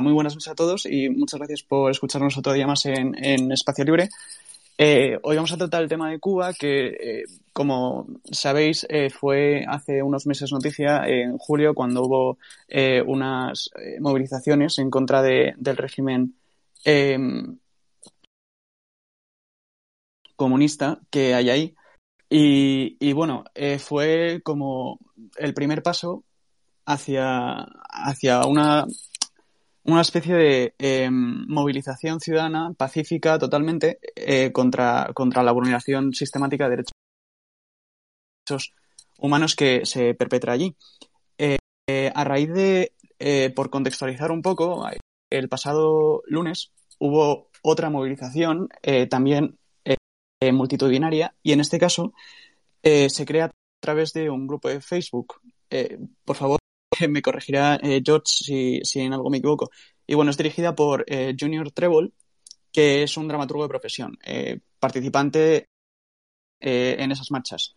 muy buenas noches a todos y muchas gracias por escucharnos otro día más en, en Espacio Libre. Eh, hoy vamos a tratar el tema de Cuba, que, eh, como sabéis, eh, fue hace unos meses noticia en julio cuando hubo unas movilizaciones en contra de, del régimen em, comunista que hay ahí. Y, y bueno, fue como el primer paso hacia, hacia una, una especie de eh, movilización ciudadana pacífica totalmente eh, contra, contra la vulneración sistemática de derechos humanos que se perpetra allí. Eh, a raíz de, por contextualizar un poco, el pasado lunes hubo otra movilización también multitudinaria y en este caso se crea a través de un grupo de Facebook. por favor, me corregirá eh, George si, si, en algo me equivoco. Y bueno, es dirigida por eh, Junior Treble, que es un dramaturgo de profesión, eh, participante en esas marchas.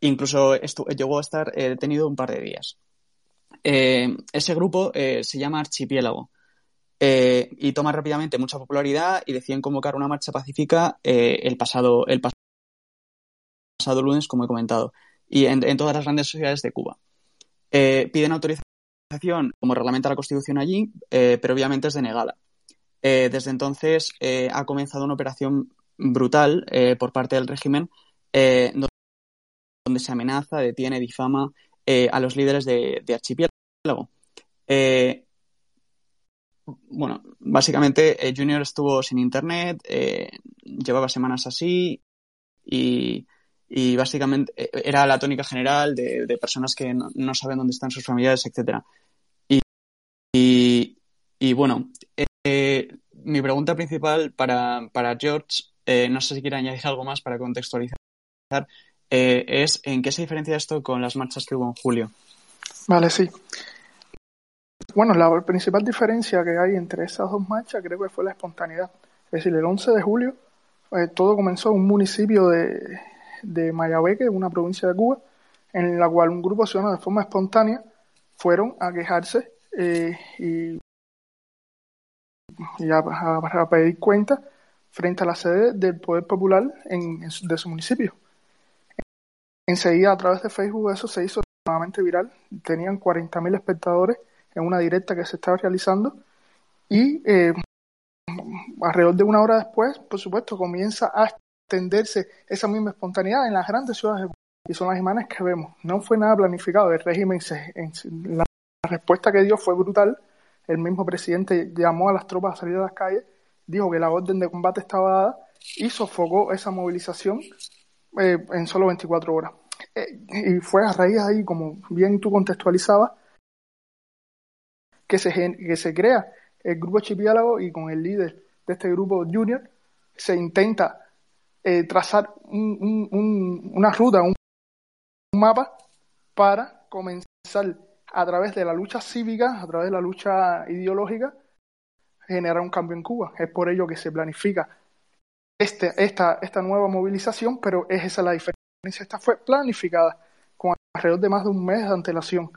Incluso llegó a estar detenido un par de días. ese grupo se llama Archipiélago y toma rápidamente mucha popularidad y deciden convocar una marcha pacífica el, pasado, el pasado lunes, como he comentado, y en, en todas las grandes ciudades de Cuba. Eh, piden autorización como reglamenta la Constitución allí, eh, pero obviamente es denegada. Eh, desde entonces ha comenzado una operación brutal por parte del régimen donde se amenaza, detiene, difama a los líderes de, de archipiélago. bueno, básicamente Junior estuvo sin internet, llevaba semanas así y y básicamente eh, era la tónica general de, personas que no, saben dónde están sus familiares. Y, y, y, bueno, eh, mi pregunta principal para, para George, eh, no sé si quiere añadir algo más para contextualizar, eh, es en qué se diferencia esto con las marchas que hubo en julio. Vale, sí. Bueno, la principal diferencia que hay entre esas dos marchas creo que fue la espontaneidad. Es decir, el 11 de julio eh, todo comenzó en un municipio de, de Mayabeque, una provincia de Cuba, en la cual un grupo de ciudadanos de forma espontánea fueron a quejarse eh, y, a, a, pedir cuentas frente a la sede del Poder Popular en, de su municipio. Enseguida, a través de Facebook, eso se hizo nuevamente viral. Tenían 40.000 espectadores en una directa que se estaba realizando y eh, alrededor de una hora después, por supuesto, comienza a extenderse esa misma espontaneidad en las grandes ciudades y son las imágenes que vemos. No fue nada planificado. El régimen, se, la respuesta que dio fue brutal. El mismo presidente llamó a las tropas a salir a las calles, dijo que la orden de combate estaba dada y sofocó esa movilización eh, en solo 24 horas. Eh, y fue a raíz de ahí, como bien tú contextualizabas, que se, que se crea el grupo Chipiálago y con el líder de este grupo Junior se intenta eh, trazar un, un, un, una ruta, un, mapa para comenzar a través de la lucha cívica, a través de la lucha ideológica, generar un cambio en Cuba. Es por ello que se planifica este, esta, esta nueva movilización, pero es esa la diferencia. Esta fue planificada con alrededor de más de un mes de antelación.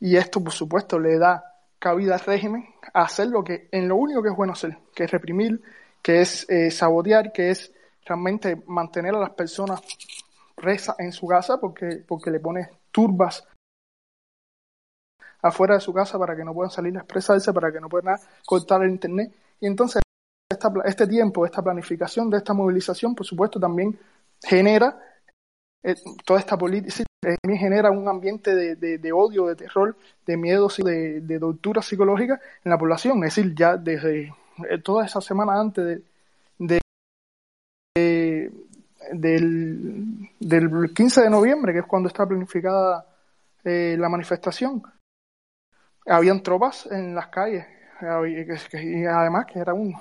Y esto, por supuesto, le da cabida al régimen a hacer lo que, en lo único que es bueno hacer, que es reprimir, que es eh, sabotear, que es realmente mantener a las personas presas en su casa porque, porque le pone turbas afuera de su casa para que no puedan salir a expresarse, para que no puedan cortar el internet. Y entonces esta, este tiempo, esta planificación de esta movilización, por supuesto, también genera eh, toda esta política, también genera un ambiente de, de, de, odio, de terror, de miedo, de, de tortura psicológica en la población. Es decir, ya desde eh, toda esa semana antes de, del, del 15 de noviembre, que es cuando está planificada eh, la manifestación, habían tropas en las calles y además que era un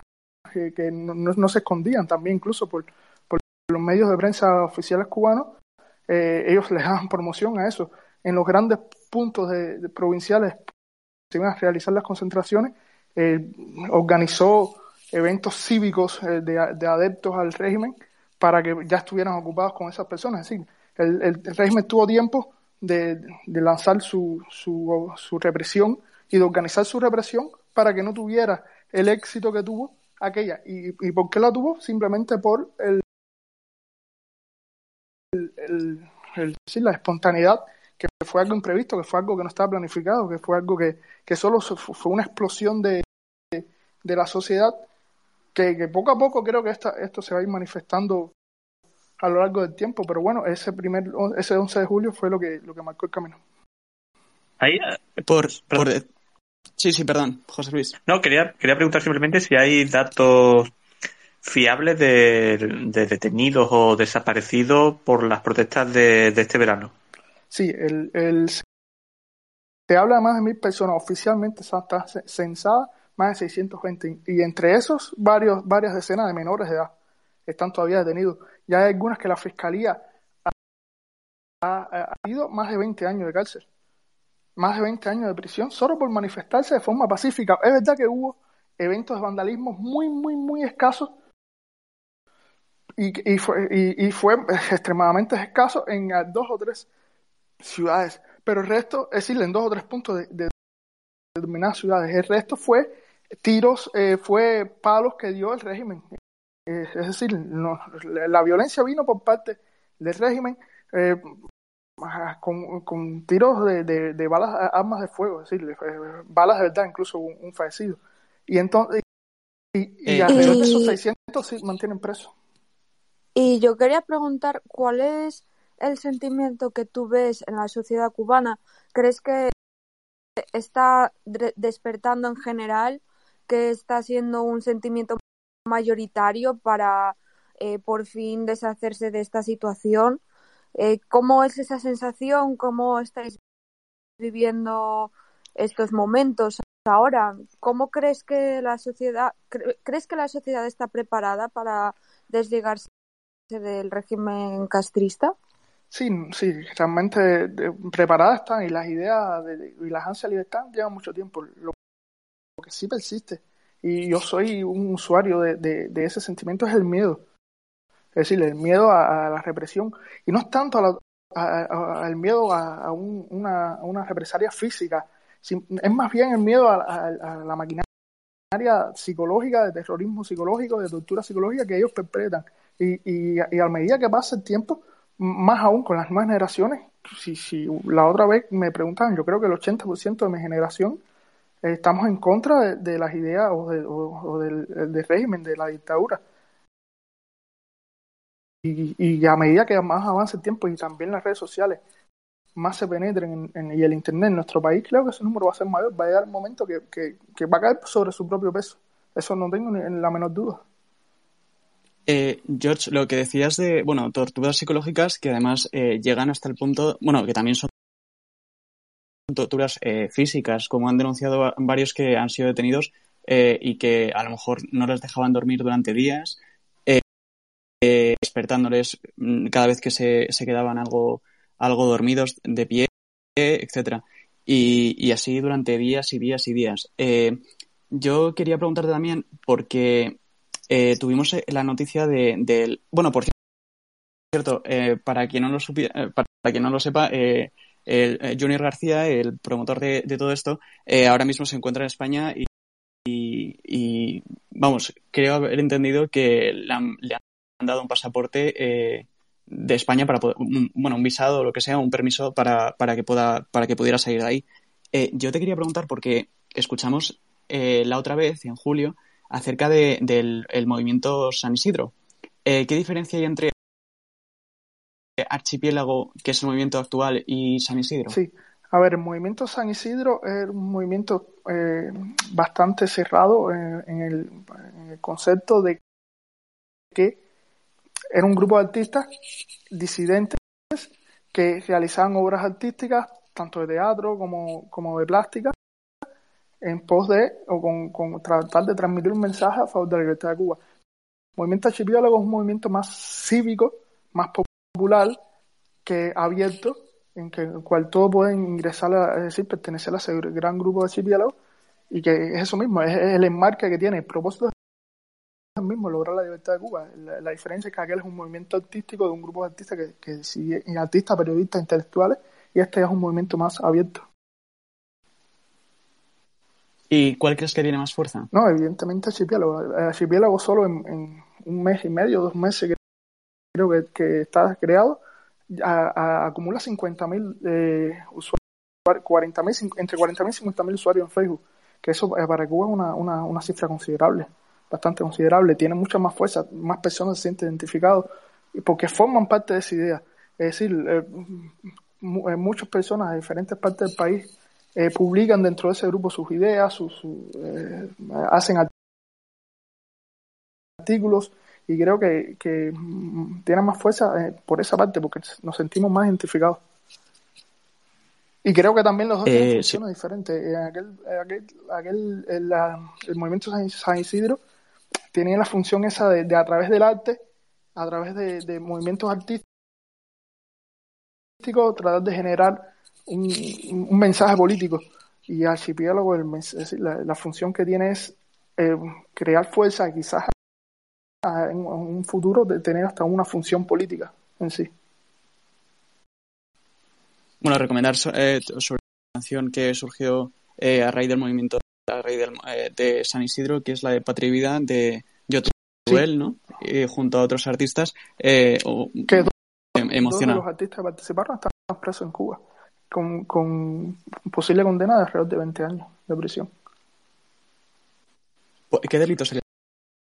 que, que no, no, se escondían también incluso por, por los medios de prensa oficiales cubanos eh, ellos les daban promoción a eso. En los grandes puntos de, provinciales se iban a realizar las concentraciones eh, organizó eventos cívicos eh, de, de adeptos al régimen para que ya estuvieran ocupados con esas personas. Es decir, el, régimen tuvo tiempo de, lanzar su, su, su, represión y de organizar su represión para que no tuviera el éxito que tuvo aquella. ¿Y, y por qué la tuvo? Simplemente por el, la espontaneidad, que fue algo imprevisto, que fue algo que no estaba planificado, que fue algo que, solo fue una explosión de, la sociedad, que, que, poco a poco creo que esta, esto se va a ir manifestando a lo largo del tiempo, pero bueno, ese primer ese 11 de julio fue lo que, lo que marcó el camino. Ahí, por, por, Sí, sí, perdón, José Luis. No, quería, quería preguntar simplemente si hay datos fiables de, detenidos o desaparecidos por las protestas de, este verano. Sí, el, el, se habla de más de mil personas, oficialmente está censada más de 620 y entre esos varios, varias decenas de menores de edad están todavía detenidos. Ya hay algunas que la Fiscalía ha, ha, ido más de 20 años de cárcel más de 20 años de prisión solo por manifestarse de forma pacífica. Es verdad que hubo eventos de vandalismo muy, muy, muy escasos y, y, fue, y, fue extremadamente escaso en dos o tres ciudades, pero el resto, es decir, en dos o tres puntos de, determinadas ciudades, el resto fue tiros, eh, fue palos que dio el régimen. Eh, es decir, la violencia vino por parte del régimen. Eh, con, con tiros de, de, balas, armas de fuego, es decir, balas de verdad, incluso un, fallecido. Y entonces, y, y eh, alrededor de esos 600 sí mantienen presos. Y yo quería preguntar, ¿cuál es el sentimiento que tú ves en la sociedad cubana? ¿Crees que está despertando en general, que está siendo un sentimiento mayoritario para eh, por fin deshacerse de esta situación? Eh, ¿Cómo es esa sensación? ¿Cómo estáis viviendo estos momentos ahora? ¿Cómo crees que la sociedad crees que la sociedad está preparada para desligarse del régimen castrista? Sí, sí, realmente preparada están y las ideas y las ansias de libertad llevan mucho tiempo. Que sí persiste y yo soy un usuario de ese sentimiento es el miedo es decir, el miedo a, la represión. Y no es tanto el miedo a, una, una, represalia física, es más bien el miedo a, la maquinaria psicológica, de terrorismo psicológico, de tortura psicológica que ellos perpetran. Y, y, a medida que pasa el tiempo, más aún con las nuevas generaciones, si, si la otra vez me preguntaban, yo creo que el 80% de mi generación estamos en contra de, las ideas o, o del régimen, de la dictadura. Y, a medida que más avance el tiempo y también las redes sociales más se penetren en, y el Internet en nuestro país, creo que ese número va a ser mayor, va a llegar el momento que, que, va a caer sobre su propio peso. Eso no tengo ni la menor duda. Eh, George, lo que decías de, bueno, torturas psicológicas que además eh, llegan hasta el punto, bueno, que también son torturas eh, físicas, como han denunciado varios que han sido detenidos y que a lo mejor no les dejaban dormir durante días eh, despertándoles mm, cada vez que se, se, quedaban algo, algo dormidos de pie, etcétera. Y, así durante días y días y días. Eh, yo quería preguntarte también, porque eh, tuvimos la noticia de, del. Bueno, por cierto, para quien no lo para quien no lo sepa, el, Junior García, el promotor de, todo esto, ahora mismo se encuentra en España y, vamos, creo haber entendido que le han han dado un pasaporte eh, de España para poder, bueno, un visado o lo que sea, un permiso para, para que pueda, para que pudiera salir ahí. Eh, yo te quería preguntar porque escuchamos eh, la otra vez, en julio, acerca de, del movimiento San Isidro. ¿Qué diferencia hay entre Archipiélago, que es el movimiento actual, y San Isidro? Sí, a ver, el movimiento San Isidro es un movimiento bastante cerrado en el, en, el, concepto de que era un grupo de artistas disidentes que realizaban obras artísticas, tanto de teatro como, como de plástica, en pos de, o con, con, tratar de transmitir un mensaje a favor de la libertad de Cuba. El movimiento archipiélago es un movimiento más cívico, más popular, que abierto, en, que, el cual todos pueden ingresar, a, es decir, pertenecer a ese gran grupo de archipiélagos, y que es eso mismo, es, el enmarque que tiene, el propósito mismo lograr la libertad de Cuba. La, diferencia es que aquel es un movimiento artístico de un grupo de artistas que, que sigue, artistas, periodistas, intelectuales, y este es un movimiento más abierto. ¿Y cuál crees que tiene más fuerza? No, evidentemente Archipiélago. Archipiélago solo en, un mes y medio, dos meses creo que, que está creado, acumula 50.000 eh, usuarios, 40 entre 40.000 y 50.000 usuarios en Facebook, que eso eh, para Cuba es una, una, una, cifra considerable, bastante considerable. Tiene mucha más fuerza, más personas se sienten identificados porque forman parte de esa idea. Es decir, eh, eh, muchas personas de diferentes partes del país eh, publican dentro de ese grupo sus ideas, sus, hacen artículos y creo que, que tiene más fuerza por esa parte porque nos sentimos más identificados. Y creo que también los dos tienen funciones diferentes. Aquel, aquel, el, movimiento San, Isidro tenía la función esa de, a través del arte, a través de movimientos artísticos, tratar de generar un, un mensaje político. Y Archipiélago, el, la, la, función que tiene es eh, crear fuerza, quizás en, un futuro de tener hasta una función política en sí. Bueno, recomendar eh, sobre la canción que surgió eh, a raíz del movimiento a raíz del, eh, de San Isidro, que es la de Patria y Vida de Yotuel, ¿no? junto a otros artistas. O, que emocionado. los artistas que participaron están presos en Cuba, con, con posible condena de alrededor de 20 años de prisión. ¿Qué delito se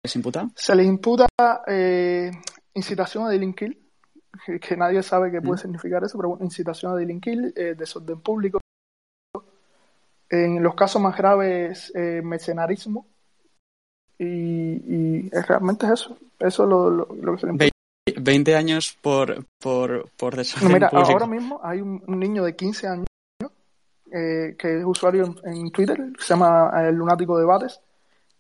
les imputa? Se les imputa eh, incitación a delinquir, que, nadie sabe qué puede mm. significar eso, pero incitación a delinquir, eh, desorden público. En los casos más graves, eh, mercenarismo. Y, y realmente es eso. Eso es lo, lo, que se le imputa. 20 años por, por, por Mira, ahora mismo hay un, niño de 15 años eh, que es usuario en, Twitter, se llama el Lunático Debates,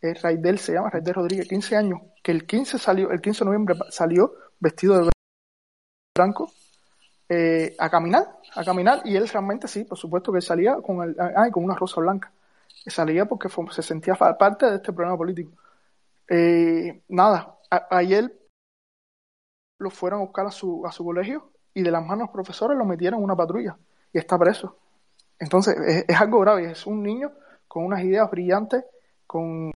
eh, Raidel se llama, Raidel Rodríguez, 15 años, que el 15 salió, el 15 de noviembre salió vestido de blanco eh, a caminar, a caminar, y él realmente sí, por supuesto que salía con el, ah, con una rosa blanca. Salía porque se sentía parte de este problema político. Eh, nada, ayer lo fueron a buscar a su, a su colegio y de las manos profesores lo metieron en una patrulla y está preso. Entonces, es, algo grave. Es un niño con unas ideas brillantes, con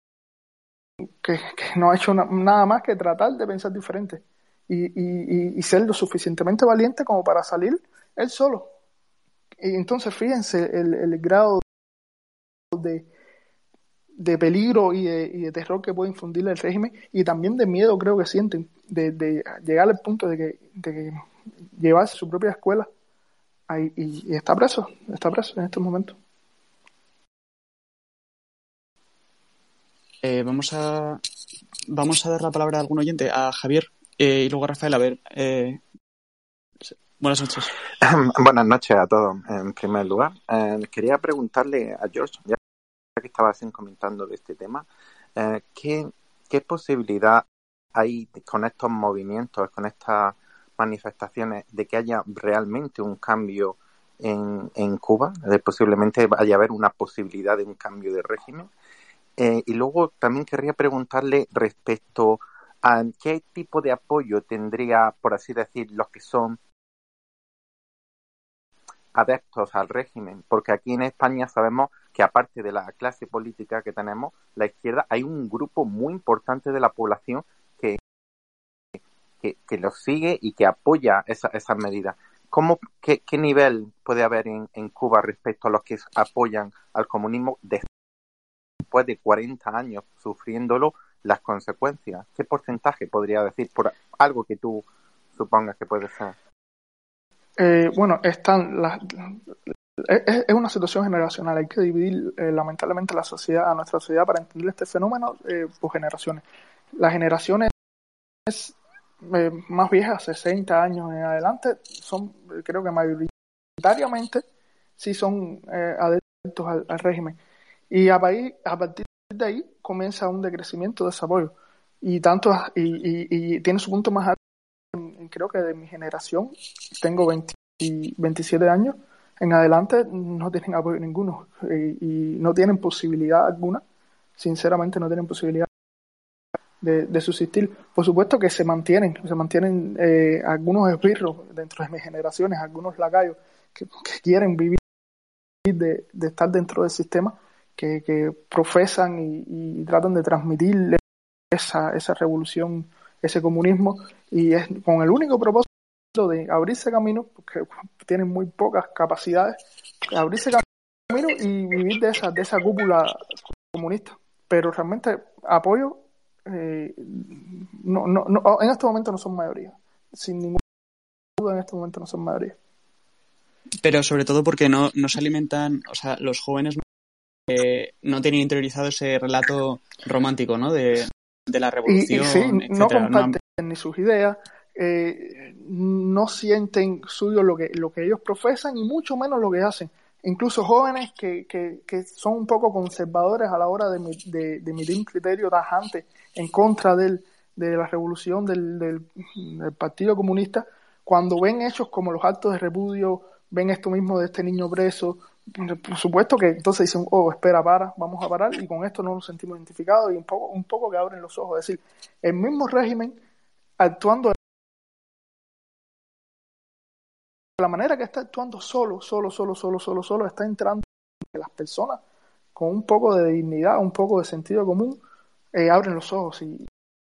que, no ha hecho nada más que tratar de pensar diferente y, y, y, ser lo suficientemente valiente como para salir él solo. Y entonces, fíjense el, grado de, de peligro y de, y terror que puede infundirle el régimen y también de miedo creo que sienten de, llegar al punto de que, de llevarse su propia escuela ahí, y, está preso, está preso en estos momentos. Eh, vamos a vamos a dar la palabra a algún oyente, a Javier eh, y luego a Rafael. A ver, eh, buenas noches. buenas noches a todos. En primer lugar, quería preguntarle a George, ya que estabas comentando de este tema, eh, ¿qué, ¿qué posibilidad hay con estos movimientos, con estas manifestaciones, de que haya realmente un cambio en, en Cuba? De posiblemente vaya a haber una posibilidad de un cambio de régimen. Eh, y luego también querría preguntarle respecto a qué tipo de apoyo tendría, por así decir, los que son adeptos al régimen, porque aquí en España sabemos que aparte de la clase política que tenemos, la izquierda, hay un grupo muy importante de la población que, que, que los sigue y que apoya esas medidas. ¿Cómo, qué, qué, nivel puede haber en, en, Cuba respecto a los que apoyan al comunismo después de 40 años sufriéndolo las consecuencias? ¿Qué porcentaje podría decir por algo que tú supongas que puede ser? Eh, bueno, están las, es, una situación generacional. Hay que dividir eh, lamentablemente la sociedad, a nuestra sociedad para entender este fenómeno eh, por generaciones. Las generaciones más viejas, 60 años en adelante, son, creo que mayoritariamente, sí son adeptos al, régimen. Y a, a partir de ahí comienza un decrecimiento de desarrollo. Y tanto y, y tiene su punto más alto creo que de mi generación, tengo 20, 27 años, en adelante no tienen apoyo ninguno y, no tienen posibilidad alguna, sinceramente no tienen posibilidad de, subsistir. Por supuesto que se mantienen, se mantienen eh, algunos esbirros dentro de mis generaciones, algunos lacayos que, quieren vivir de, de, estar dentro del sistema que, que profesan y, y, tratan de transmitir esa, esa revolución, ese comunismo, y es con el único propósito de abrirse camino, porque tienen muy pocas capacidades, abrirse camino y vivir de esa, de esa cúpula comunista. Pero realmente apoyo, eh, no, no, en este momento no son mayoría, sin ninguna duda en este momento no son mayoría. Pero sobre todo porque no, no se alimentan, o sea, los jóvenes eh, no tienen interiorizado ese relato romántico, ¿no? De, de la revolución. Y, y sí, no comparten no... ni sus ideas, eh, no sienten suyo lo que, lo que ellos profesan y mucho menos lo que hacen. Incluso jóvenes que, que, que son un poco conservadores a la hora de, de, de emitir un criterio tajante en contra del, de la revolución del, del, del Partido Comunista, cuando ven hechos como los actos de repudio, ven esto mismo de este niño preso, por supuesto que entonces dicen, oh, espera, para, vamos a parar, y con esto no nos sentimos identificados, y un poco, un poco que abren los ojos. Es decir, el mismo régimen actuando de la manera que está actuando solo, solo, solo, solo, solo, solo, está entrando en las personas con un poco de dignidad, un poco de sentido común, eh, abren los ojos y,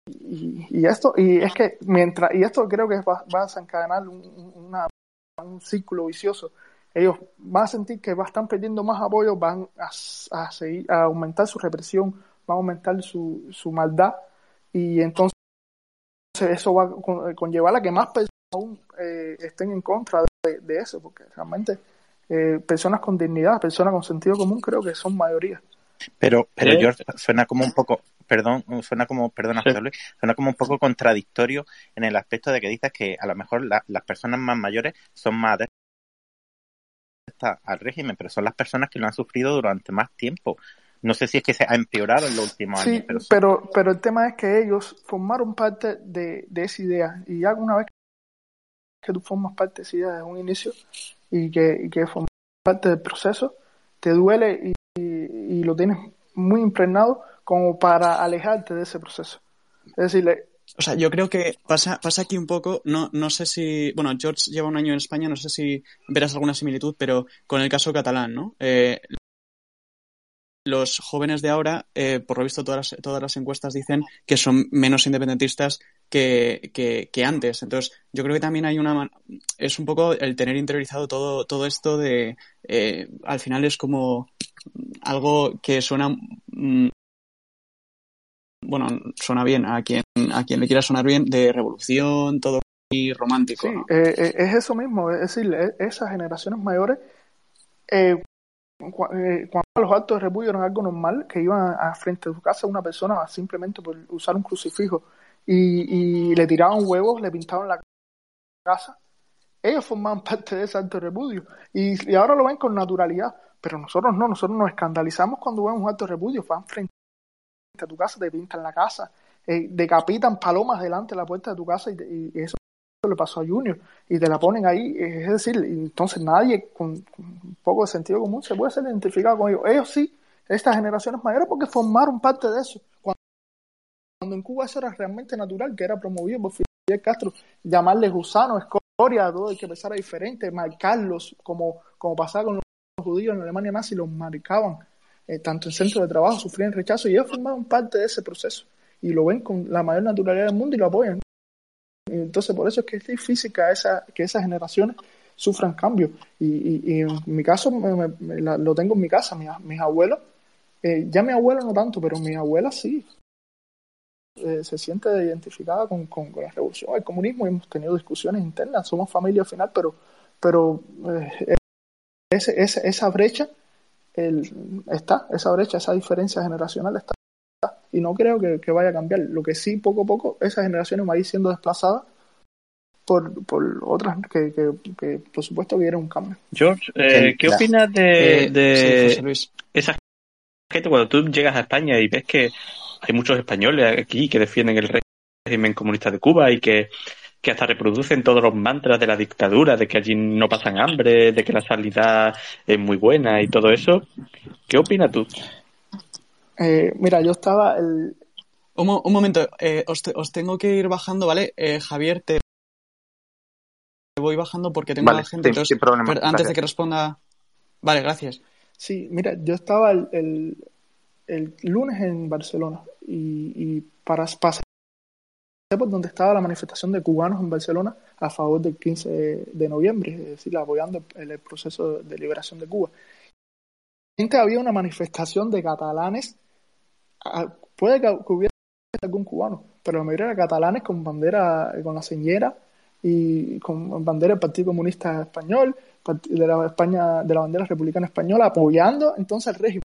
y, esto, y es que mientras, y esto creo que va, va a desencadenar un, un círculo vicioso ellos van a sentir que están perdiendo más apoyo, van a, a, seguir, a aumentar su represión, van a aumentar su, su maldad y entonces eso va a conllevar a que más personas aún eh, estén en contra de, de, eso, porque realmente eh, personas con dignidad, personas con sentido común creo que son mayoría. Pero, pero ¿Eh? George, suena como un poco, perdón, suena como, perdona, sí. Luis, suena como un poco contradictorio en el aspecto de que dices que a lo mejor la, las personas más mayores son más al régimen, pero son las personas que lo han sufrido durante más tiempo. No sé si es que se ha empeorado en los últimos sí, años. Pero, pero, pero, el tema es que ellos formaron parte de, de esa idea. Y ya una vez que tú formas parte de esa idea desde un inicio y que, y que formas parte del proceso, te duele y, y, y, lo tienes muy impregnado como para alejarte de ese proceso. Es decir, o sea, yo creo que pasa, pasa aquí un poco, no, no sé si, bueno, George lleva un año en España, no sé si verás alguna similitud, pero con el caso catalán, ¿no? Eh, los jóvenes de ahora, eh, por lo visto todas las, todas las encuestas dicen que son menos independentistas que, que, que, antes. Entonces, yo creo que también hay una... Es un poco el tener interiorizado todo, todo esto de... Eh, al final es como algo que suena... Mm, bueno, suena bien a quien, a quien le quiera sonar bien, de revolución, todo muy romántico. Sí, ¿no? eh, es eso mismo, es decir, esas generaciones mayores, eh, cuando los actos de repudio eran algo normal, que iban a frente de su casa una persona simplemente por usar un crucifijo y, y le tiraban huevos, le pintaban la casa, ellos formaban parte de ese acto de repudio y, y ahora lo ven con naturalidad, pero nosotros no, nosotros nos escandalizamos cuando vemos un acto de repudio, van frente a tu casa, te pintan la casa, eh, decapitan palomas delante de la puerta de tu casa y, y, eso le pasó a Junior y te la ponen ahí, es decir, entonces nadie con, un poco de sentido común se puede ser identificado con ellos. Ellos sí, estas generaciones mayores porque formaron parte de eso. Cuando, en Cuba eso era realmente natural, que era promovido por Fidel Castro, llamarles gusano, escoria, todo hay que pensar diferente, marcarlos como, como pasaba con los judíos en Alemania nazi, los marcaban eh, tanto en centros de trabajo, sufrían rechazo y ellos formaron parte de ese proceso y lo ven con la mayor naturalidad del mundo y lo apoyan. Y entonces por eso es que es difícil que, esa, que esas generaciones sufran cambios. Y, y, en mi caso me, lo tengo en mi casa, mis, abuelos, eh, ya mi abuelo no tanto, pero mi abuela sí. Eh, se siente identificada con, con, con, la revolución, el comunismo, y hemos tenido discusiones internas, somos familia al final, pero, pero esa brecha el, está, esa brecha, esa diferencia generacional está. Y no creo que, que, vaya a cambiar. Lo que sí, poco a poco, esas generaciones van a ir siendo desplazadas por, por otras que, que, que, por supuesto, quieren un cambio. George, eh, ¿qué opinas de, eh, de sí, esa gente cuando tú llegas a España y ves que hay muchos españoles aquí que defienden el régimen comunista de Cuba y que que hasta reproducen todos los mantras de la dictadura, de que allí no pasan hambre, de que la sanidad es muy buena y todo eso. ¿Qué opinas tú? Eh, mira, yo estaba el... Un, un momento, eh, os, te, os, tengo que ir bajando, ¿vale? Eh, Javier, te voy bajando porque tengo vale, a la gente. Sin problema. Antes gracias. de que responda... Vale, gracias. Sí, mira, yo estaba el, el, lunes en Barcelona y, y para pasar por donde estaba la manifestación de cubanos en Barcelona a favor del 15 de noviembre, es decir, apoyando el, proceso de liberación de Cuba. Había una manifestación de catalanes, puede que hubiera algún cubano, pero la mayoría de catalanes con bandera, con la señera y con bandera del Partido Comunista Español, de la España, de la bandera republicana española, apoyando entonces al régimen.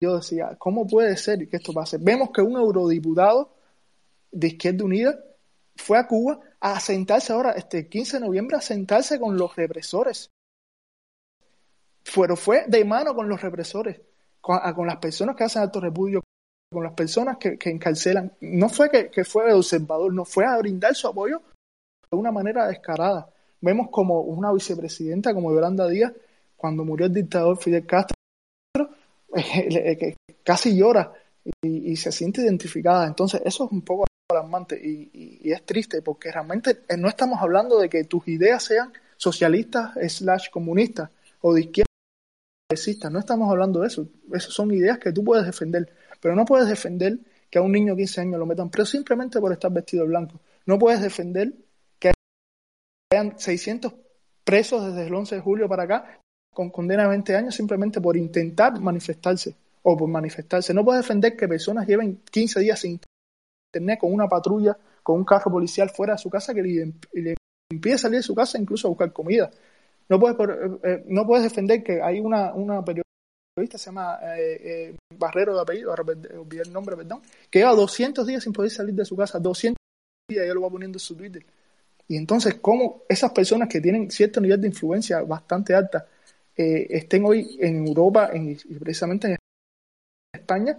Yo decía, ¿cómo puede ser que esto pase? Vemos que un eurodiputado de Izquierda Unida fue a Cuba a sentarse ahora, este 15 de noviembre, a sentarse con los represores. Pero fue de mano con los represores, con, las personas que hacen alto repudio, con las personas que, encarcelan. No fue que, que fue el observador, no fue a brindar su apoyo de una manera descarada. Vemos como una vicepresidenta como Yolanda Díaz, cuando murió el dictador Fidel Castro, casi llora y, se siente identificada. Entonces, eso es un poco alarmante y, es triste porque realmente eh, no estamos hablando de que tus ideas sean socialistas slash comunistas o de izquierda no estamos hablando de eso. Esas son ideas que tú puedes defender, pero no puedes defender que a un niño de 15 años lo metan pero simplemente por estar vestido de blanco. No puedes defender que hayan 600 presos desde el 11 de julio para acá con condena de 20 años simplemente por intentar manifestarse o por manifestarse. No puedes defender que personas lleven 15 días sin internet con una patrulla, con un carro policial fuera de su casa que le, impide salir de su casa incluso a buscar comida. No puedes, eh, eh, no puedes defender que hay una, una periodista, se llama eh, Barrero de apellido, olvidé el nombre, perdón, que lleva 200 días sin poder salir de su casa, 200 días, ella lo va poniendo en su Twitter. Y entonces, ¿cómo esas personas que tienen cierto nivel de influencia bastante alta estén hoy en Europa y precisamente en España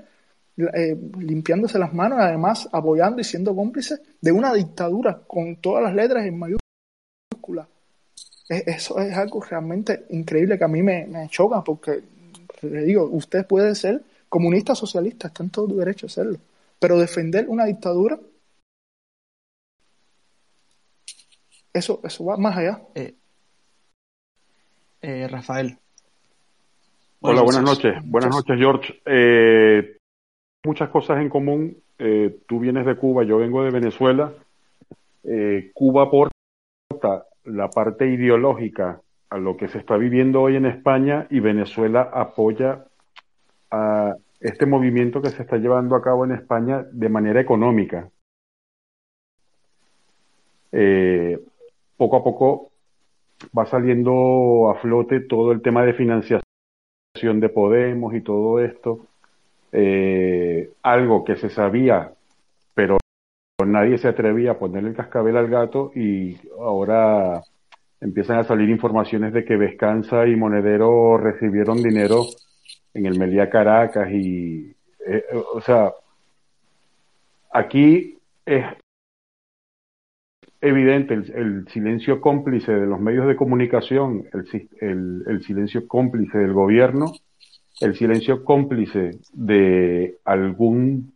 eh, limpiándose las manos, además apoyando y siendo cómplices de una dictadura con todas las letras en mayúsculas. Eso es algo realmente increíble que a mí me, choca porque, le digo, usted puede ser comunista socialista, está en todo tu derecho a hacerlo, pero defender una dictadura, eso, eso va más allá. Eh, eh, Rafael. Hola, buenas noches. Buenas noches, George. Eh, muchas cosas en común. Eh, tú vienes de Cuba, yo vengo de Venezuela. Eh, Cuba aporta la parte ideológica a lo que se está viviendo hoy en España y Venezuela apoya a este movimiento que se está llevando a cabo en España de manera económica. Eh, poco a poco va saliendo a flote todo el tema de financiación de Podemos y todo esto eh, algo que se sabía, pero nadie se atrevía a ponerle el cascabel al gato y ahora empiezan a salir informaciones de que Vescanza y Monedero recibieron dinero en el Melía Caracas y, eh, o sea, aquí es evidente el, silencio cómplice de los medios de comunicación, el silencio cómplice del gobierno el silencio cómplice de algún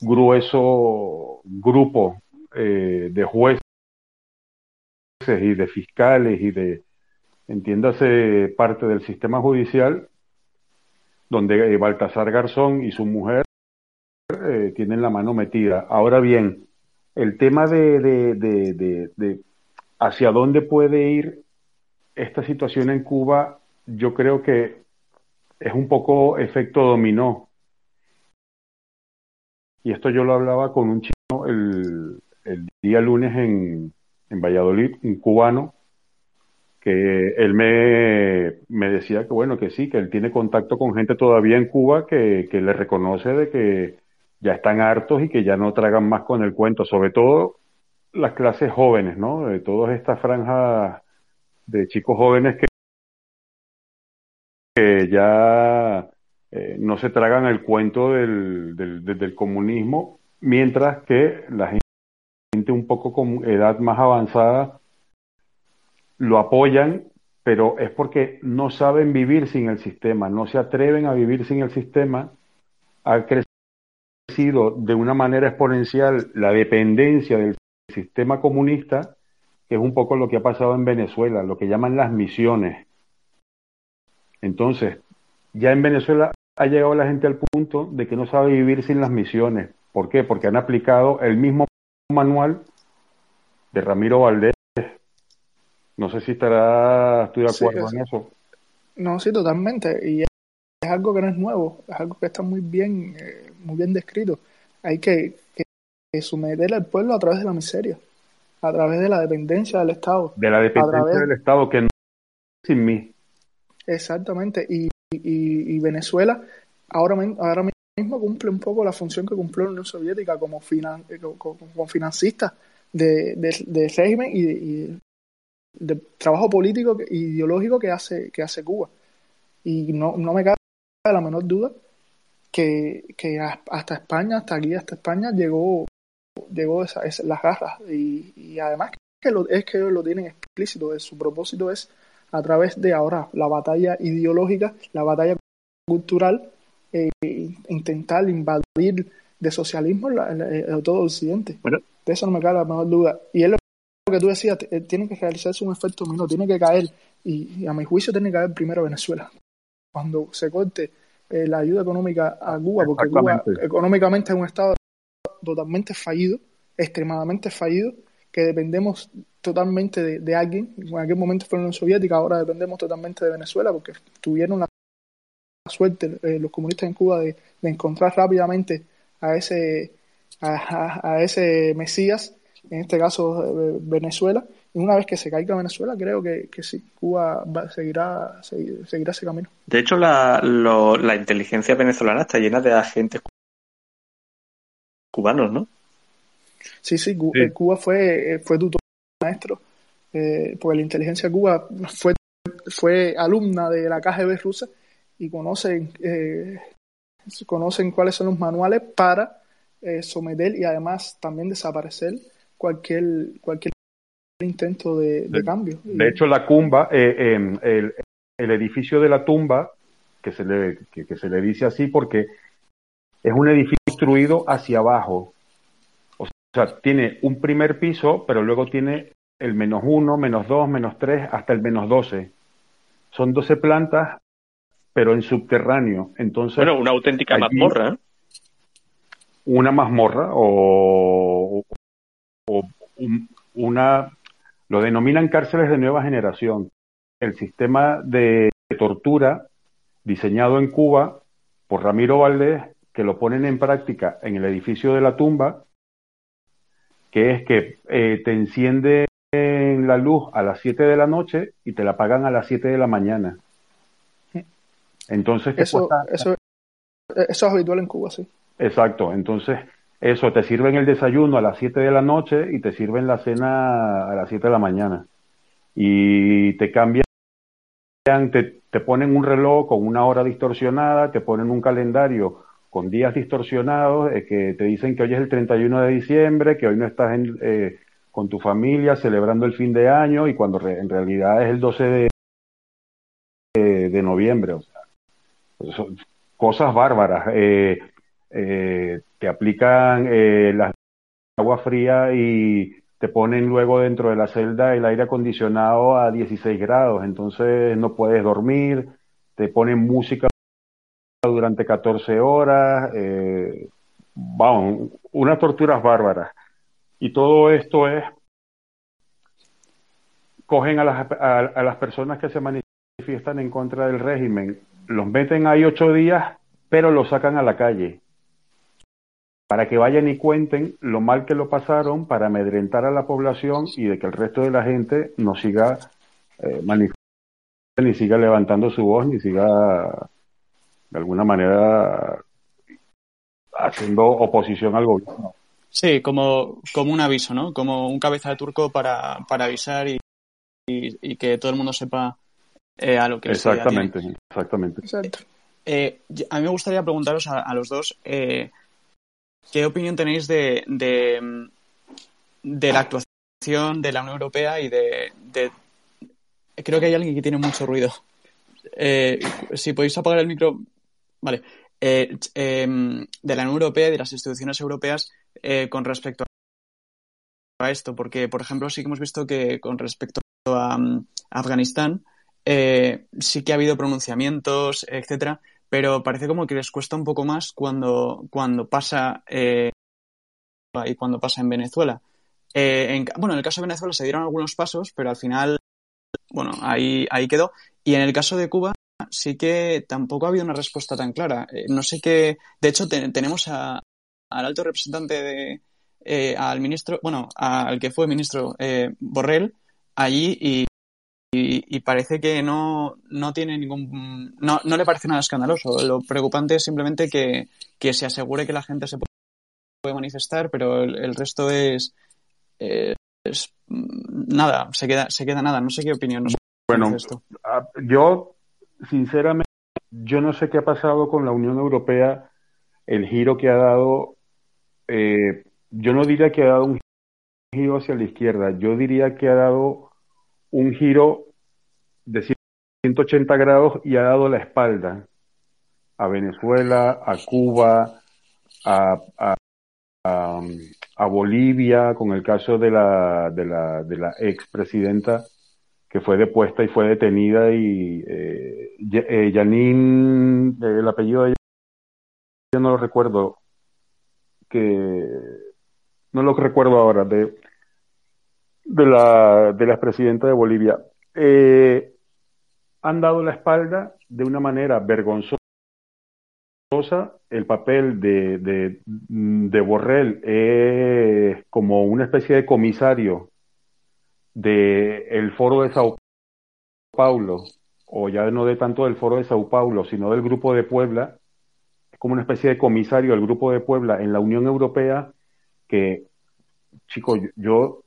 grueso grupo eh, de jueces y de fiscales y de, entiéndase, parte del sistema judicial, donde eh, Baltasar Garzón y su mujer eh, tienen la mano metida. Ahora bien, el tema de, de, de hacia dónde puede ir esta situación en Cuba, yo creo que es un poco efecto dominó. Y esto yo lo hablaba con un chino el, día lunes en, en, Valladolid, un cubano, que él me, me, decía que bueno, que sí, que él tiene contacto con gente todavía en Cuba que, que le reconoce de que ya están hartos y que ya no tragan más con el cuento, sobre todo las clases jóvenes, ¿no? De todas estas franjas de chicos jóvenes que que ya eh, no se tragan el cuento del, del, comunismo, mientras que la gente un poco con edad más avanzada lo apoyan, pero es porque no saben vivir sin el sistema, no se atreven a vivir sin el sistema, ha crecido de una manera exponencial la dependencia del sistema comunista, que es un poco lo que ha pasado en Venezuela, lo que llaman las misiones Entonces, ya en Venezuela ha llegado la gente al punto de que no sabe vivir sin las misiones. ¿Por qué? Porque han aplicado el mismo manual de Ramiro Valdés. No sé si estará, estoy de acuerdo en eso. No, sí, totalmente. Y es, algo que no es nuevo, es algo que está muy bien, eh, muy bien descrito. Hay que, que, someter al pueblo a través de la miseria, a través de la dependencia del Estado. De la dependencia del Estado, que no sin mí. Exactamente. Y, y, Venezuela ahora, ahora mismo cumple un poco la función que cumplió la Unión Soviética como, finan, eh, como, financista de, de, régimen y, de, trabajo político e ideológico que hace, que hace Cuba. Y no, no me cabe la menor duda que, que hasta España, hasta aquí, hasta España, llegó, llegó esa, las garras. Y, y además que lo, es que lo tienen explícito, su propósito es a través de ahora la batalla ideológica, la batalla cultural, eh, intentar invadir de socialismo la, todo Occidente. De eso no me cabe la menor duda. Y es lo que tú decías, eh, tiene que realizarse un efecto no tiene que caer, y, a mi juicio tiene que caer primero Venezuela. Cuando se corte eh, la ayuda económica a Cuba, porque Cuba económicamente es un estado totalmente fallido, extremadamente fallido, que dependemos totalmente de, alguien. En aquel momento fue la Unión Soviética, ahora dependemos totalmente de Venezuela porque tuvieron la suerte eh, los comunistas en Cuba de, encontrar rápidamente a ese, a, ese Mesías, en este caso eh, Venezuela. Y una vez que se caiga Venezuela, creo que, que sí, Cuba seguirá, seguirá ese camino. De hecho, la, la inteligencia venezolana está llena de agentes cubanos, ¿no? Sí, sí, eh, Cuba fue, fue tutor maestro, eh, porque la inteligencia Cuba fue, fue alumna de la KGB rusa y conocen, eh, conocen cuáles son los manuales para eh, someter y además también desaparecer cualquier, cualquier intento de, cambio. De hecho, la cumba, em, el, el, edificio de la tumba, que se, le, que se le dice así porque es un edificio construido hacia abajo, o sea, tiene un primer piso, pero luego tiene el menos uno, menos dos, menos tres, hasta el menos doce. Son doce plantas, pero en subterráneo. Entonces, bueno, una auténtica mazmorra. ¿eh? Una mazmorra o, una, lo denominan cárceles de nueva generación. El sistema de tortura diseñado en Cuba por Ramiro Valdés, que lo ponen en práctica en el edificio de la tumba, que es que eh, te encienden la luz a las 7 de la noche y te la pagan a las 7 de la mañana. Entonces, eso, eso, eso es habitual en Cuba, sí. Exacto, entonces eso, te sirven el desayuno a las 7 de la noche y te sirven la cena a las 7 de la mañana. Y te cambian, te, te ponen un reloj con una hora distorsionada, te ponen un calendario con días distorsionados, eh, que te dicen que hoy es el 31 de diciembre, que hoy no estás eh, con tu familia celebrando el fin de año y cuando en realidad es el 12 de, de, noviembre. Pues son cosas bárbaras. Eh, te aplican la agua fría y te ponen luego dentro de la celda el aire acondicionado a 16 grados, entonces no puedes dormir, te ponen música durante 14 horas, eh, vamos, unas torturas bárbaras. Y todo esto es, cogen a las, a, las personas que se manifiestan en contra del régimen, los meten ahí ocho días, pero los sacan a la calle para que vayan y cuenten lo mal que lo pasaron, para amedrentar a la población y de que el resto de la gente no siga eh, manifestando, ni siga levantando su voz, ni siga de alguna manera haciendo oposición al gobierno. Sí, como, como un aviso, ¿no? Como un cabeza de turco para, para avisar y, y, que todo el mundo sepa eh, a lo que Exactamente, exactamente. Eh, a mí me gustaría preguntaros a, los dos eh, qué opinión tenéis de, de, de, la actuación de la Unión Europea y de, de... Creo que hay alguien que tiene mucho ruido. si podéis apagar el micro, Vale. Eh, em, de la Unión Europea y de las instituciones europeas eh, con respecto a esto, porque, por ejemplo, sí que hemos visto que con respecto a, mm, Afganistán, eh, sí que ha habido pronunciamientos, etcétera, pero parece como que les cuesta un poco más cuando, cuando pasa eh, y cuando pasa en Venezuela. Eh, bueno, en el caso de Venezuela se dieron algunos pasos, pero al final, bueno, ahí, ahí quedó. Y en el caso de Cuba sí que tampoco ha habido una respuesta tan clara. no sé qué. De hecho, tenemos a, al alto representante de, al ministro, bueno, al que fue ministro Borrell allí y y, parece que no, no tiene ningún. No, no, le parece nada escandaloso. Lo preocupante es simplemente que, que se asegure que la gente se puede manifestar, pero el, resto es, es, nada, se queda, se queda nada. No sé qué opinión nos Bueno, esto. yo, sinceramente, yo no sé qué ha pasado con la Unión Europea, el giro que ha dado. Eh, yo no diría que ha dado un giro hacia la izquierda, yo diría que ha dado un giro de 180 grados y ha dado la espalda a Venezuela, a Cuba, a, a, Bolivia, con el caso de la, de la, de la expresidenta que fue depuesta y fue detenida y eh, eh Janine, eh, el apellido de ella, yo no lo recuerdo, que no lo recuerdo ahora, de de la, de la expresidenta de Bolivia. Eh, han dado la espalda de una manera vergonzosa. El papel de, de, de Borrell es como una especie de comisario del el foro de Sao Paulo, o ya no de tanto del foro de Sao Paulo, sino del grupo de Puebla, es como una especie de comisario del grupo de Puebla en la Unión Europea que, chicos, yo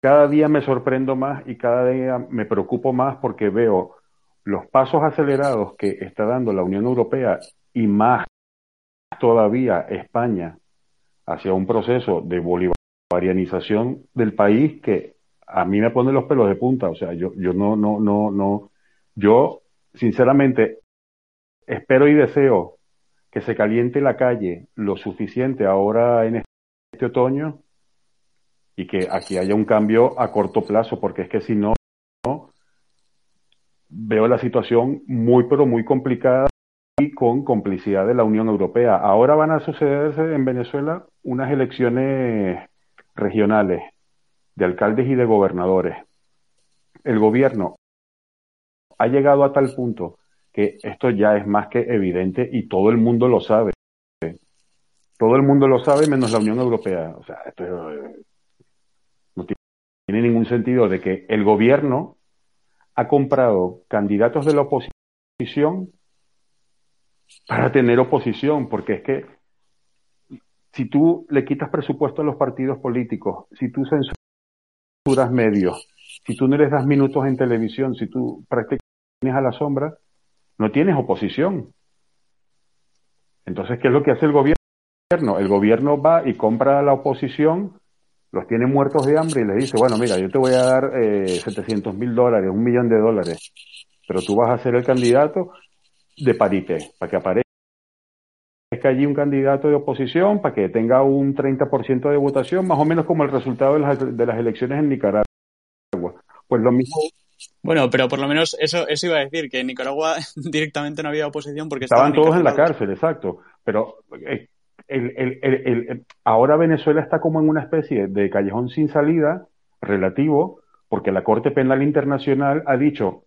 cada día me sorprendo más y cada día me preocupo más porque veo los pasos acelerados que está dando la Unión Europea y más todavía España hacia un proceso de bolivarianización del país que a mí me pone los pelos de punta. O sea, yo, yo no, no, no, no, yo sinceramente espero y deseo que se caliente la calle lo suficiente ahora en este otoño y que aquí haya un cambio a corto plazo, porque es que si no, veo la situación muy, pero muy complicada y con complicidad de la Unión Europea. Ahora van a sucederse en Venezuela unas elecciones regionales de alcaldes y de gobernadores. El gobierno ha llegado a tal punto que esto ya es más que evidente y todo el mundo lo sabe. Todo el mundo lo sabe menos la Unión Europea. O sea, esto tiene ningún sentido de que el gobierno ha comprado candidatos de la oposición para tener oposición, porque es que si tú le quitas presupuesto a los partidos políticos, si tú censuras medios, si tú no les das minutos en televisión, si tú prácticamente a la sombra, no tienes oposición. Entonces, ¿qué es lo que hace el gobierno? El gobierno va y compra a la oposición los tiene muertos de hambre y les dice, bueno, mira, yo te voy a dar eh, 700 mil dólares, un millón de dólares, pero tú vas a ser el candidato de parité, para que aparezca allí un candidato de oposición, para que tenga un 30% de votación, más o menos como el resultado de las, de las elecciones en Nicaragua. Pues lo mismo bueno, pero por lo menos eso, eso iba a decir, que en Nicaragua directamente no había oposición porque estaban, todos en la cárcel, exacto. Pero eh, el, el, el, ahora Venezuela está como en una especie de callejón sin salida relativo, porque la Corte Penal Internacional ha dicho,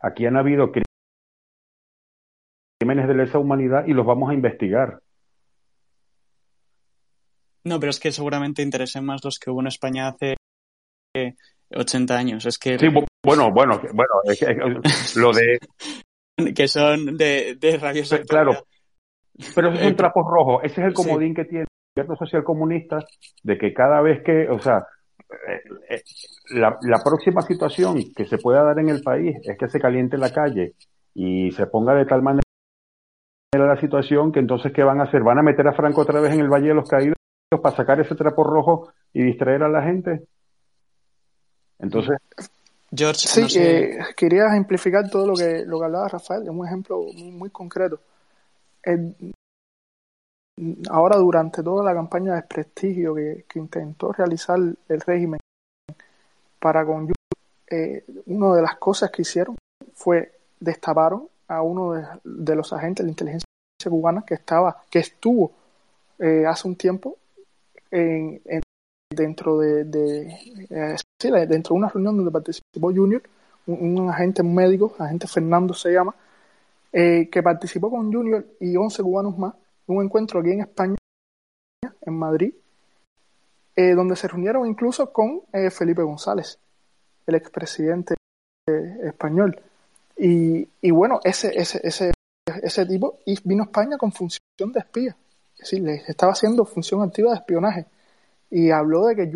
aquí han habido crímenes de lesa humanidad y los vamos a investigar. No, pero es que seguramente interesen más los que hubo en España hace 80 años. Es que... Sí, bueno, bueno, bueno, es que, lo de... que son de, de rabiosa Claro, pero esos son trapos rojos. Ese es el comodín que tiene el gobierno social comunista de que cada vez que, o sea, eh, eh, la, la, próxima situación que se pueda dar en el país es que se caliente la calle y se ponga de tal manera la situación que entonces ¿qué van a hacer? ¿Van a meter a Franco otra vez en el Valle de los Caídos para sacar ese trapo rojo y distraer a la gente? Entonces... George, sí, eh, quería ejemplificar todo lo que, lo que hablaba Rafael, es un ejemplo muy, muy concreto ahora durante toda la campaña de desprestigio que, intentó realizar el régimen para con eh, una de las cosas que hicieron fue destaparon a uno de, los agentes de la inteligencia cubana que estaba, que estuvo eh, hace un tiempo en, dentro de, de dentro de una reunión donde participó Junior, un, agente médico, agente Fernando se llama, que participó con Junior y 11 cubanos más un encuentro aquí en España, en Madrid, eh, donde se reunieron incluso con eh, Felipe González, el expresidente eh, español. Y, y, bueno, ese, ese, ese, ese tipo vino a España con función de espía, es decir, le estaba haciendo función activa de espionaje. Y habló de que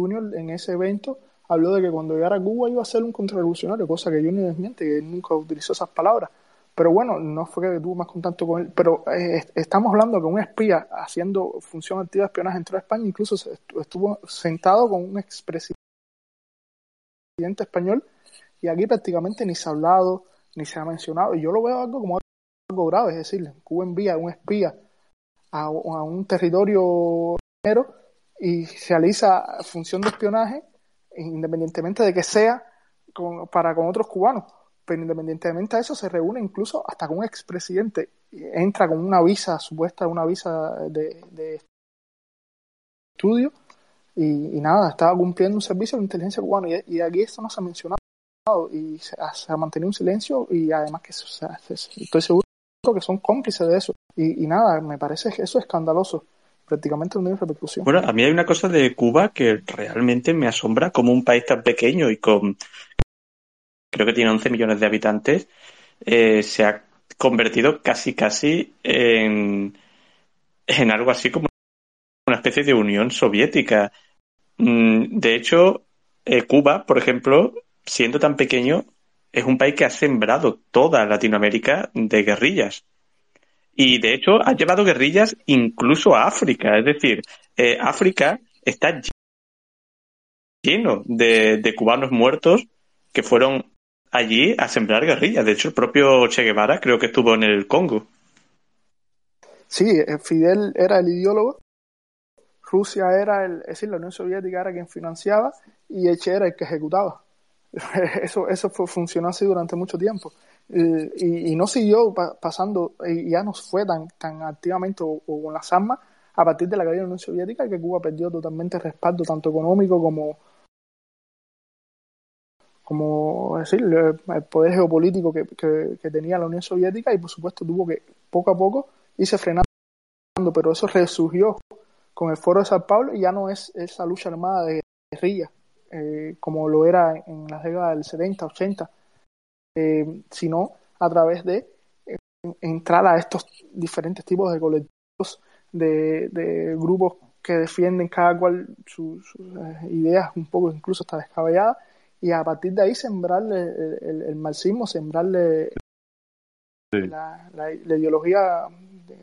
Junior en ese evento habló de que cuando llegara a Cuba iba a ser un contrarrevolucionario, cosa que Junior desmiente, que nunca utilizó esas palabras. Pero bueno, no fue que tuvo más contacto con él. Pero eh, estamos hablando que un espía haciendo función activa de espionaje entró a España, incluso estuvo sentado con un expresidente español y aquí prácticamente ni se ha hablado, ni se ha mencionado. Y yo lo veo algo como algo grave, es decir, Cuba envía un espía a, un territorio y realiza función de espionaje independientemente de que sea para con otros cubanos. Pero independientemente de eso se reúne incluso hasta con un expresidente, entra con una visa supuesta, una visa de, estudio y, nada, estaba cumpliendo un servicio de inteligencia cubana. Y, aquí esto no se ha mencionado y se, ha mantenido un silencio y además que estoy seguro que son cómplices de eso y, nada, me parece eso es escandaloso prácticamente no tiene repercusión. Bueno, a mí hay una cosa de Cuba que realmente me asombra como un país tan pequeño y con creo que tiene 11 millones de habitantes, eh, se ha convertido casi casi en, en algo así como una especie de Unión Soviética. Mm, de hecho, eh, Cuba, por ejemplo, siendo tan pequeño, es un país que ha sembrado toda Latinoamérica de guerrillas. Y de hecho ha llevado guerrillas incluso a África. Es decir, eh, África está lleno de, de, cubanos muertos que fueron allí a sembrar guerrillas. De hecho, el propio Che Guevara creo que estuvo en el Congo. Sí, eh, Fidel era el ideólogo, Rusia era el, es decir, la Unión Soviética era quien financiaba y Che era el que ejecutaba. Eso, eso funcionó así durante mucho tiempo. Y, no siguió pasando, y ya no fue tan, tan activamente o, con las armas a partir de la caída de la Unión Soviética que Cuba perdió totalmente respaldo, tanto económico como, como decir, el poder geopolítico que, que, tenía la Unión Soviética y por supuesto tuvo que poco a poco irse frenando, pero eso resurgió con el foro de San Pablo y ya no es esa lucha armada de guerrilla eh, como lo era en las décadas del 70, 80, eh, sino a través de eh, entrar a estos diferentes tipos de colectivos, de, de grupos que defienden cada cual sus, sus ideas un poco incluso hasta descabelladas y a partir de ahí sembrarle el, marxismo, sembrarle la, ideología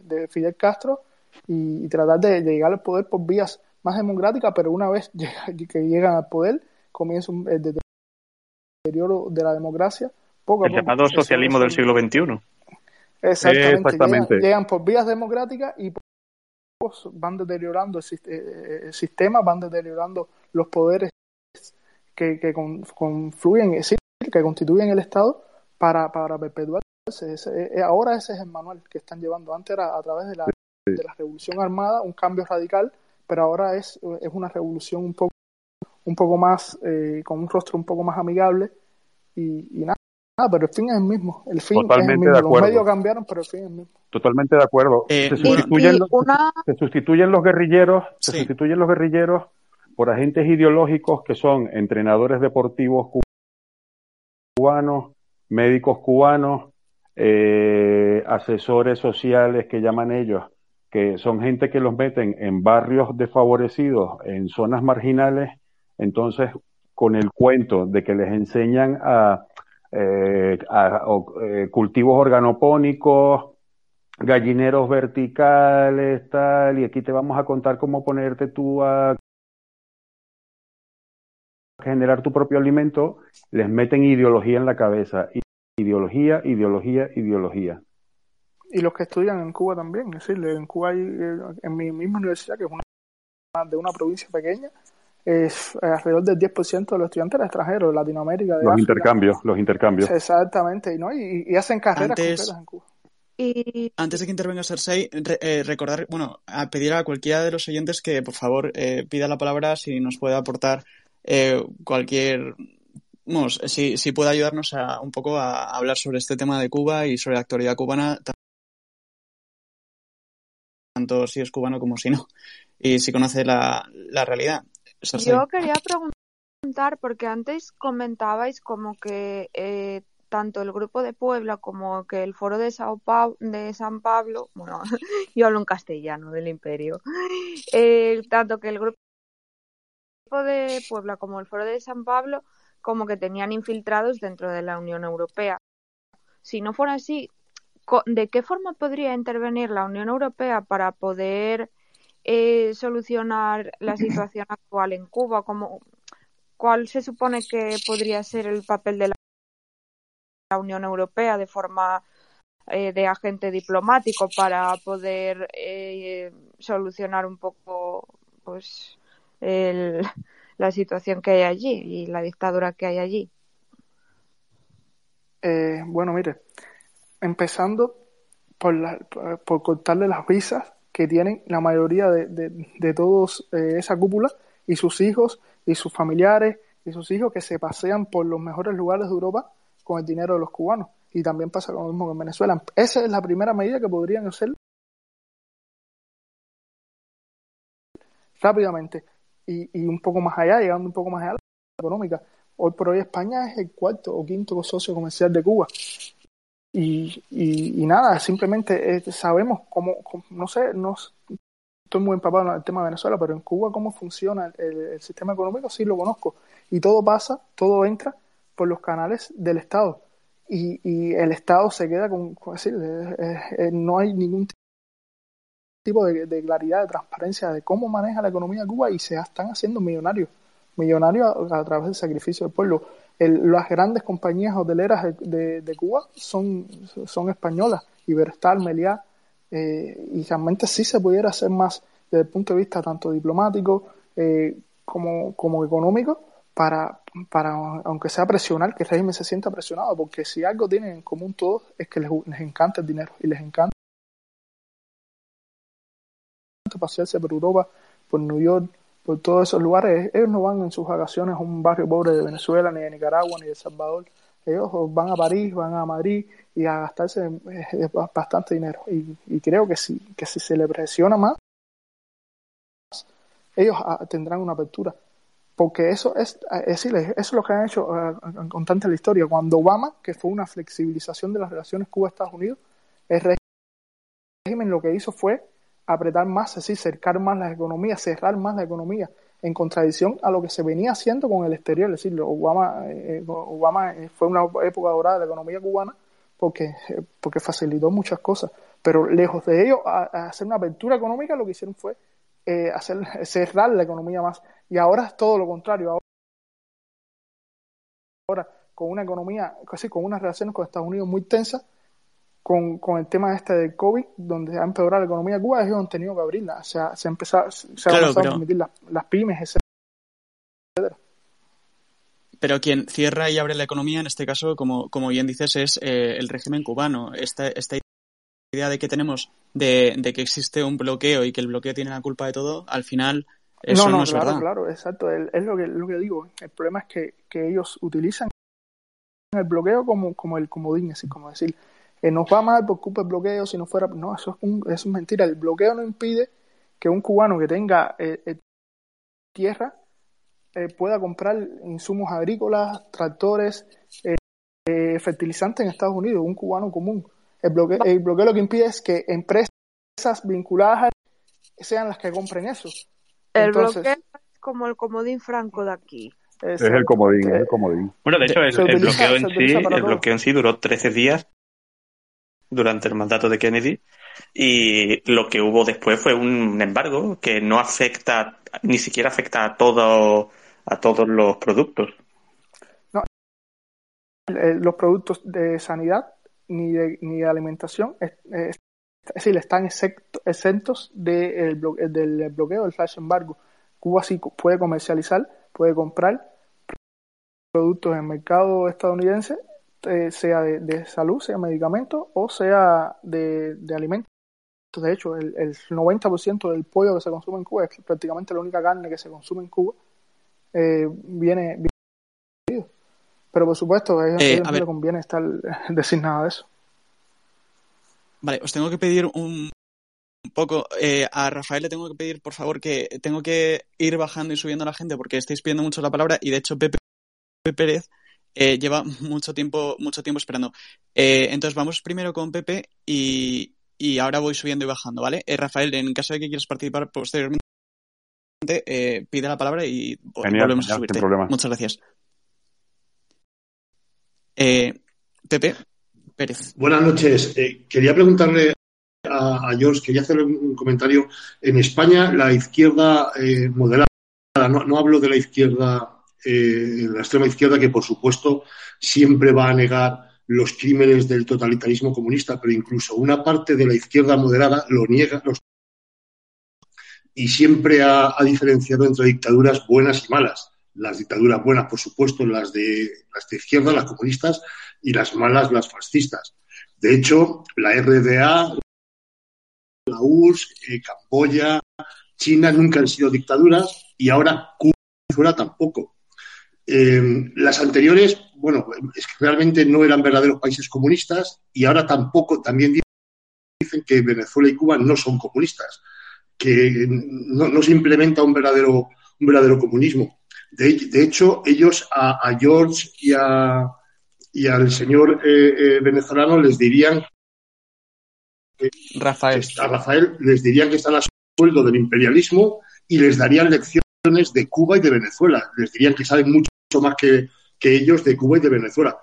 de, Fidel Castro y, tratar de, llegar al poder por vías más democráticas, pero una vez que llegan al poder comienza el deterioro de la democracia. Poco el llamado socialismo del siglo XXI. Exactamente. Llegan, por vías democráticas y van deteriorando el, el sistema, van deteriorando los poderes que, que confluyen, es decir, que constituyen el Estado para, para perpetuarse. Eh, ahora ese es el manual que están llevando. Antes era a través de la, de la revolución armada, un cambio radical, pero ahora es, es una revolución un poco, un poco más, eh, con un rostro un poco más amigable y, nada. pero el fin es el mismo. El fin es el mismo. Los medios cambiaron, pero el fin es el mismo. Totalmente de acuerdo. Eh, se, sustituyen los, se sustituyen los guerrilleros, se sustituyen los guerrilleros por agentes ideológicos que son entrenadores deportivos cubanos, médicos cubanos, eh, asesores sociales que llaman ellos, que son gente que los meten en barrios desfavorecidos, en zonas marginales, entonces con el cuento de que les enseñan a, eh, eh, cultivos organopónicos, gallineros verticales, tal, y aquí te vamos a contar cómo ponerte tú a generar tu propio alimento, les meten ideología en la cabeza. Ideología, ideología, ideología. Y los que estudian en Cuba también, es decir, en Cuba hay, eh, en mi misma universidad, que es una de una provincia pequeña, es alrededor del 10% de los estudiantes extranjeros, de Latinoamérica, de Los intercambios, los intercambios. Exactamente, ¿no? Y, y hacen carreras Antes- completas en Cuba. Y Antes de que intervenga Cersei, re- eh, recordar, bueno, a pedir a cualquiera de los oyentes que por favor eh, pida la palabra si nos puede aportar eh, cualquier, vamos, si, si puede ayudarnos a, un poco a hablar sobre este tema de Cuba y sobre la actualidad cubana, tanto si es cubano como si no, y si conoce la, la realidad. Yo quería preguntar, porque antes comentabais como que eh, tanto el grupo de Puebla como que el foro de, Sao Pau- de San Pablo, bueno, yo hablo en castellano del imperio, Eh, tanto que el grupo de Puebla como el foro de San Pablo como que tenían infiltrados dentro de la Unión Europea. Si no fuera así, ¿de qué forma podría intervenir la Unión Europea para poder eh, solucionar la situación actual en Cuba? ¿Cómo, ¿Cuál se supone que podría ser el papel de la Unión Europea de forma eh, de agente diplomático para poder eh, solucionar un poco pues el- la situación que hay allí y la dictadura que hay allí? Eh, bueno, mire, empezando por, la- por cortarle las visas que tienen la mayoría de, de, todos eh, esa cúpula y sus hijos y sus familiares y sus hijos que se pasean por los mejores lugares de Europa con el dinero de los cubanos. Y también pasa lo mismo con Venezuela. Esa es la primera medida que podrían hacer rápidamente y, y un poco más allá, llegando un poco más allá, la económica. Hoy por hoy España es el cuarto o quinto socio comercial de Cuba. Y, y, nada, simplemente eh, sabemos cómo, no sé, no estoy muy empapado en el tema de Venezuela, pero en Cuba cómo funciona el, el sistema económico sí lo conozco. Y todo pasa, todo entra por los canales del Estado. Y, y el Estado se queda con, con decir, no hay ningún tipo de, claridad, de transparencia de cómo maneja la economía de Cuba y se están haciendo millonarios, millonarios a través del sacrificio del pueblo. El- las grandes compañías hoteleras de, de- Cuba son, son españolas, Iberostar, Meliá, eh, y realmente sí se pudiera hacer más desde el punto de vista tanto diplomático eh, como, como económico para, para, aunque sea presionar, que el régimen se sienta presionado, porque si algo tienen en común todos es que les, les encanta el dinero y les encanta pasearse por Europa, por New York, por todos esos lugares. Ellos no van en sus vacaciones a un barrio pobre de Venezuela, ni de Nicaragua, ni de Salvador. Ellos van a París, van a Madrid y a gastarse eh, bastante dinero. Y, y creo que si, que si se le presiona más, ellos ah, tendrán una apertura. Porque eso es, es decir, eso es lo que han hecho uh, constante en la historia. Cuando Obama, que fue una flexibilización de las relaciones Cuba-Estados Unidos, el régimen lo que hizo fue apretar más, es decir, cercar más la economía, cerrar más la economía, en contradicción a lo que se venía haciendo con el exterior. Es decir, Obama, eh, Obama fue una época dorada de la economía cubana porque, eh, porque facilitó muchas cosas, pero lejos de ello, a, hacer una apertura económica, lo que hicieron fue eh, hacer, cerrar la economía más. Y ahora es todo lo contrario. Ahora, con una economía, casi con unas relaciones con Estados Unidos muy tensas, con, con, el tema este del COVID, donde ha empeorado la economía de Cuba, ellos han tenido que abrirla. O sea, se ha empezado, se claro, ha empezado pero... a permitir las, las, pymes, etcétera. Pero quien cierra y abre la economía, en este caso, como, como bien dices, es eh, el régimen cubano. Esta, esta idea de que tenemos de, de, que existe un bloqueo y que el bloqueo tiene la culpa de todo, al final eso no, no, no es claro, verdad. Claro, exacto. Es, es lo, que, lo que digo. El problema es que, que ellos utilizan el bloqueo como, como el comodín, así como decir, eh, nos va mal por culpa del bloqueo, si no fuera... No, eso es, un, eso es mentira. El bloqueo no impide que un cubano que tenga eh, eh, tierra eh, pueda comprar insumos agrícolas, tractores, eh, fertilizantes en Estados Unidos, un cubano común. El bloqueo, el bloqueo lo que impide es que empresas vinculadas a sean las que compren eso. El Entonces, bloqueo es como el comodín franco de aquí. Es el comodín, es el comodín. Bueno, de hecho, el, el bloqueo en sí, el bloqueo en sí duró 13 días durante el mandato de Kennedy y lo que hubo después fue un embargo que no afecta, ni siquiera afecta a todo, a todos los productos. No, los productos de sanidad ni de, ni de alimentación es, es, están exentos de el bloque, del bloqueo del flash embargo. Cuba sí puede comercializar, puede comprar productos en el mercado estadounidense, eh, sea de, salud, sea medicamentos o sea de, alimentos. De hecho, el, el 90% del pollo que se consume en Cuba, es prácticamente la única carne que se consume en Cuba, eh, viene, viene, Pero por supuesto, a ellos, eh, no les conviene estar decir nada de eso. Vale, os tengo que pedir un poco. Eh, a Rafael le tengo que pedir, por favor, que tengo que ir bajando y subiendo a la gente porque estáis pidiendo mucho la palabra y de hecho Pepe, Pérez eh, lleva mucho tiempo, mucho tiempo esperando. Eh, entonces vamos primero con Pepe y, y, ahora voy subiendo y bajando, ¿vale? Rafael, en caso de que quieras participar posteriormente, pide la palabra y volvemos a subirte. Muchas gracias. Pepe, Buenas noches. Eh, quería preguntarle a, George, quería hacer un comentario. En España, la izquierda eh, moderada, no, hablo de la izquierda, eh, la extrema izquierda, que por supuesto siempre va a negar los crímenes del totalitarismo comunista, pero incluso una parte de la izquierda moderada lo niega y siempre ha, diferenciado entre dictaduras buenas y malas. Las dictaduras buenas, por supuesto, las de, las de izquierda, las comunistas, y las malas las fascistas. De hecho, la RDA, la URSS, eh, Camboya, China nunca han sido dictaduras y ahora Cuba tampoco. Eh, las anteriores, bueno, es que realmente no eran verdaderos países comunistas y ahora tampoco, también dicen que Venezuela y Cuba no son comunistas, que no, se implementa un verdadero, un verdadero comunismo. De, hecho, ellos a George y a, y al señor eh, eh, venezolano les dirían Rafael. a Rafael les dirían que están a sueldo del imperialismo y les darían lecciones de Cuba y de Venezuela. Les dirían que saben mucho más que, ellos de Cuba y de Venezuela.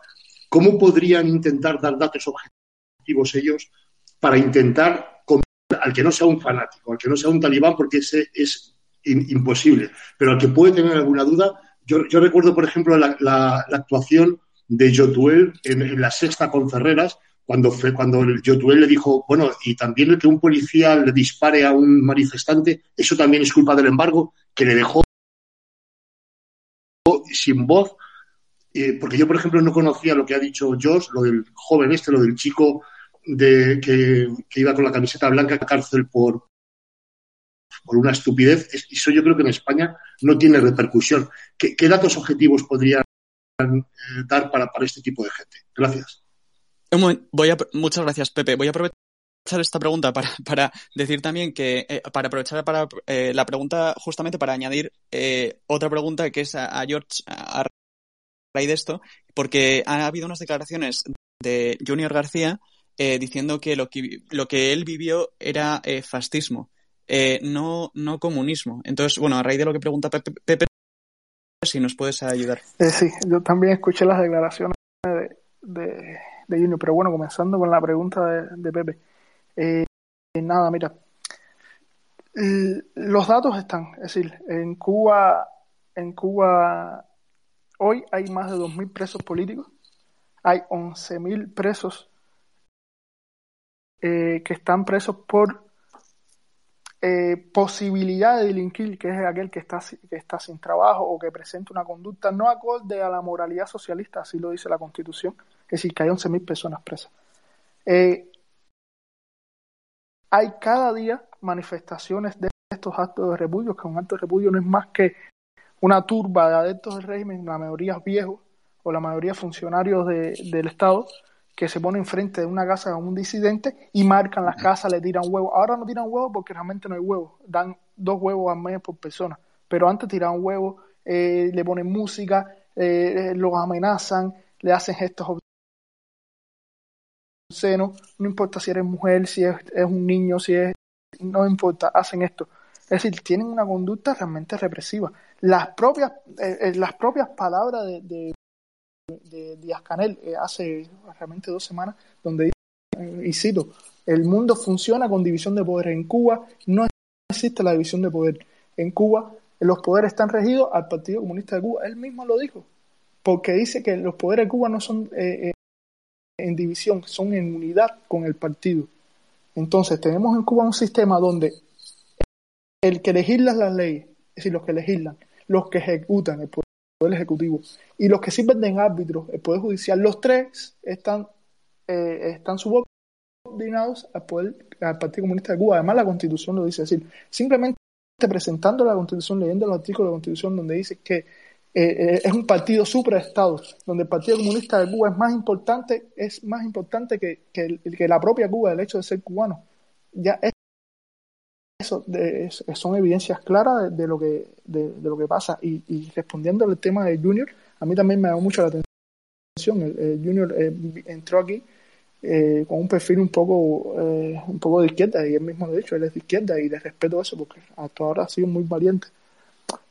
¿Cómo podrían intentar dar datos objetivos ellos para intentar al que no sea un fanático, al que no sea un talibán, porque ese es imposible, pero al que puede tener alguna duda, yo, recuerdo, por ejemplo, la actuación de Yotuel en, la sexta con Ferreras, cuando, fue, cuando Yotuel le dijo, bueno, y también el que un policía le dispare a un manifestante, eso también es culpa del embargo, que le dejó sin voz, eh, porque yo, por ejemplo, no conocía lo que ha dicho Josh, lo del joven este, lo del chico de, que, iba con la camiseta blanca a cárcel por, por una estupidez. Eso yo creo que en España no tiene repercusión. ¿Qué, datos objetivos podría eh, dar para, para este tipo de gente. Gracias. Voy a, muchas gracias, Pepe. Voy a aprovechar esta pregunta para, para decir también que, eh, para aprovechar para eh, la pregunta justamente para añadir otra pregunta que es a, George a, raíz de esto, porque ha habido unas declaraciones de Junior García diciendo que lo, que lo que él vivió era fascismo, no, no comunismo. Entonces, bueno, a raíz de lo que pregunta Pepe, Pepe si nos puedes ayudar. Eh, sí, yo también escuché las declaraciones de, de, Junior, pero bueno, comenzando con la pregunta de, Pepe. Eh, nada, mira, los datos están, es decir, en Cuba, en Cuba hoy hay más de 2.000 presos políticos, hay 11.000 presos eh, que están presos por eh, posibilidad de delinquir, que es aquel que está, que está sin trabajo o que presenta una conducta no acorde a la moralidad socialista, así lo dice la Constitución, es decir, que hay 11.000 personas presas. Eh, hay cada día manifestaciones de estos actos de repudio, que un acto de repudio no es más que una turba de adeptos del régimen, la mayoría viejos o la mayoría funcionarios del Estado, que se pone enfrente de una casa con un disidente y marcan las casas, le tiran huevos. Ahora no tiran huevos porque realmente no hay huevos, dan dos huevos al mes por persona, pero antes tiraban huevos, eh, le ponen música, eh, los amenazan, le hacen gestos obscenos, no importa si eres mujer, si es, un niño, si es... no importa, hacen esto. Es decir, tienen una conducta realmente represiva. Las propias, eh, las propias palabras de de Díaz Canel eh, hace realmente dos semanas, donde dice, y cito, el mundo funciona con división de poder. En Cuba no existe la división de poder. En Cuba los poderes están regidos al Partido Comunista de Cuba. Él mismo lo dijo, porque dice que los poderes de Cuba no son eh, eh, en división, son en unidad con el partido. Entonces tenemos en Cuba un sistema donde el que legisla las leyes, decir, los que legislan, los que ejecutan, el poder ejecutivo, y los que sirven de árbitros, el poder judicial, los tres están, eh, están subordinados al poder, al Partido Comunista de Cuba. Además, la Constitución lo dice, es decir, simplemente presentando la Constitución, leyendo los artículos de la Constitución donde dice que eh, eh, es un partido supraestado, donde el Partido Comunista de Cuba es más importante, es más importante que, que, la propia Cuba, el hecho de ser cubano. Ya es, eso de, son evidencias claras de, lo que de, lo que pasa. Y, respondiendo al tema de Junior, a mí también me da mucho la atención. El, Junior eh, entró aquí eh, con un perfil un poco eh, un poco de izquierda y él mismo lo ha dicho, él es de izquierda y le respeto eso porque hasta ahora ha sido muy valiente.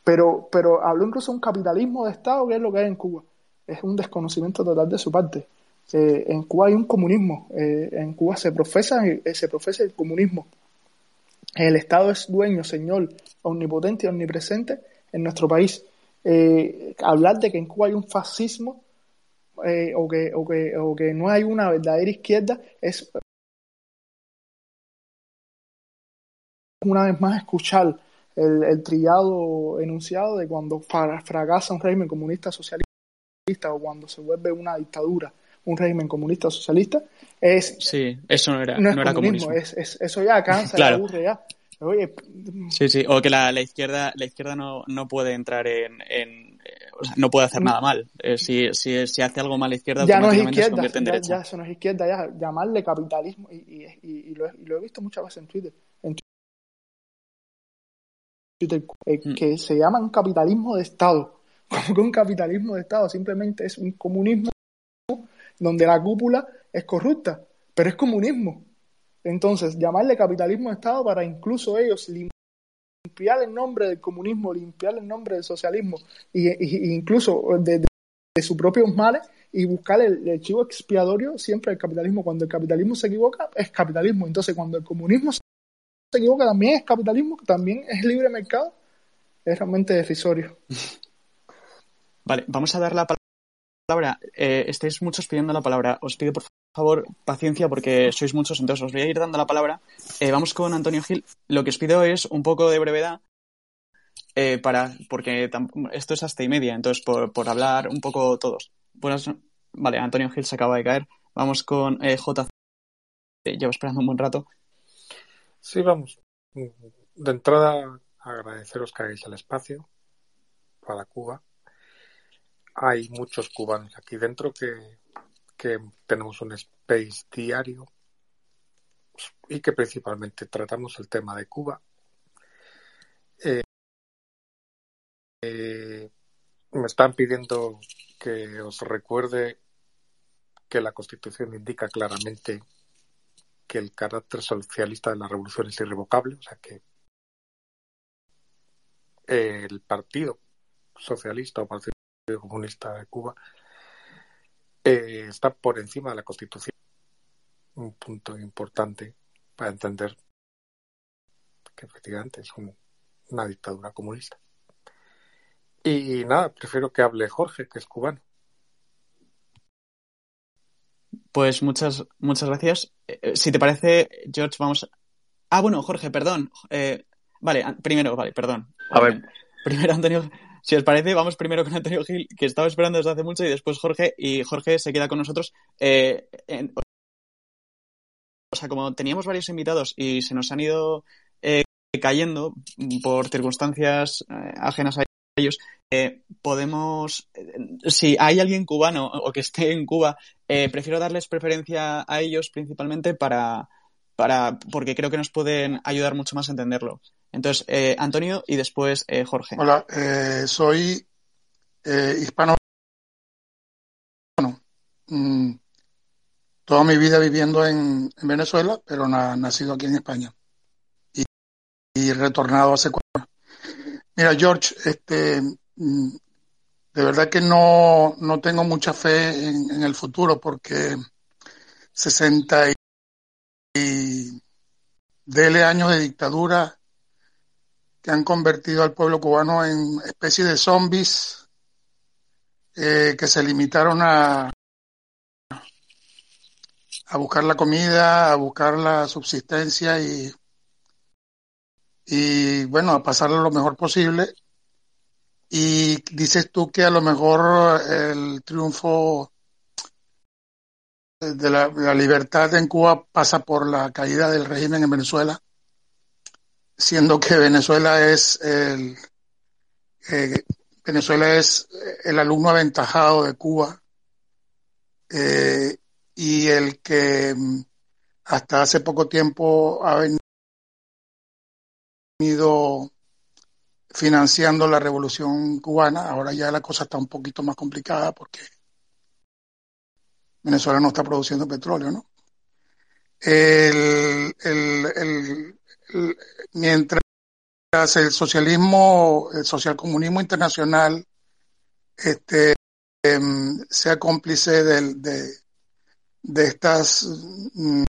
Pero, pero habló incluso de un capitalismo de Estado que es lo que hay en Cuba. Es un desconocimiento total de su parte. en Cuba hay un comunismo, en Cuba se profesa, se profesa el comunismo el Estado es dueño, señor, omnipotente y omnipresente en nuestro país. Eh, hablar de que en Cuba hay un fascismo eh, o, que, o, que, o que no hay una verdadera izquierda es una vez más escuchar el, trillado enunciado de cuando fracasa un régimen comunista socialista o cuando se vuelve una dictadura un régimen comunista socialista, es... Sí, eso no era, no, era comunismo. Es, es, eso ya cansa, claro. aburre ya. Oye, sí, sí, o que la, la izquierda, la izquierda no, no puede entrar en, en o sea, no puede hacer nada mal. Eh, si, si, si, hace algo mal la izquierda, ya no es izquierda, se en ya, ya, eso no es izquierda, ya llamarle capitalismo, y, y, y, lo, y, lo, he visto muchas veces en Twitter, que se llaman capitalismo de Estado, como que un capitalismo de Estado simplemente es un comunismo donde la cúpula es corrupta, pero es comunismo. Entonces, llamarle capitalismo de Estado para incluso ellos limpiar el nombre del comunismo, limpiar el nombre del socialismo, y, incluso de, sus propios males, y buscar el, chivo expiatorio siempre el capitalismo. Cuando el capitalismo se equivoca, es capitalismo. Entonces, cuando el comunismo se equivoca, también es capitalismo, también es libre mercado, es realmente decisorio. Vale, vamos a dar la palabra. Eh, estáis muchos pidiendo la palabra. Os pido por favor paciencia porque sois muchos, entonces os voy a ir dando la palabra. Eh, vamos con Antonio Gil. Lo que os pido es un poco de brevedad eh, para porque esto es hasta y media, entonces por, por hablar un poco todos. vale, Antonio Gil se acaba de caer. Vamos con JC. Llevo esperando un buen rato. Sí, vamos. De entrada, agradeceros que hagáis el espacio para Cuba hay muchos cubanos aquí dentro que, tenemos un space diario y que principalmente tratamos el tema de Cuba. Eh, eh, me están pidiendo que os recuerde que la Constitución indica claramente que el carácter socialista de la revolución es irrevocable, o sea que el Partido Socialista o Partido Comunista de Cuba eh, está por encima de la Constitución. Un punto importante para entender que efectivamente es una dictadura comunista. Y nada, prefiero que hable Jorge, que es cubano. Pues muchas, muchas gracias. Eh, si te parece, George, vamos. Ah, bueno, Jorge, perdón. Eh, vale, primero, vale, perdón. A ver. Primero, Antonio, si os parece, vamos primero con Antonio Gil, que estaba esperando desde hace mucho, y después Jorge, y Jorge se queda con nosotros. Eh, o sea, como teníamos varios invitados y se nos han ido eh, cayendo por circunstancias eh, ajenas a ellos, podemos, si hay alguien cubano o que esté en Cuba, prefiero darles preferencia a ellos principalmente para, para, porque creo que nos pueden ayudar mucho más a entenderlo. Entonces, eh, Antonio y después eh, Jorge. Hola, eh, soy hispano. Mm, toda mi vida viviendo en, Venezuela, pero nacido aquí en España. Y, retornado hace cuatro Mira, George, este, mm, de verdad que no, no tengo mucha fe en, el futuro porque 60 y dele años de dictadura que han convertido al pueblo cubano en especie de zombies eh, que se limitaron a, a buscar la comida, a buscar la subsistencia y, y bueno, a pasarlo lo mejor posible. Y dices tú que a lo mejor el triunfo de la, libertad en Cuba pasa por la caída del régimen en Venezuela, siendo que Venezuela es el eh, Venezuela es el alumno aventajado de Cuba eh, y el que mm, hasta hace poco tiempo ha venido financiando la revolución cubana. Ahora ya la cosa está un poquito más complicada porque Venezuela no está produciendo petróleo, ¿no? El, mientras el socialismo, el socialcomunismo internacional, este, em, sea cómplice de, de, de estas mm,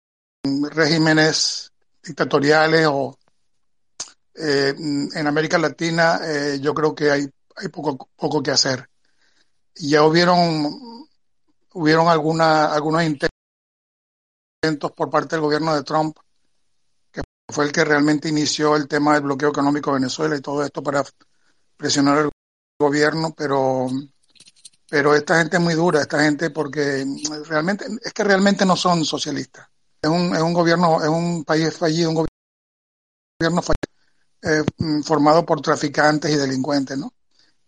regímenes dictatoriales o eh, en América Latina, eh, yo creo que hay, hay poco, poco que hacer. Ya hubieron, hubieron alguna, algunos intentos por parte del gobierno de Trump, que fue el que realmente inició el tema del bloqueo económico de Venezuela y todo esto para presionar al gobierno, pero pero esta gente es muy dura, esta gente porque realmente es que realmente no son socialistas. Es un, es un gobierno, es un país fallido, un gobierno fallido, eh, formado por traficantes y delincuentes, ¿no?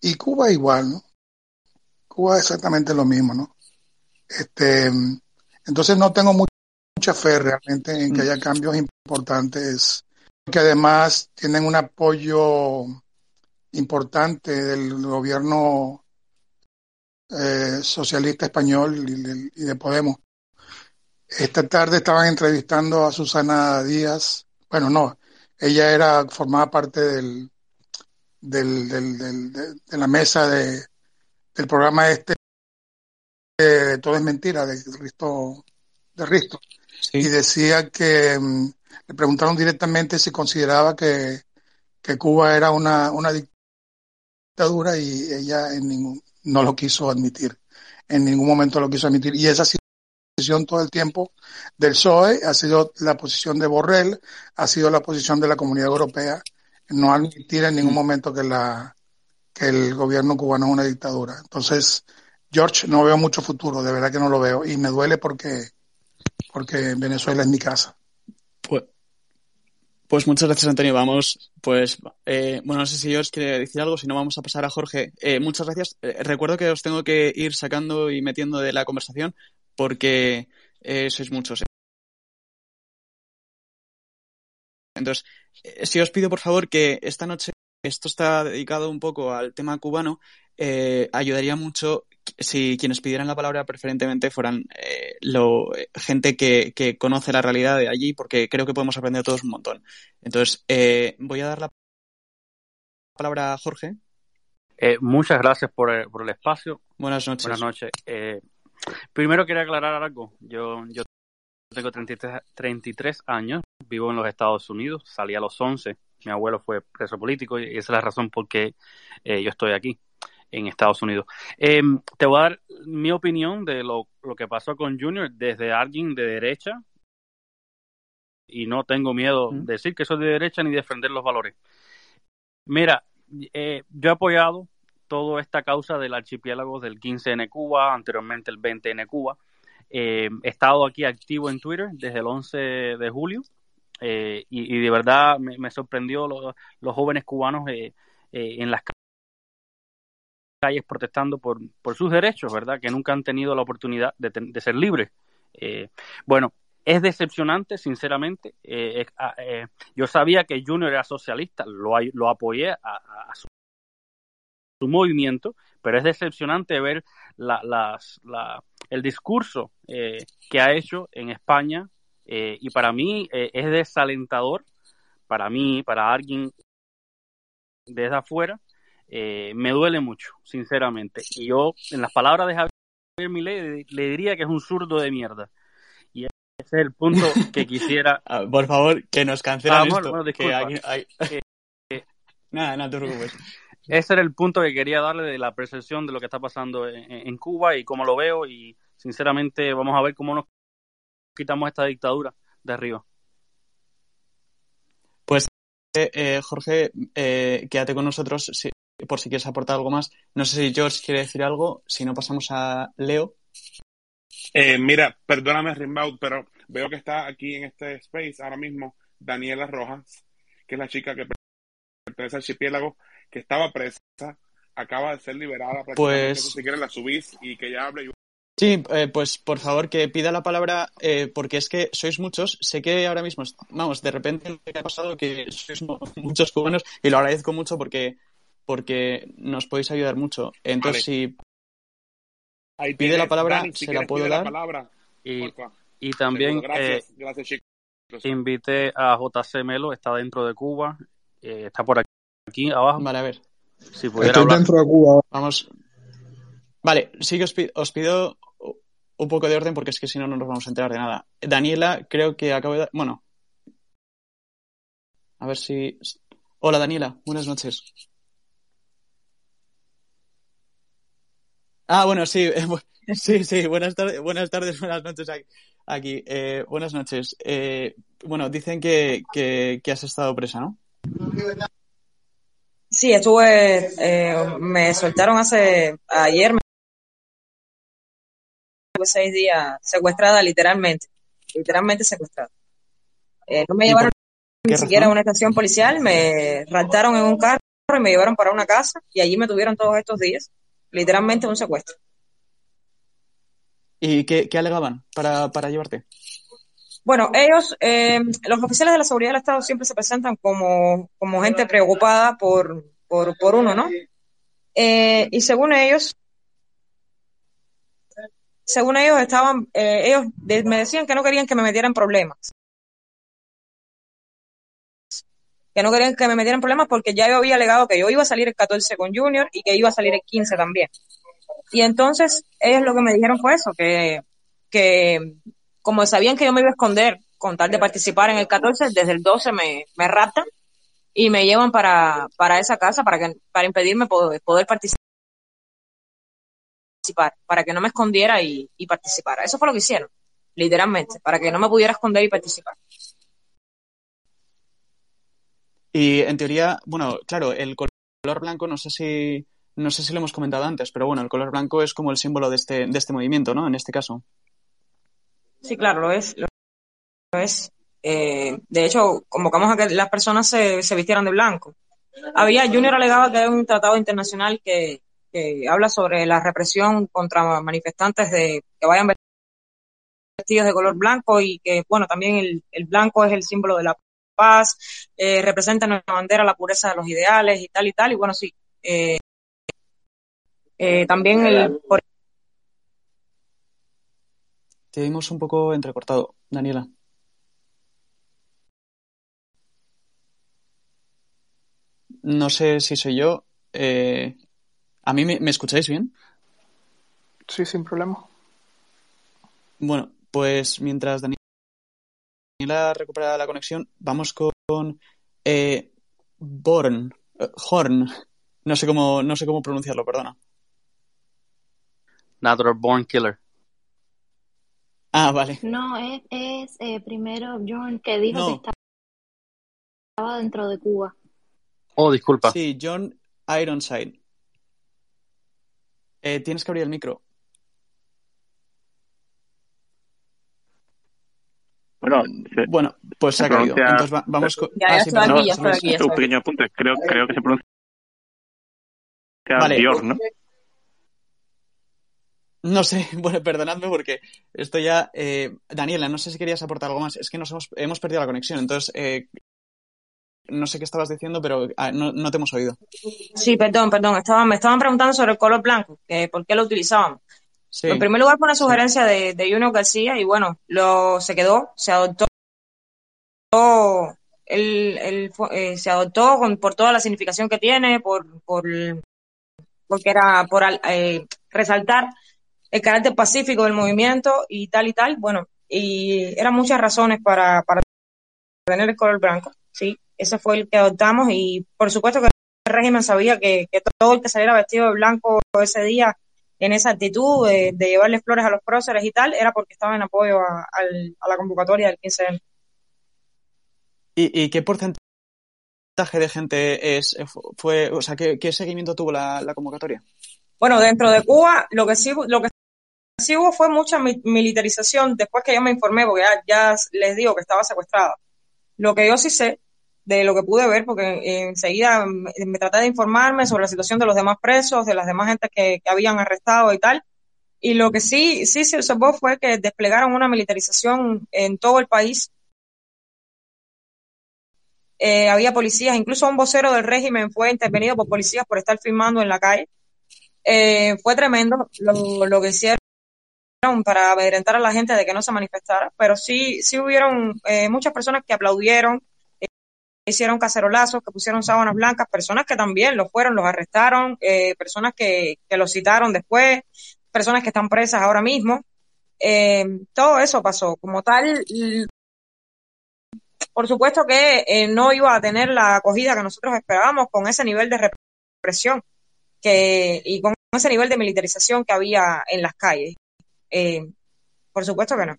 Y Cuba igual, ¿no? Cuba es exactamente lo mismo, ¿no? Este, entonces no tengo mucha fe realmente en que haya cambios importantes, que además tienen un apoyo importante del gobierno eh, socialista español y, de Podemos. Esta tarde estaban entrevistando a Susana Díaz. Bueno, no, ella era formaba parte del, del, del, de, la mesa de, del programa este de Todo es mentira de Risto, de Risto. Y decía que mm, le preguntaron directamente si consideraba que, que Cuba era una, una dictadura y ella en ningún, no lo quiso admitir. En ningún momento lo quiso admitir. Y esa posición todo el tiempo del PSOE ha sido la posición de Borrell, ha sido la posición de la Comunidad Europea, no admitir en ningún momento que la que el gobierno cubano es una dictadura. Entonces, George, no veo mucho futuro, de verdad que no lo veo. Y me duele porque, porque Venezuela es mi casa. Pues, pues muchas gracias, Antonio. Vamos, pues, eh, bueno, no sé si os quiere decir algo, si no vamos a pasar a Jorge. Eh, muchas gracias. Eh, recuerdo que os tengo que ir sacando y metiendo de la conversación porque eh, sois muchos. Entonces, eh, si os pido por favor que esta noche, esto está dedicado un poco al tema cubano, eh, ayudaría mucho si quienes pidieran la palabra preferentemente fueran eh, lo, gente que, que, conoce la realidad de allí, porque creo que podemos aprender todos un montón. Entonces, eh, voy a dar la palabra a Jorge. Eh, muchas gracias por el, por el, espacio. Buenas noches. Buenas noches. Primero quería aclarar algo. Yo, yo tengo 33, 33 años, vivo en los Estados Unidos, salí a los 11. Mi abuelo fue preso político y esa es la razón por qué yo estoy aquí en Estados Unidos. Eh, te voy a dar mi opinión de lo, lo, que pasó con Junior desde alguien de derecha y no tengo miedo de decir que soy de derecha ni defender los valores. Mira, eh, yo he apoyado toda esta causa del archipiélago del 15N Cuba, anteriormente el 20N Cuba. Eh, he estado aquí activo en Twitter desde el 11 de julio eh, y, de verdad me, sorprendió lo, los jóvenes cubanos eh, en las calles protestando por, por sus derechos, ¿verdad? Que nunca han tenido la oportunidad de, de ser libres. Bueno, es decepcionante, sinceramente. Eh, yo sabía que Junior era socialista, lo, lo apoyé a su, su, movimiento, pero es decepcionante ver la, las, la, el discurso que ha hecho en España y para mí es desalentador, para mí, para alguien desde afuera, eh, me duele mucho, sinceramente. Y yo, en las palabras de Javier Milei, le diría que es un zurdo de mierda. Y ese es el punto que quisiera. Ah, por favor, que nos cancelan ah, esto. Bueno, que hay, hay... Eh, eh, nada, nada, te preocupes. Ese era el punto que quería darle de la percepción de lo que está pasando en, en Cuba y cómo lo veo. Y sinceramente, vamos a ver cómo nos quitamos esta dictadura de arriba. Pues eh, Jorge, eh, quédate con nosotros por si quieres aportar algo más. No sé si George quiere decir algo, si no pasamos a Leo. Eh, mira, perdóname, Rimbaud, pero veo que está aquí en este space ahora mismo Daniela Rojas, que es la chica que pertenece al archipiélago, que estaba presa, acaba de ser liberada. Pues... Si quieres la subís y que ya hable. Sí, eh, pues por favor que pida la palabra, eh, porque es que sois muchos. Sé que ahora mismo, vamos, de repente ha pasado que sois muchos cubanos y lo agradezco mucho porque, porque nos podéis ayudar mucho. Entonces, si pide la palabra, se la puedo dar. y, y, también eh, invité a JC Melo, está dentro de Cuba, está por aquí, abajo. Vale, a ver. Si pudiera Estoy dentro de Cuba. Vamos. Vale, sí que os os pido un poco de orden porque es que si no, no nos vamos a enterar de nada. Daniela, creo que acabo de... Bueno. A ver si... Hola Daniela, buenas noches. Ah, bueno, sí, sí, sí, buenas tardes, buenas tardes, buenas noches aquí. Eh, buenas noches. Eh, bueno, dicen que, que, has estado presa, ¿no? Sí, estuve, eh, me soltaron hace, ayer, seis días secuestrada literalmente, literalmente secuestrada. Eh, no me llevaron ni siquiera a una estación policial, me raptaron en un carro y me llevaron para una casa y allí me tuvieron todos estos días, literalmente un secuestro. ¿Y qué, alegaban para, para llevarte? Bueno, ellos, eh, los oficiales de la seguridad del Estado siempre se presentan como, como gente preocupada por, por, por uno, ¿no? Eh, y según ellos, según ellos estaban, eh, ellos me decían que no querían que me metieran problemas. Que no querían que me metieran problemas porque ya yo había alegado que yo iba a salir el 14 con Junior y que iba a salir el 15 también. Y entonces ellos lo que me dijeron fue eso, que, que como sabían que yo me iba a esconder con tal de participar en el 14, desde el 12 me, me raptan y me llevan para, para esa casa para, que, para impedirme poder, poder participar para que no me escondiera y, participara. Eso fue lo que hicieron, literalmente, para que no me pudiera esconder y participar. Y en teoría, bueno, claro, el color blanco, no sé si no sé si lo hemos comentado antes, pero bueno, el color blanco es como el símbolo de este, de este movimiento, ¿no? En este caso. Sí, claro, lo es. Lo es. Eh, de hecho, convocamos a que las personas se, se vistieran de blanco. Había, Junior alegaba que hay un tratado internacional que, que habla sobre la represión contra manifestantes de que vayan vestidos de color blanco y que, bueno, también el, el blanco es el símbolo de la paz, eh, representa en nuestra bandera la pureza de los ideales y tal y tal, y bueno, sí. Eh, eh, también el... Te vimos un poco entrecortado, Daniela. No sé si soy yo. Eh, ¿A mí me, escucháis bien? Sí, sin problema. Bueno, pues mientras Daniela recupera la conexión, vamos con eh, Born, eh, Horn. No sé cómo, no sé cómo pronunciarlo, perdona. Natural Born Killer. Ah, vale. No, es, es eh, primero John que dijo que estaba dentro de Cuba. Oh, disculpa. Sí, John Ironside. Eh, tienes que abrir el micro. Bueno, bueno pues se, ha caído. Entonces vamos con. Ya, ah, estoy aquí, ya aquí. Un pequeño apunte. Creo, creo que se pronuncia vale. Dior, ¿no? No sé, bueno, perdonadme porque esto ya. Eh, Daniela, no sé si querías aportar algo más. Es que nos hemos, hemos perdido la conexión. Entonces, eh, no sé qué estabas diciendo, pero ah, no, te hemos oído. Sí, perdón, perdón. Estaban, me estaban preguntando sobre el color blanco, ¿por qué lo utilizaban? En primer lugar fue una sugerencia de, de Junior García y bueno, lo se quedó, se adoptó, él, eh, se adoptó por toda la significación que tiene, por, por porque era por eh, resaltar el carácter pacífico del movimiento y tal y tal. Bueno, y eran muchas razones para, para tener el color blanco, sí ese fue el que adoptamos y por supuesto que el régimen sabía que, todo el que saliera vestido de blanco ese día en esa actitud de, llevarle flores a los próceres y tal, era porque estaba en apoyo a, la convocatoria del 15 ¿Y, ¿Y, qué porcentaje porcentaje de gente es fue, o sea, qué, qué seguimiento tuvo la, la, convocatoria? Bueno, dentro de Cuba, lo que sí, lo que sí hubo fue mucha militarización después que yo me informé, porque ya, ya les digo que estaba secuestrada. Lo que yo sí sé de lo que pude ver, porque enseguida me, traté de informarme sobre la situación de los demás presos, de las demás gente que, que habían arrestado y tal. Y lo que sí, sí se observó fue que desplegaron una militarización en todo el país. Eh, había policías, incluso un vocero del régimen fue intervenido por policías por estar filmando en la calle. Eh, fue tremendo lo, lo que hicieron para amedrentar a la gente de que no se manifestara, pero sí, sí hubieron eh, muchas personas que aplaudieron, eh, hicieron cacerolazos, que pusieron sábanas blancas, personas que también lo fueron, los arrestaron, eh, personas que, que los citaron después, personas que están presas ahora mismo. todo eso pasó. Como tal, por supuesto que no iba a tener la acogida que nosotros esperábamos con ese nivel de represión que, y con ese nivel de militarización que había en las calles. Eh, por supuesto que no.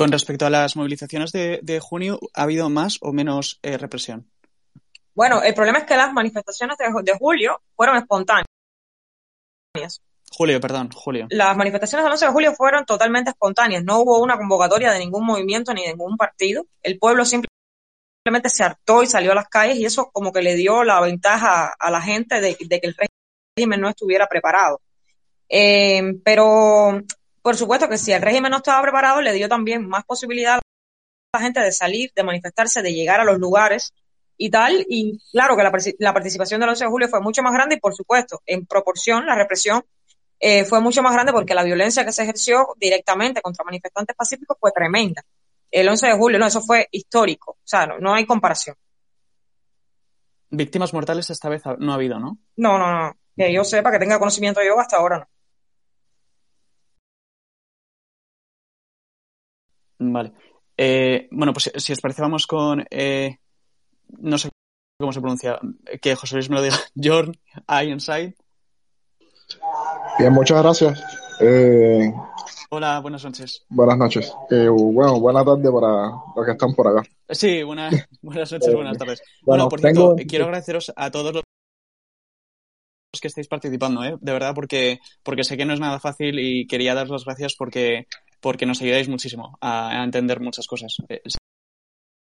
Con respecto a las movilizaciones de, junio, ¿ha habido más o menos eh, represión? Bueno, el problema es que las manifestaciones de, julio fueron espontáneas. Julio, perdón, julio. Las manifestaciones del 11 de julio fueron totalmente espontáneas. No hubo una convocatoria de ningún movimiento ni de ningún partido. El pueblo simplemente se hartó y salió a las calles y eso como que le dio la ventaja a la gente de que el régimen no estuviera preparado. Eh, pero por supuesto que si el régimen no estaba preparado, le dio también más posibilidad a la gente de salir, de manifestarse, de llegar a los lugares y tal. Y claro que la, participación del 11 de julio fue mucho más grande y por supuesto, en proporción, la represión eh, fue mucho más grande porque la violencia que se ejerció directamente contra manifestantes pacíficos fue tremenda. El 11 de julio, no, eso fue histórico. O sea, no hay comparación. Víctimas mortales esta vez no ha habido, ¿no? No, no, no. Que yo sepa, que tenga conocimiento yo, hasta ahora no. Vale. Eh, bueno, pues si os parece, vamos con. Eh, no sé cómo se pronuncia. Que José Luis me lo diga. Jorn Ironside. Bien, muchas gracias. Eh, Hola, buenas noches. Buenas noches. bueno, buena tarde para los que están por acá. Sí, buenas noches, buenas tardes. Bueno, por cierto, quiero agradeceros a todos los que estáis participando, ¿eh? de verdad, porque, porque sé que no es nada fácil y quería daros las gracias porque porque nos ayudáis muchísimo a, entender muchas cosas. Eh,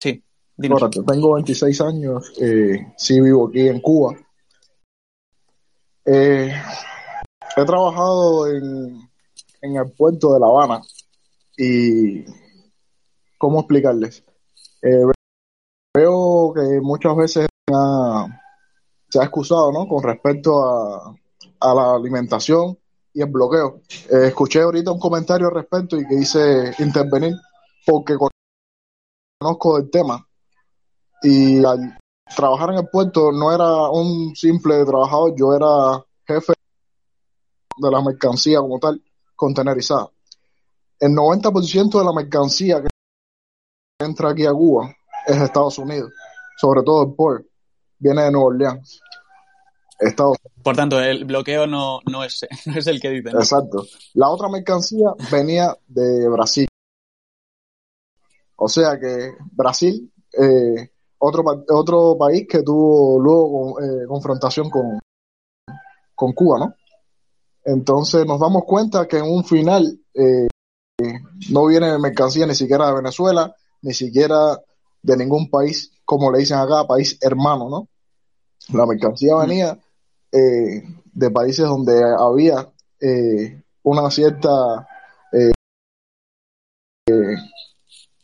sí, tengo 26 años, eh, sí vivo aquí en Cuba. Eh, he trabajado en, en el puerto de La Habana y, ¿cómo explicarles? veo que muchas veces se ha excusado, ¿no? Con respecto a la alimentación y el bloqueo. Eh, escuché ahorita un comentario al respecto y que hice intervenir porque conozco el tema y al trabajar en el puerto no era un simple trabajador, yo era jefe de la mercancía como tal, contenerizada. El 90% de la mercancía que entra aquí a Cuba es de Estados Unidos, sobre todo el port, viene de Nueva Orleans. Por tanto, el bloqueo no, no, es, no es el que dicen. Exacto. La otra mercancía venía de Brasil. O sea que Brasil, eh, otro, otro país que tuvo luego eh, confrontación con, con Cuba, ¿no? Entonces nos damos cuenta que en un final eh, no viene mercancía ni siquiera de Venezuela, ni siquiera de ningún país, como le dicen acá, país hermano, ¿no? La mercancía venía eh, de países donde había eh, una cierta eh,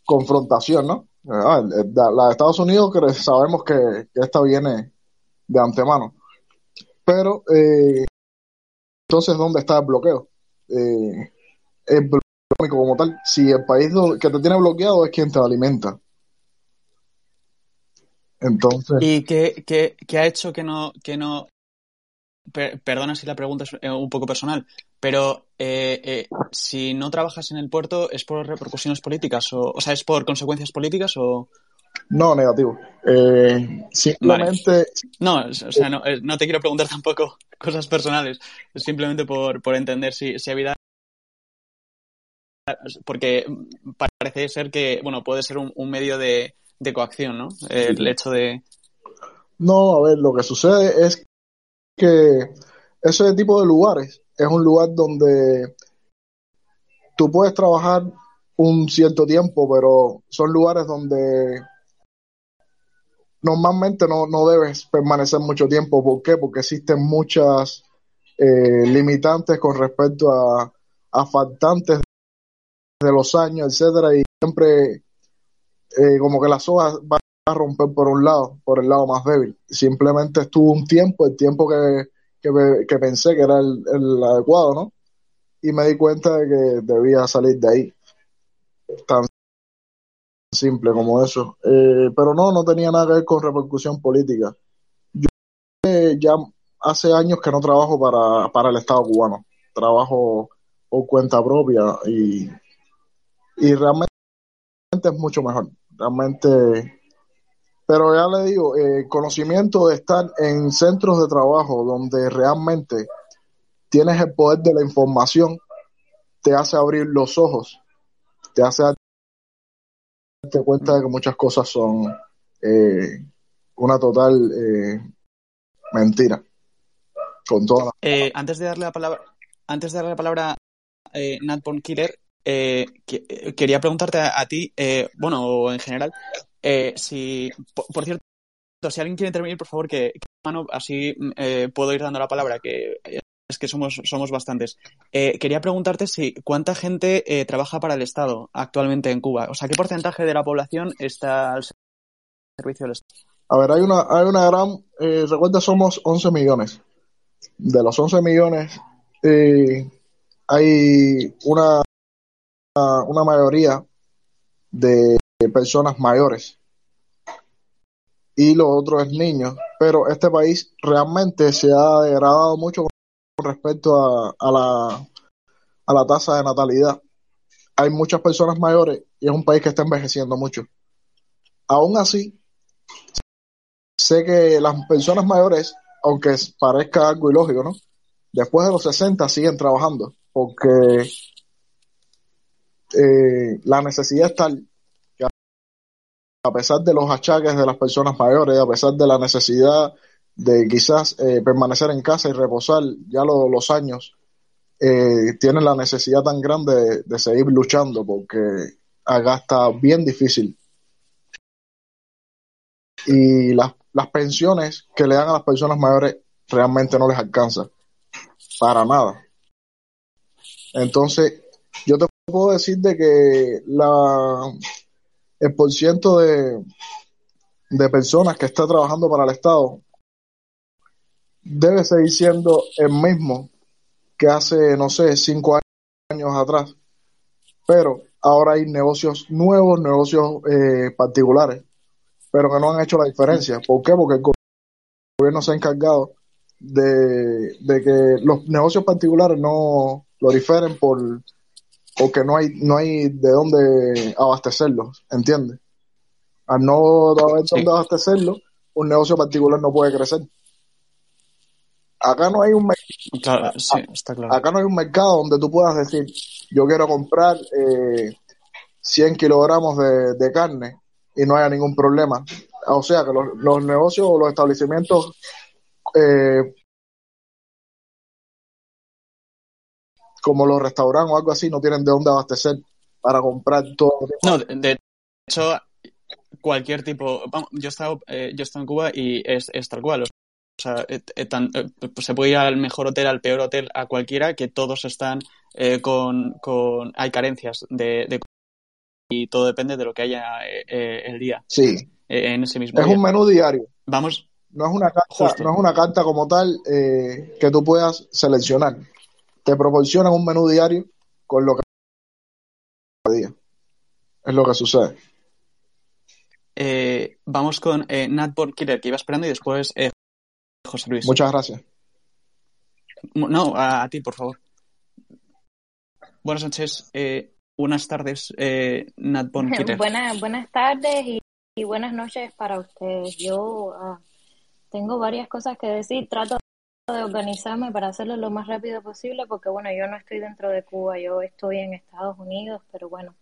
confrontación, ¿no? Ah, la de Estados Unidos que sabemos que, esta viene de antemano. Pero, entonces, ¿dónde está el bloqueo? el bloqueo como tal, si el país que te tiene bloqueado es quien te alimenta. Entonces. ¿Y qué, qué, qué ha hecho que no, que no perdona si la pregunta es eh, un poco personal, pero eh, eh, si no trabajas en el puerto, ¿es por repercusiones políticas? O, o sea, ¿es por consecuencias políticas o...? No, negativo. simplemente... No, o sea, no, no, te quiero preguntar tampoco cosas personales, simplemente por, por entender si, si había... Porque parece ser que, bueno, puede ser un, un medio de, de coacción, ¿no? El hecho de... No, a ver, lo que sucede es que ese tipo de lugares es un lugar donde tú puedes trabajar un cierto tiempo, pero son lugares donde normalmente no, no debes permanecer mucho tiempo. ¿Por qué? Porque existen muchas eh, limitantes con respecto a, a faltantes de los años, etcétera, y siempre eh, como que las hojas van a romper por un lado, por el lado más débil. Simplemente estuvo un tiempo, el tiempo que, que, pensé que era el, el, adecuado, ¿no? Y me di cuenta de que debía salir de ahí. Tan simple como eso. Eh, pero no, no tenía nada que ver con repercusión política. Yo eh, ya hace años que no trabajo para, para el Estado cubano. Trabajo por cuenta propia y, y realmente es mucho mejor. Realmente, pero ya le digo, eh, conocimiento de estar en centros de trabajo donde realmente tienes el poder de la información, te hace abrir los ojos, te hace darte cuenta de que muchas cosas son eh, una total eh, mentira. Con toda antes de darle la palabra, antes de darle la palabra eh, Nat Killer, eh, eh, quería preguntarte a, ti, eh, bueno, en general, eh, si, por, cierto, si alguien quiere intervenir, por favor, que, mano, así puedo ir dando la palabra, que es que somos, somos bastantes. quería preguntarte si cuánta gente trabaja para el Estado actualmente en Cuba. O sea, ¿qué porcentaje de la población está al servicio del Estado? A ver, hay una, hay una gran, recuerda, somos 11 millones. De los 11 millones, hay una una mayoría de personas mayores y lo otro es niños, pero este país realmente se ha degradado mucho con respecto a, la, a la tasa de natalidad. Hay muchas personas mayores y es un país que está envejeciendo mucho. Aún así, sé que las personas mayores, aunque parezca algo ilógico, ¿no? Después de los 60 siguen trabajando porque eh, la necesidad es tal a pesar de los achaques de las personas mayores, a pesar de la necesidad de quizás eh, permanecer en casa y reposar ya los años, eh, tienen la necesidad tan grande de, seguir luchando porque acá está bien difícil. Y las, las pensiones que le dan a las personas mayores realmente no les alcanza para nada. Entonces, yo te puedo decir de que la el porciento de, de personas que está trabajando para el Estado debe seguir siendo el mismo que hace, no sé, cinco años atrás. Pero ahora hay negocios nuevos, negocios eh, particulares, pero que no han hecho la diferencia. ¿Por qué? Porque el gobierno se ha encargado de, de que los negocios particulares no proliferen por porque no hay, no hay de dónde abastecerlos, ¿entiendes? Al no haber dónde abastecerlos, un negocio particular no puede crecer. Acá no hay un claro, acá no hay un mercado donde tú puedas decir, yo quiero comprar eh, 100 kilogramos de, carne y no haya ningún problema. O sea que los, los negocios o los establecimientos eh, como los restaurantes o algo así no tienen de dónde abastecer para comprar todo. No, de hecho, cualquier tipo. yo he estado, eh, yo he en Cuba y es, tal cual. O sea, eh, eh, pues se puede ir al mejor hotel, al peor hotel, a cualquiera, que todos están con, con. Hay carencias de, y todo depende de lo que haya el día. Sí. en ese mismo Es un menú diario. Vamos. No es una carta, no es una carta como tal que tú puedas seleccionar te proporcionan un menú diario con lo que día. Es lo que sucede. Eh, vamos con eh, Nat Killer, que iba esperando, y después eh, José Luis. Muchas gracias. No, a, ti, por favor. Buenas noches. Eh, buenas tardes, Nat Killer. Buenas, buenas tardes y, buenas noches para ustedes. Yo ah, tengo varias cosas que decir. Trato de organizarme para hacerlo lo más rápido posible porque bueno, yo no estoy dentro de Cuba, yo estoy en Estados Unidos, pero bueno,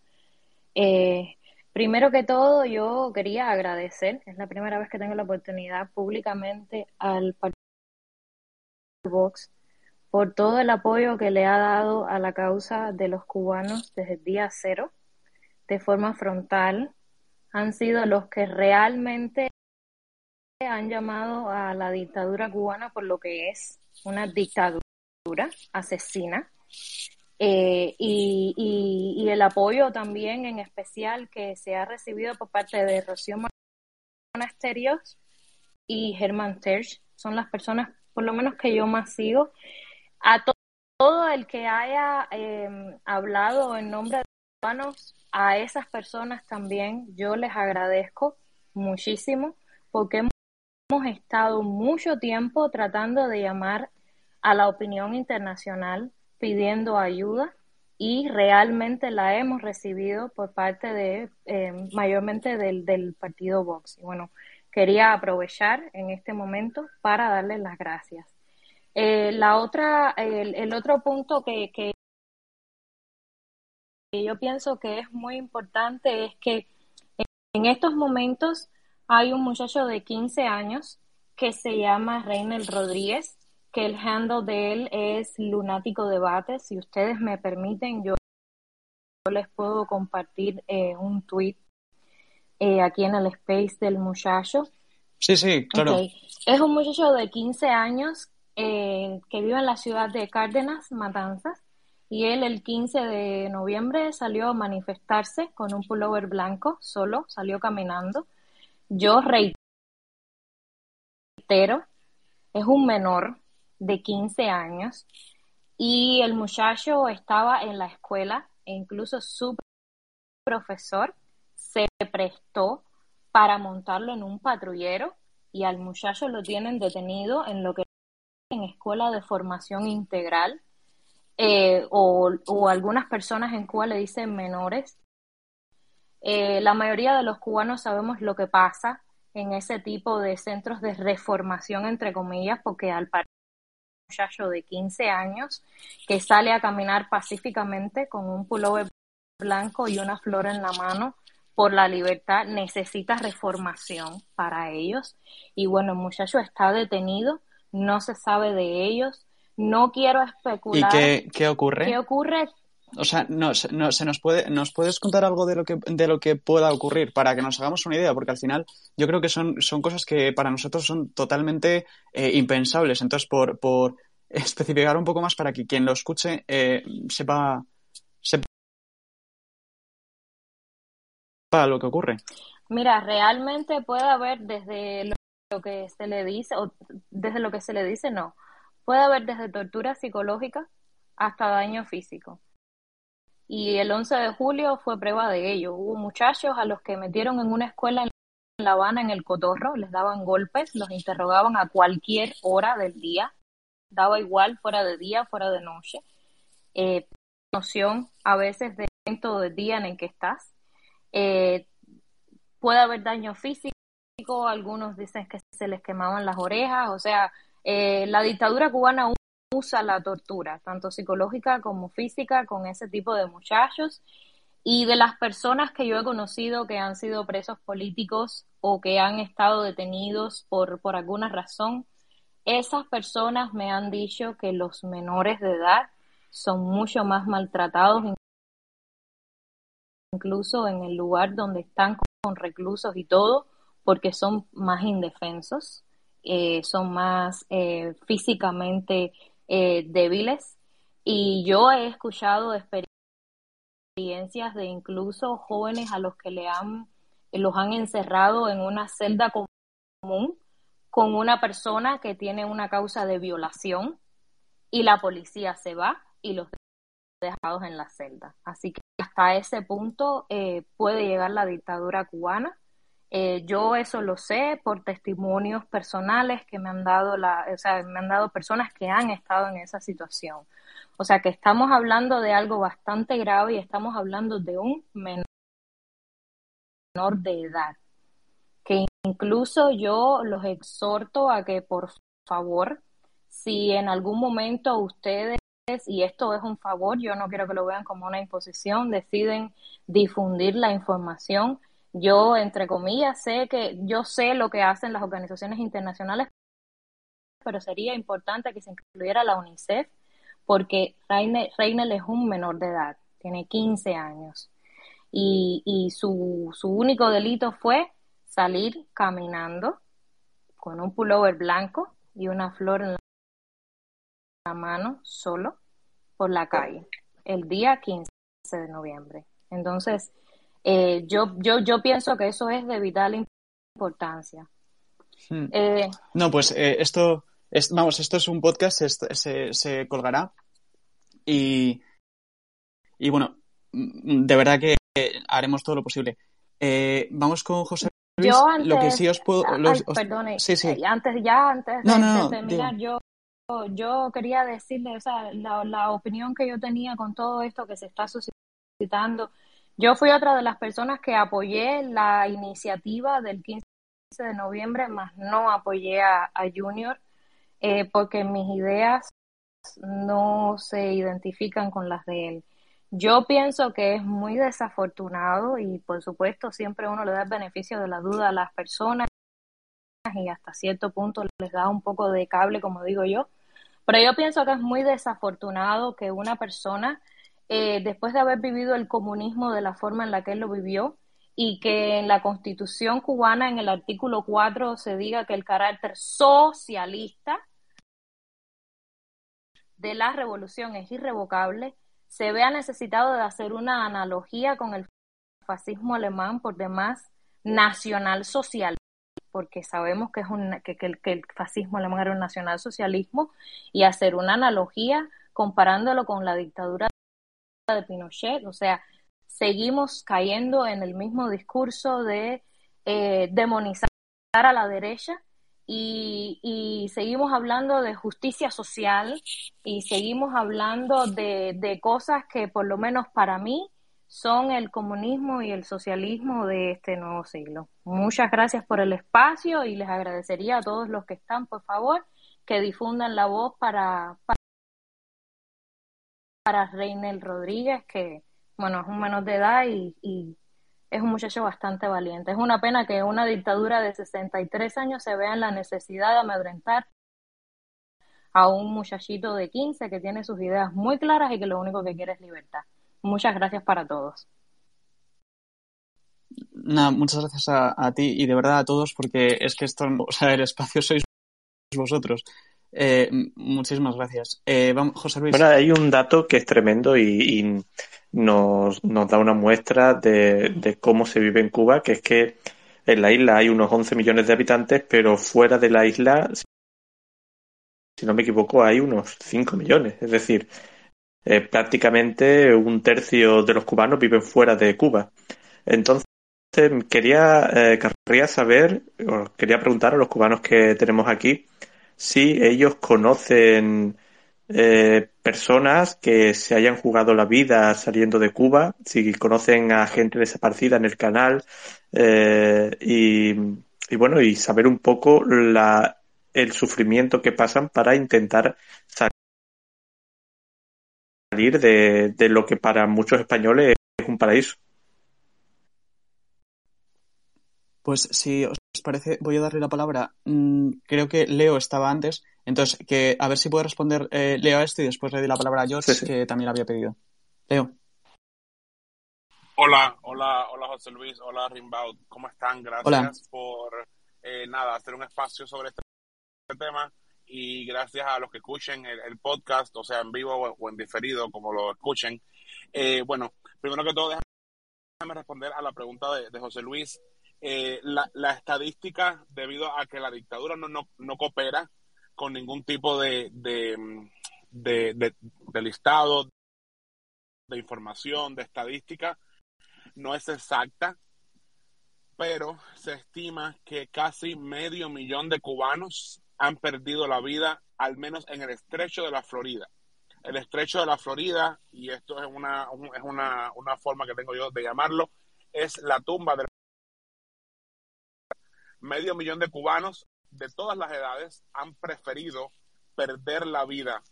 eh, Primero que todo, yo quería agradecer, es la primera vez que tengo la oportunidad públicamente al Partido Vox por todo el apoyo que le ha dado a la causa de los cubanos desde el día cero, de forma frontal. Han sido los que realmente han llamado a la dictadura cubana por lo que es una dictadura asesina eh, y, el apoyo también en especial que se ha recibido por parte de Rocío Monasterios y Germán Terch. Son las personas, por lo menos que yo más sigo. A todo el que haya em, hablado en nombre de los cubanos, a esas personas también yo les agradezco muchísimo porque hemos estado mucho tiempo tratando de llamar a la opinión internacional pidiendo ayuda y realmente la hemos recibido por parte de eh, mayormente del, del, partido Vox. Y bueno, quería aprovechar en este momento para darles las gracias. Eh, la otra, el, el, otro punto que, que yo pienso que es muy importante es que en estos momentos hay un muchacho de 15 años que se llama Reynel Rodríguez que el handle de él es Lunático Debate. Si ustedes me permiten, yo, les puedo compartir eh, un tweet eh, aquí en el space del muchacho. Sí, sí, claro. Es un muchacho de 15 años eh, que vive en la ciudad de Cárdenas, Matanzas, y él el 15 de noviembre salió a manifestarse con un pullover blanco, solo, salió caminando. Yo reitero, es un menor, de 15 años y el muchacho estaba en la escuela e incluso su profesor se prestó para montarlo en un patrullero y al muchacho lo tienen detenido en lo que en escuela de formación integral eh, o, algunas personas en Cuba le dicen menores. Eh, la mayoría de los cubanos sabemos lo que pasa en ese tipo de centros de reformación, entre comillas, porque al parecer muchacho de 15 años que sale a caminar pacíficamente con un pullover blanco y una flor en la mano por la libertad necesita reformación para ellos. Y bueno, el muchacho está detenido, no se sabe de ellos, no quiero especular. ¿Y qué, qué ocurre? ¿Qué ocurre? O sea, no, se nos puede, ¿nos puedes contar algo de lo que de lo que pueda ocurrir para que nos hagamos una idea? Porque al final yo creo que son, son cosas que para nosotros son totalmente eh, impensables. Entonces, por, por especificar un poco más para que quien lo escuche eh, sepa, sepa lo que ocurre. Mira, realmente puede haber desde lo que se le dice, o desde lo que se le dice, no. Puede haber desde tortura psicológica hasta daño físico y el 11 de julio fue prueba de ello. Hubo muchachos a los que metieron en una escuela en La Habana, en el Cotorro, les daban golpes, los interrogaban a cualquier hora del día, daba igual fuera de día, fuera de noche. Eh, noción a veces de momento del día en el que estás. Eh, puede haber daño físico, algunos dicen que se les quemaban las orejas, o sea, eh, la dictadura cubana usa la tortura, tanto psicológica como física, con ese tipo de muchachos. Y de las personas que yo he conocido que han sido presos políticos o que han estado detenidos por, por alguna razón, esas personas me han dicho que los menores de edad son mucho más maltratados, incluso en el lugar donde están con reclusos y todo, porque son más indefensos, eh, son más eh, físicamente eh, débiles y yo he escuchado experiencias de incluso jóvenes a los que le han los han encerrado en una celda común con una persona que tiene una causa de violación y la policía se va y los dejados en la celda. Así que hasta ese punto eh, puede llegar la dictadura cubana eh, yo eso lo sé por testimonios personales que me han dado la, o sea, me han dado personas que han estado en esa situación. O sea que estamos hablando de algo bastante grave y estamos hablando de un menor de edad. Que incluso yo los exhorto a que por favor, si en algún momento ustedes y esto es un favor, yo no quiero que lo vean como una imposición, deciden difundir la información. Yo, entre comillas, sé que yo sé lo que hacen las organizaciones internacionales, pero sería importante que se incluyera la UNICEF, porque Reinel es un menor de edad, tiene 15 años, y, y su, su único delito fue salir caminando con un pullover blanco y una flor en la mano solo por la calle el día 15 de noviembre. Entonces, eh, yo, yo, yo pienso que eso es de vital importancia. Hmm. Eh, no, pues eh, esto, es, vamos, esto es un podcast, se, se, colgará y, y bueno, mm, de verdad que haremos todo lo posible. vamos con José yo antes, lo que sí os puedo. perdone, sí, sí. antes ya, antes de, terminar, yo, yo quería decirle, o sea, la, la, opinión que yo tenía con todo esto que se está suscitando. Yo fui otra de las personas que apoyé la iniciativa del 15 de noviembre, más no apoyé a, Junior, eh, porque mis ideas no se identifican con las de él. Yo pienso que es muy desafortunado y por supuesto siempre uno le da el beneficio de la duda a las personas y hasta cierto punto les da un poco de cable, como digo yo. Pero yo pienso que es muy desafortunado que una persona, eh, después de haber vivido el comunismo de la forma en la que él lo vivió, y que en la constitución cubana, en el artículo 4, se diga que el carácter socialista de la revolución es irrevocable, se vea necesitado de hacer una analogía con el fascismo alemán, por demás nacional social, porque sabemos que, es un, que, que, el, fascismo alemán era un nacionalsocialismo, y hacer una analogía comparándolo con la dictadura de Pinochet, o sea, seguimos cayendo en el mismo discurso de eh, demonizar a la derecha y, seguimos hablando de justicia social y seguimos hablando de, de, cosas que por lo menos para mí son el comunismo y el socialismo de este nuevo siglo. Muchas gracias por el espacio y les agradecería a todos los que están, por favor, que difundan la voz para, para Reinel Rodríguez, que bueno, es un menor de edad y, es un muchacho bastante valiente. Es una pena que una dictadura de 63 años se vea en la necesidad de amedrentar a un muchachito de 15 que tiene sus ideas muy claras y que lo único que quiere es libertad. Muchas gracias para todos. Nada, muchas gracias a, ti y de verdad a todos porque es que esto, o sea, el espacio sois vosotros. Eh, muchísimas gracias. Eh, vamos, José Luis. Bueno, hay un dato que es tremendo y nos, nos da una muestra de, de, cómo se vive en Cuba, que es que en la isla hay unos 11 millones de habitantes, pero fuera de la isla, si no me equivoco, hay unos 5 millones. Es decir, eh, prácticamente un tercio de los cubanos viven fuera de Cuba. Entonces, quería, eh, querría saber, quería preguntar a los cubanos que tenemos aquí si ellos conocen eh, personas que se hayan jugado la vida saliendo de Cuba, si conocen a gente desaparecida en el canal eh, y, bueno, y saber un poco la, el sufrimiento que pasan para intentar salir de, de lo que para muchos españoles es un paraíso. Pues si os parece, voy a darle la palabra. Mm, creo que Leo estaba antes, entonces que a ver si puede responder eh, Leo a esto y después le doy la palabra a George, que también había pedido. Leo. Hola, hola, hola José Luis, hola Rimbaud, ¿cómo están? Gracias por eh, nada, hacer un espacio sobre este, tema y gracias a los que escuchen el, podcast, o sea, en vivo o, en diferido, como lo escuchen. Eh, bueno, primero que todo, déjame responder a la pregunta de José Luis. Eh, la, la, estadística, debido a que la dictadura no, no, no coopera con ningún tipo de, de, de, listado, de información, de estadística, no es exacta, pero se estima que casi medio millón de cubanos han perdido la vida, al menos en el estrecho de la Florida. El estrecho de la Florida, y esto es una, es una, una forma que tengo yo de llamarlo, es la tumba de medio millón de cubanos de todas las edades han preferido perder la vida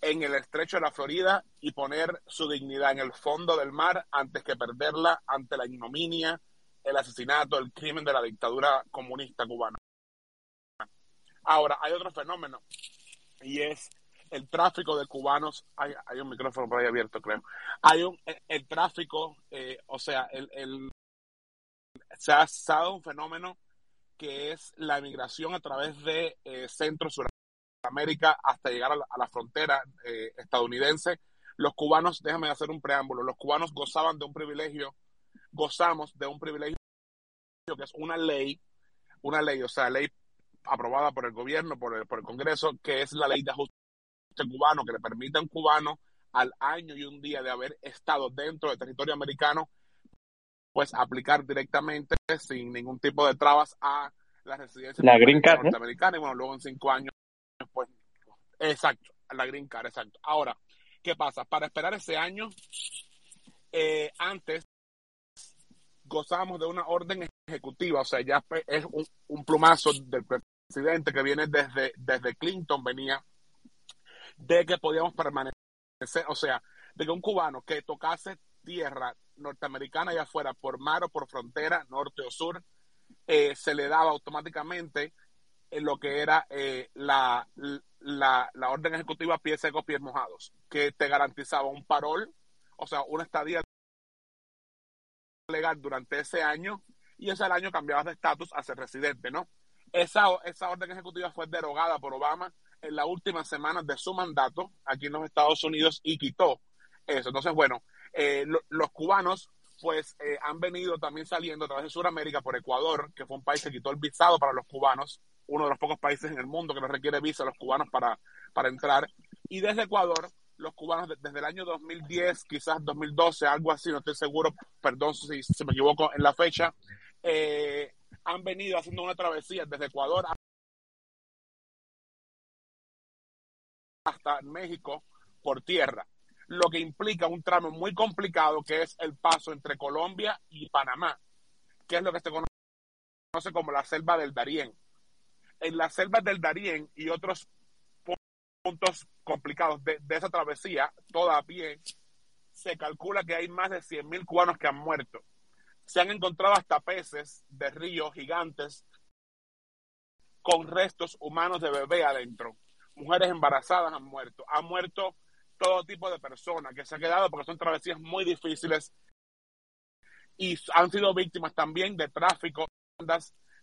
en el estrecho de la Florida y poner su dignidad en el fondo del mar antes que perderla ante la ignominia, el asesinato, el crimen de la dictadura comunista cubana. Ahora, hay otro fenómeno y es el tráfico de cubanos. Hay, hay un micrófono por ahí abierto, creo. Hay un, el, tráfico, eh, o sea, el, el se, ha, dado un fenómeno que es la emigración a través de eh, Centro Suramérica hasta llegar a la, frontera eh, estadounidense. Los cubanos, déjame hacer un preámbulo, los cubanos gozaban de un privilegio, gozamos de un privilegio que es una ley, una ley, o sea, ley aprobada por el gobierno, por el, por el Congreso, que es la ley de ajuste cubano, que le permite a un cubano al año y un día de haber estado dentro del territorio americano, pues aplicar directamente sin ningún tipo de trabas a la residencia la green card, norteamericana y bueno, luego en cinco años, pues, exacto, la green card, exacto. Ahora, ¿qué pasa? Para esperar ese año, eh, antes gozábamos de una orden ejecutiva, o sea, ya es un, un plumazo del presidente que viene desde, desde Clinton, venía de que podíamos permanecer, o sea, de que un cubano que tocase tierra norteamericana allá afuera por mar o por frontera, norte o sur, eh, se le daba automáticamente en lo que era eh, la, la, la, orden ejecutiva pies secos, pies mojados, que te garantizaba un parol, o sea, una estadía legal durante ese año y ese año cambiabas de estatus a ser residente, ¿no? Esa, esa orden ejecutiva fue derogada por Obama en las últimas semanas de su mandato aquí en los Estados Unidos y quitó eso. Entonces, bueno, eh, los cubanos pues eh, han venido también saliendo a través de Sudamérica por Ecuador, que fue un país que quitó el visado para los cubanos, uno de los pocos países en el mundo que no requiere visa a los cubanos para, para entrar. Y desde Ecuador, los cubanos desde el año 2010, quizás 2012, algo así, no estoy seguro, perdón si, si me equivoco en la fecha, eh, han venido haciendo una travesía desde Ecuador hasta México por tierra, lo que implica un tramo muy complicado que es el paso entre Colombia y Panamá, que es lo que se conoce como la selva del Darién. En la selva del Darién y otros puntos complicados de, esa travesía, toda a pie, se calcula que hay más de 100.000 cubanos que han muerto. Se han encontrado hasta peces de ríos gigantes con restos humanos de bebé adentro mujeres embarazadas han muerto, han muerto todo tipo de personas que se han quedado porque son travesías muy difíciles y han sido víctimas también de tráfico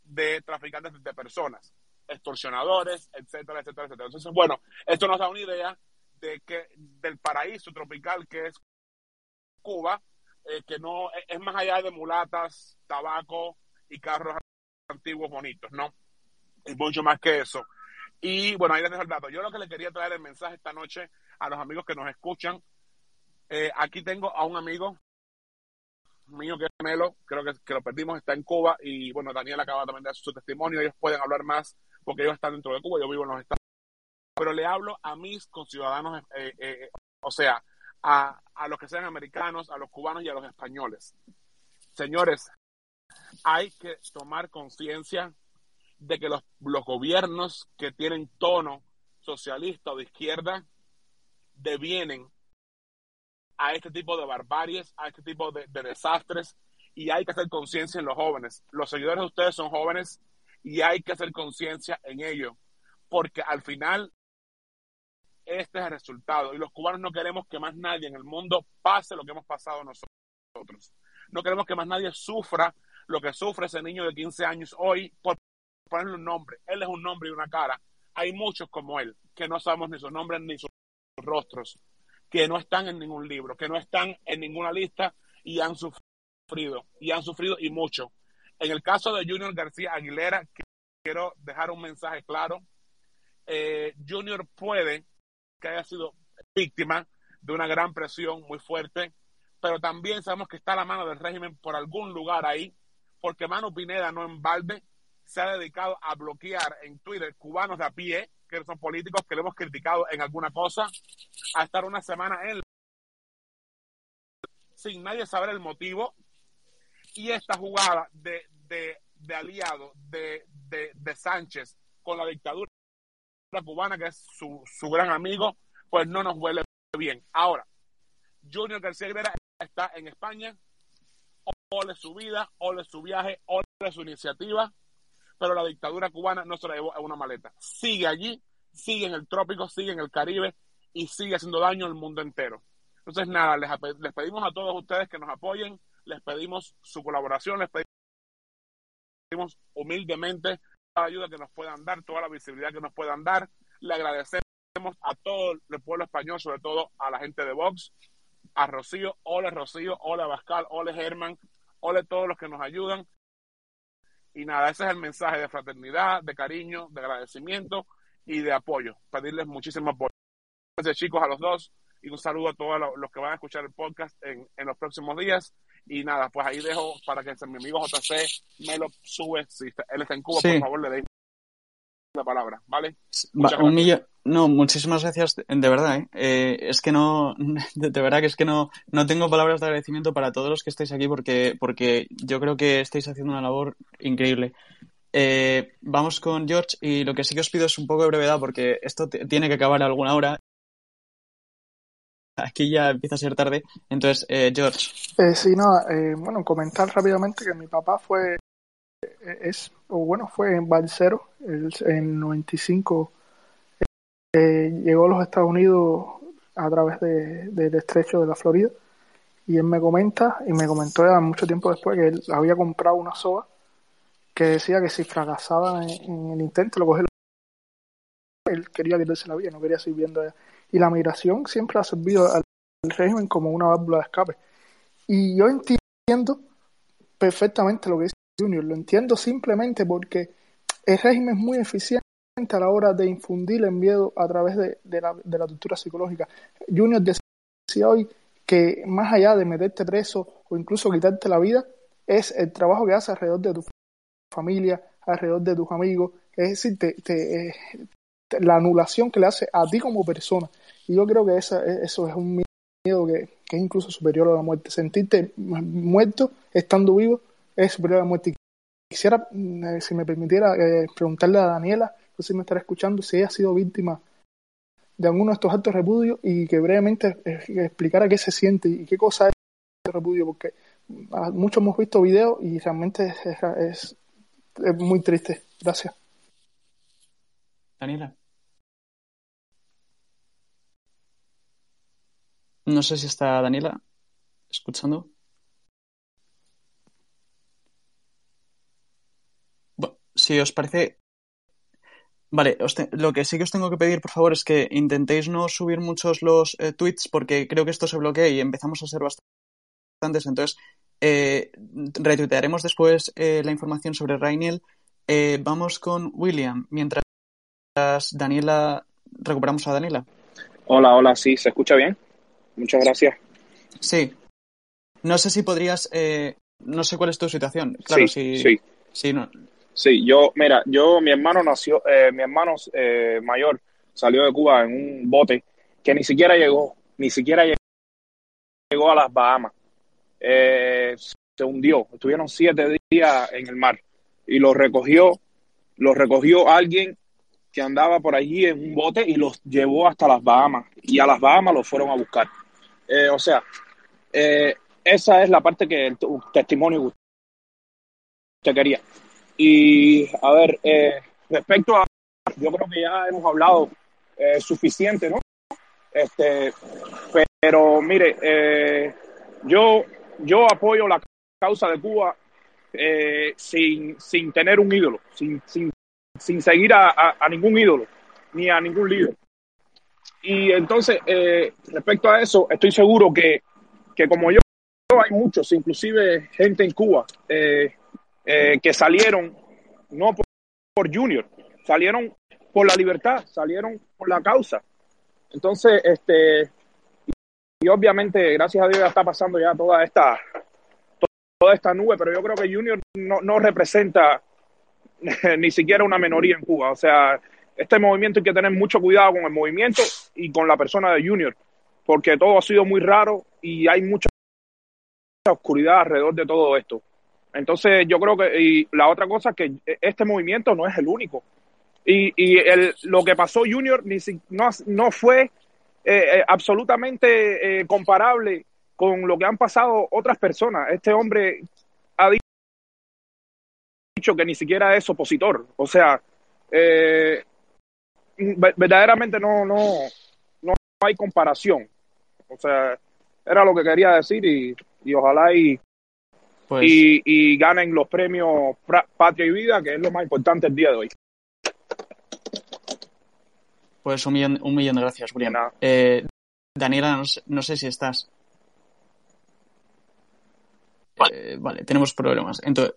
de traficantes de personas, extorsionadores, etcétera, etcétera, etcétera. Entonces, bueno, esto nos da una idea de que del paraíso tropical que es Cuba, eh, que no es más allá de mulatas, tabaco y carros antiguos bonitos, ¿no? Y mucho más que eso. Y bueno, ahí les dejo el dato. Yo lo que le quería traer el mensaje esta noche a los amigos que nos escuchan. Eh, aquí tengo a un amigo mío que es Melo, creo que, que, lo perdimos, está en Cuba y bueno, Daniel acaba también de dar su testimonio, ellos pueden hablar más porque ellos están dentro de Cuba, yo vivo en los Estados Unidos. Pero le hablo a mis conciudadanos, eh, eh, o sea, a, a los que sean americanos, a los cubanos y a los españoles. Señores, hay que tomar conciencia de que los, los gobiernos que tienen tono socialista o de izquierda devienen a este tipo de barbaries, a este tipo de, desastres, y hay que hacer conciencia en los jóvenes. Los seguidores de ustedes son jóvenes y hay que hacer conciencia en ello, porque al final este es el resultado. Y los cubanos no queremos que más nadie en el mundo pase lo que hemos pasado nosotros. No queremos que más nadie sufra lo que sufre ese niño de 15 años hoy por ponerle un nombre. Él es un nombre y una cara. Hay muchos como él, que no sabemos ni sus nombres ni sus rostros, que no están en ningún libro, que no están en ninguna lista y han sufrido, y han sufrido y mucho. En el caso de Junior García Aguilera, quiero dejar un mensaje claro. Eh, Junior puede que haya sido víctima de una gran presión muy fuerte, pero también sabemos que está la mano del régimen por algún lugar ahí, porque Manu Pineda no en balde se ha dedicado a bloquear en Twitter cubanos de a pie, que son políticos que le hemos criticado en alguna cosa, a estar una semana en sin nadie saber el motivo. Y esta jugada de, de, de aliado de, de, Sánchez con la dictadura cubana, que es su, su gran amigo, pues no nos huele bien. Ahora, Junior García Herrera está en España, ole su vida, ole su viaje, ole su iniciativa, pero la dictadura cubana no se la llevó a una maleta. Sigue allí, sigue en el trópico, sigue en el Caribe y sigue haciendo daño al mundo entero. Entonces, nada, les, les pedimos a todos ustedes que nos apoyen, les pedimos su colaboración, les pedimos humildemente toda la ayuda que nos puedan dar, toda la visibilidad que nos puedan dar. Le agradecemos a todo el pueblo español, sobre todo a la gente de Vox, a Rocío, hola Rocío, hola Pascal, hola Germán, hola todos los que nos ayudan. Y nada, ese es el mensaje de fraternidad, de cariño, de agradecimiento y de apoyo. Pedirles muchísimo apoyo. Gracias chicos a los dos y un saludo a todos los que van a escuchar el podcast en, en los próximos días. Y nada, pues ahí dejo para que mi amigo JC me lo sube. Si él está en Cuba, por favor, le deis la palabra, ¿vale? un millón. No, muchísimas gracias, de verdad. ¿eh? Eh, es que no, de, verdad que es que no, no tengo palabras de agradecimiento para todos los que estáis aquí porque, porque yo creo que estáis haciendo una labor increíble. Eh, vamos con George y lo que sí que os pido es un poco de brevedad porque esto tiene que acabar a alguna hora aquí ya empieza a ser tarde. Entonces, eh, George. Eh, sí, no, eh, bueno, comentar rápidamente que mi papá fue, es, o bueno, fue en Balcero, en 95 llegó a los Estados Unidos a través de, del estrecho de la Florida y él me comenta, y me comentó ya mucho tiempo después que él había comprado una soga que decía que si fracasaba en, el intento, lo cogía él quería quitarse la vida, no quería seguir viendo y la migración siempre ha servido al régimen como una válvula de escape. Y yo entiendo perfectamente lo que dice Junior, lo entiendo simplemente porque el régimen es muy eficiente a la hora de infundir el miedo a través de, la, de la tortura psicológica. Junior decía hoy que más allá de meterte preso o incluso quitarte la vida, es el trabajo que hace alrededor de tu familia, alrededor de tus amigos, es decir, te, eh, la anulación que le hace a ti como persona. Y yo creo que esa, eso es un miedo que, es incluso superior a la muerte. Sentirte muerto estando vivo es superior a la muerte. Quisiera, eh, si me permitiera, eh, preguntarle a Daniela, si me estará escuchando, si ella ha sido víctima de alguno de estos actos de repudio y que brevemente explicara qué se siente y qué cosa es el repudio, porque ah, muchos hemos visto videos y realmente es, es muy triste. Gracias. Daniela. No sé si está Daniela escuchando. si os parece. Vale, lo que sí que os tengo que pedir, por favor, es que intentéis no subir muchos los eh, tweets porque creo que esto se bloquea y empezamos a ser bastantes. Entonces, eh, retuitearemos después eh, la información sobre Rainiel. Eh, vamos con William, mientras Daniela, recuperamos a Daniela. Hola, hola, sí, ¿se escucha bien? Muchas gracias. Sí. No sé si podrías, eh, no sé cuál es tu situación. Claro, sí, sí. Sí, no. Sí, yo, mira, yo, mi hermano nació, eh, mi hermano eh, mayor salió de Cuba en un bote que ni siquiera llegó, ni siquiera llegó a las Bahamas. se hundió, estuvieron siete días en el mar y lo recogió, lo recogió alguien que andaba por allí en un bote y los llevó hasta las Bahamas y a las Bahamas los fueron a buscar. Eh, o sea, eh, esa es la parte que el testimonio usted quería. Y a ver, eh, respecto a, yo creo que ya hemos hablado suficiente, ¿no? Este, pero mire, yo, yo apoyo la causa de Cuba sin, sin tener un ídolo, sin, sin, sin seguir a, a ningún ídolo, ni a ningún líder. Y entonces, eh, respecto a eso, estoy seguro que, que como yo, hay muchos, inclusive gente en Cuba, eh, eh, que salieron no por, Junior, salieron por la libertad, salieron por la causa. Entonces, este, y obviamente, gracias a Dios ya está pasando ya toda esta, toda esta nube, pero yo creo que Junior no, no representa ni siquiera una minoría en Cuba. O sea, este movimiento hay que tener mucho cuidado con el movimiento y con la persona de Junior, porque todo ha sido muy raro y hay mucha oscuridad alrededor de todo esto. Entonces yo creo que, y la otra cosa es que este movimiento no es el único. Y, y el, lo que pasó Junior ni, no, no fue eh, absolutamente comparable con lo que han pasado otras personas. Este hombre ha dicho que ni siquiera es opositor. O sea, verdaderamente no, no, no hay comparación. O sea, era lo que quería decir y, y ojalá y, pues, y, y, ganen los premios Patria y Vida, que es lo más importante el día de hoy. Pues un millón, un millón de gracias, William. Eh, Daniela, no sé, no sé, si estás. Vale, eh, vale tenemos problemas. Entonces,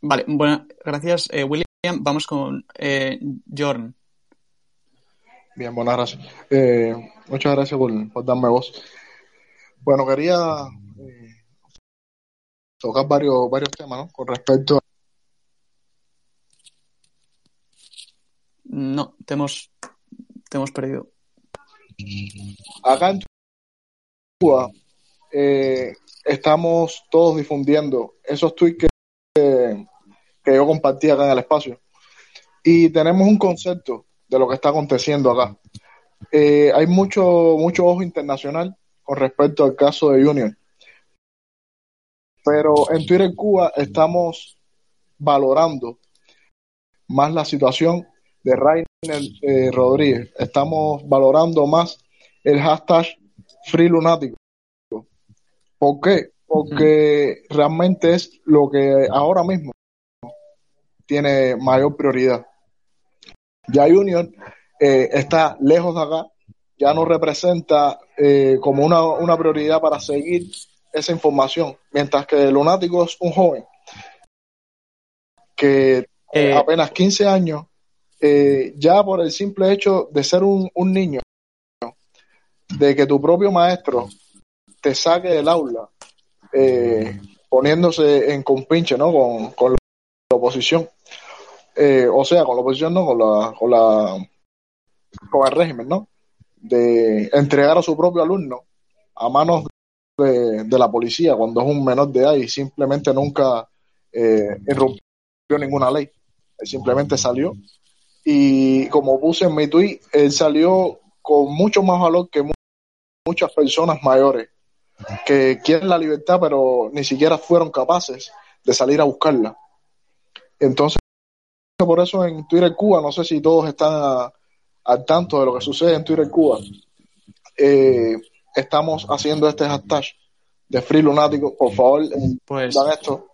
vale, bueno, gracias, eh, William. Vamos con eh, Jorn. Bien, buenas gracias. Eh, muchas gracias por, por, darme voz. Bueno, quería tocar varios, varios temas ¿no? con respecto a... No, te hemos, te hemos perdido. Acá en Cuba eh, estamos todos difundiendo esos tweets que, que yo compartí acá en el espacio. Y tenemos un concepto de lo que está aconteciendo acá. Eh, hay mucho, mucho ojo internacional con respecto al caso de Union. Pero en Twitter Cuba estamos valorando más la situación de Rainer eh, Rodríguez. Estamos valorando más el hashtag Free Lunático. ¿Por qué? Porque realmente es lo que ahora mismo tiene mayor prioridad. Ya Union eh, está lejos de acá, ya no representa eh, como una, una, prioridad para seguir esa información, mientras que Lunático es un joven que eh, apenas 15 años, ya por el simple hecho de ser un, un niño, de que tu propio maestro te saque del aula, poniéndose en compinche ¿no? con, con la oposición, eh, o sea, con la oposición, no, con la, con la, con el régimen, ¿no? De entregar a su propio alumno a manos de, la policía cuando es un menor de edad y simplemente nunca eh, irrumpió ninguna ley. Simplemente salió y como puse en mi tweet, él salió con mucho más valor que muchas personas mayores que quieren la libertad pero ni siquiera fueron capaces de salir a buscarla. Entonces, por eso en Twitter Cuba, no sé si todos están al tanto de lo que sucede en Twitter Cuba, eh, estamos haciendo este hashtag de Free Lunático. Por favor, eh, pues... dan esto.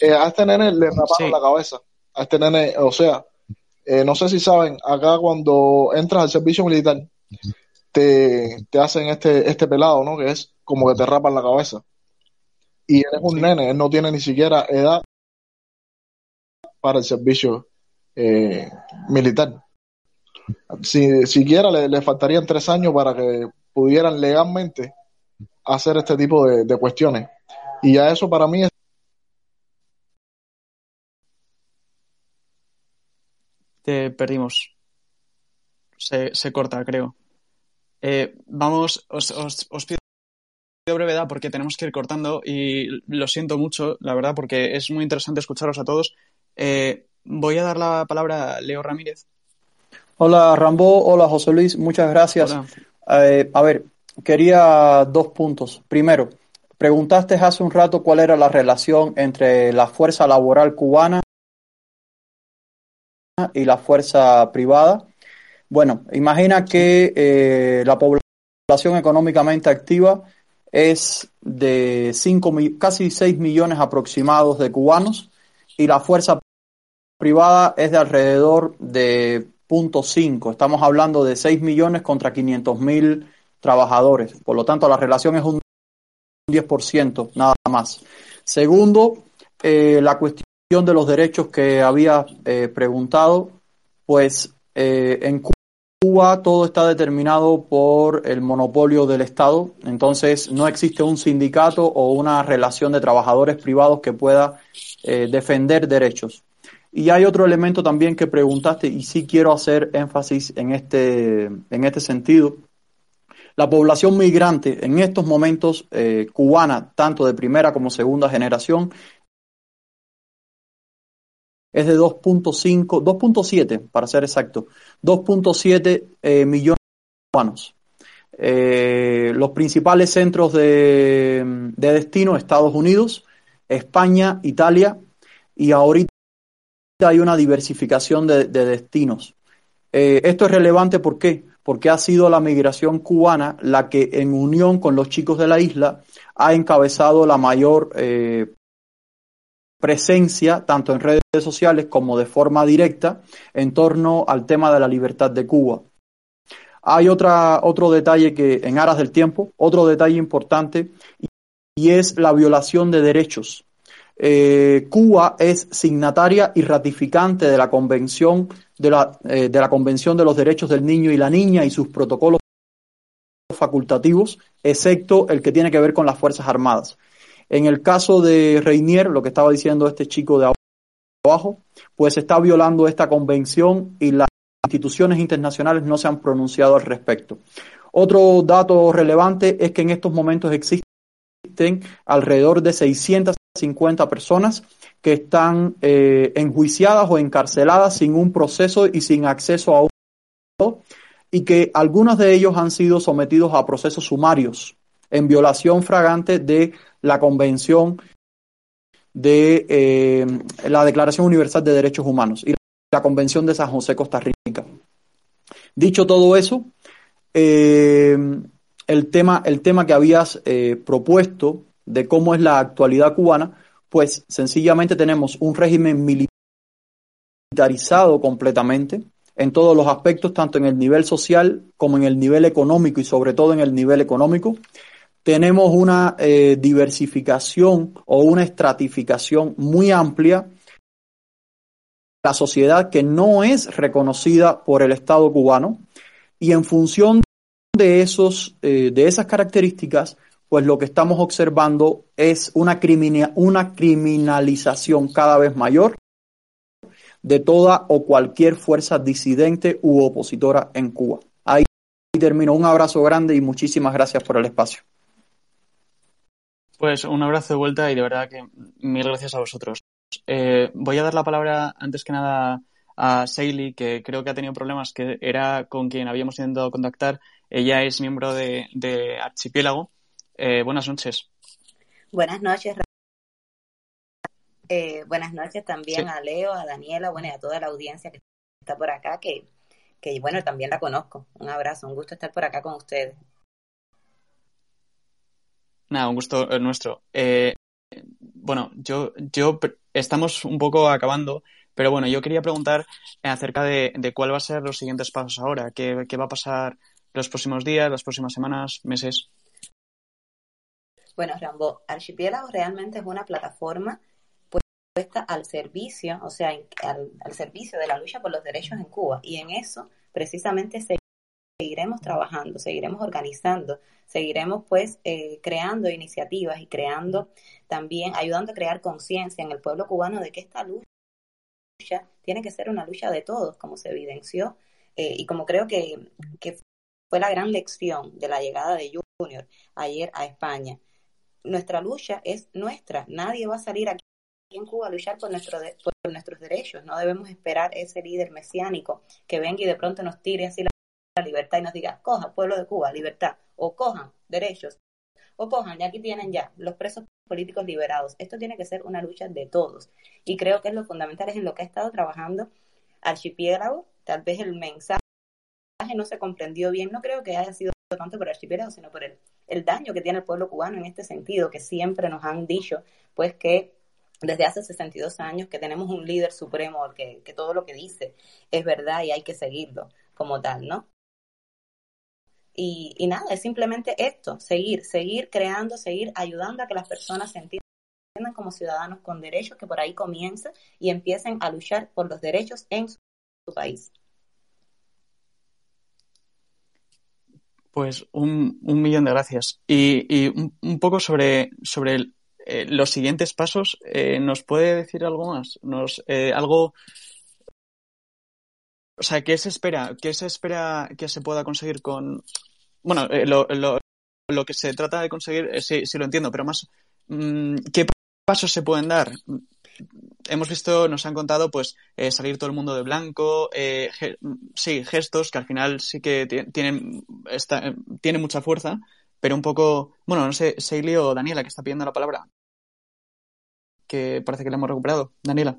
Eh, a este nene le raparon la cabeza. A este nene, o sea, no sé si saben, acá cuando entras al servicio militar, te, te hacen este, este pelado, ¿no? Que es como que te rapan la cabeza. Y él es un nene, él no tiene ni siquiera edad para el servicio eh, militar. Si siquiera le, le, faltarían tres años para que pudieran legalmente hacer este tipo de, cuestiones. Y ya eso para mí es te perdimos. Se, se corta, creo. Eh, vamos, os, os, os, pido brevedad porque tenemos que ir cortando y lo siento mucho, la verdad, porque es muy interesante escucharos a todos. Eh, voy a dar la palabra a Leo Ramírez. Hola Rambo, hola José Luis, muchas gracias. Eh, a ver, quería dos puntos. Primero, preguntaste hace un rato cuál era la relación entre la fuerza laboral cubana y la fuerza privada. Bueno, imagina que eh, la población económicamente activa es de cinco, casi 6 millones aproximados de cubanos y la fuerza privada es de alrededor de 0.5. Estamos hablando de 6 millones contra 500 mil trabajadores. Por lo tanto, la relación es un 10%, nada más. Segundo, eh, la cuestión de los derechos que había eh, preguntado, pues eh, en Cuba todo está determinado por el monopolio del Estado, entonces no existe un sindicato o una relación de trabajadores privados que pueda defender derechos. Y hay otro elemento también que preguntaste y sí quiero hacer énfasis en este, en este sentido. La población migrante en estos momentos eh, cubana, tanto de primera como segunda generación, es de 2.5, 2.7 para ser exacto, 2.7 eh, millones de cubanos. Eh, los principales centros de, destino, Estados Unidos, España, Italia, y ahorita hay una diversificación de, destinos. Eh, esto es relevante ¿por porque ha sido la migración cubana la que en unión con los chicos de la isla ha encabezado la mayor eh, presencia, tanto en redes sociales como de forma directa, en torno al tema de la libertad de Cuba. Hay otra, otro detalle que, en aras del tiempo, otro detalle importante, y es la violación de derechos. Eh, Cuba es signataria y ratificante de la Convención de la, eh, de la Convención de los Derechos del Niño y la Niña y sus protocolos facultativos, excepto el que tiene que ver con las Fuerzas Armadas. En el caso de Reinier, lo que estaba diciendo este chico de abajo, pues está violando esta convención y las instituciones internacionales no se han pronunciado al respecto. Otro dato relevante es que en estos momentos existen alrededor de 650 personas que están eh, enjuiciadas o encarceladas sin un proceso y sin acceso a un y que algunos de ellos han sido sometidos a procesos sumarios en violación fragante de la Convención de eh, la Declaración Universal de Derechos Humanos y la Convención de San José, Costa Rica. Dicho todo eso, eh, el, tema, el tema que habías eh, propuesto de cómo es la actualidad cubana, pues sencillamente tenemos un régimen militarizado completamente en todos los aspectos, tanto en el nivel social como en el nivel económico y sobre todo en el nivel económico. Tenemos una eh, diversificación o una estratificación muy amplia la sociedad que no es reconocida por el Estado cubano. Y en función de esos eh, de esas características pues lo que estamos observando es una, una criminalización cada vez mayor de toda o cualquier fuerza disidente u opositora en Cuba. Ahí termino. Un abrazo grande y muchísimas gracias por el espacio. Pues un abrazo de vuelta y de verdad que mil gracias a vosotros. Eh, voy a dar la palabra antes que nada a Seili, que creo que ha tenido problemas, que era con quien habíamos intentado contactar. Ella es miembro de, Archipiélago. Eh, buenas noches. Buenas noches. Eh, buenas noches también a Leo, a Daniela, bueno, y a toda la audiencia que está por acá, que, que bueno, también la conozco. Un abrazo, un gusto estar por acá con ustedes. Nada, un gusto eh, nuestro. Eh, bueno, yo, yo estamos un poco acabando, pero bueno, yo quería preguntar acerca de, de cuál va a ser los siguientes pasos ahora, qué, qué va a pasar los próximos días, las próximas semanas, meses. Bueno, Rambo, Archipiélago realmente es una plataforma puesta al servicio, o sea, al, servicio de la lucha por los derechos en Cuba. Y en eso, precisamente, seguiremos trabajando, seguiremos organizando, seguiremos pues eh, creando iniciativas y creando también, ayudando a crear conciencia en el pueblo cubano de que esta lucha tiene que ser una lucha de todos, como se evidenció eh, y como creo que, que fue la gran lección de la llegada de Junior ayer a España. Nuestra lucha es nuestra, nadie va a salir aquí en Cuba a luchar por, nuestro por nuestros derechos. No debemos esperar ese líder mesiánico que venga y de pronto nos tire así la libertad y nos diga, coja, pueblo de Cuba, libertad, o cojan derechos, o cojan, y aquí tienen ya los presos políticos liberados. Esto tiene que ser una lucha de todos. Y creo que es lo fundamental, es en lo que ha estado trabajando Archipiélago. Tal vez el mensaje no se comprendió bien, no creo que haya sido tanto por Archipiélago, sino por el, el daño que tiene el pueblo cubano en este sentido, que siempre nos han dicho, pues que desde hace 62 años que tenemos un líder supremo que, que todo lo que dice es verdad y hay que seguirlo como tal, ¿no? Y, nada, es simplemente esto, seguir, seguir creando, seguir ayudando a que las personas se entiendan como ciudadanos con derechos, que por ahí comiencen y empiecen a luchar por los derechos en su, país. Pues un, millón de gracias. Y, un, poco sobre, sobre eh, los siguientes pasos, eh, ¿nos puede decir algo más? Nos, eh, algo o sea, ¿qué se espera? ¿Qué se espera que se pueda conseguir con, bueno, eh, lo, lo, lo, que se trata de conseguir, sí, sí, lo entiendo, pero más, mm, ¿qué pasos se pueden dar? Hemos visto, nos han contado, pues, eh, salir todo el mundo de blanco, eh, sí, gestos que al final sí que tienen, esta, tienen mucha fuerza, pero un poco, bueno, no sé, Seili o Daniela, que está pidiendo la palabra, que parece que la hemos recuperado. Daniela.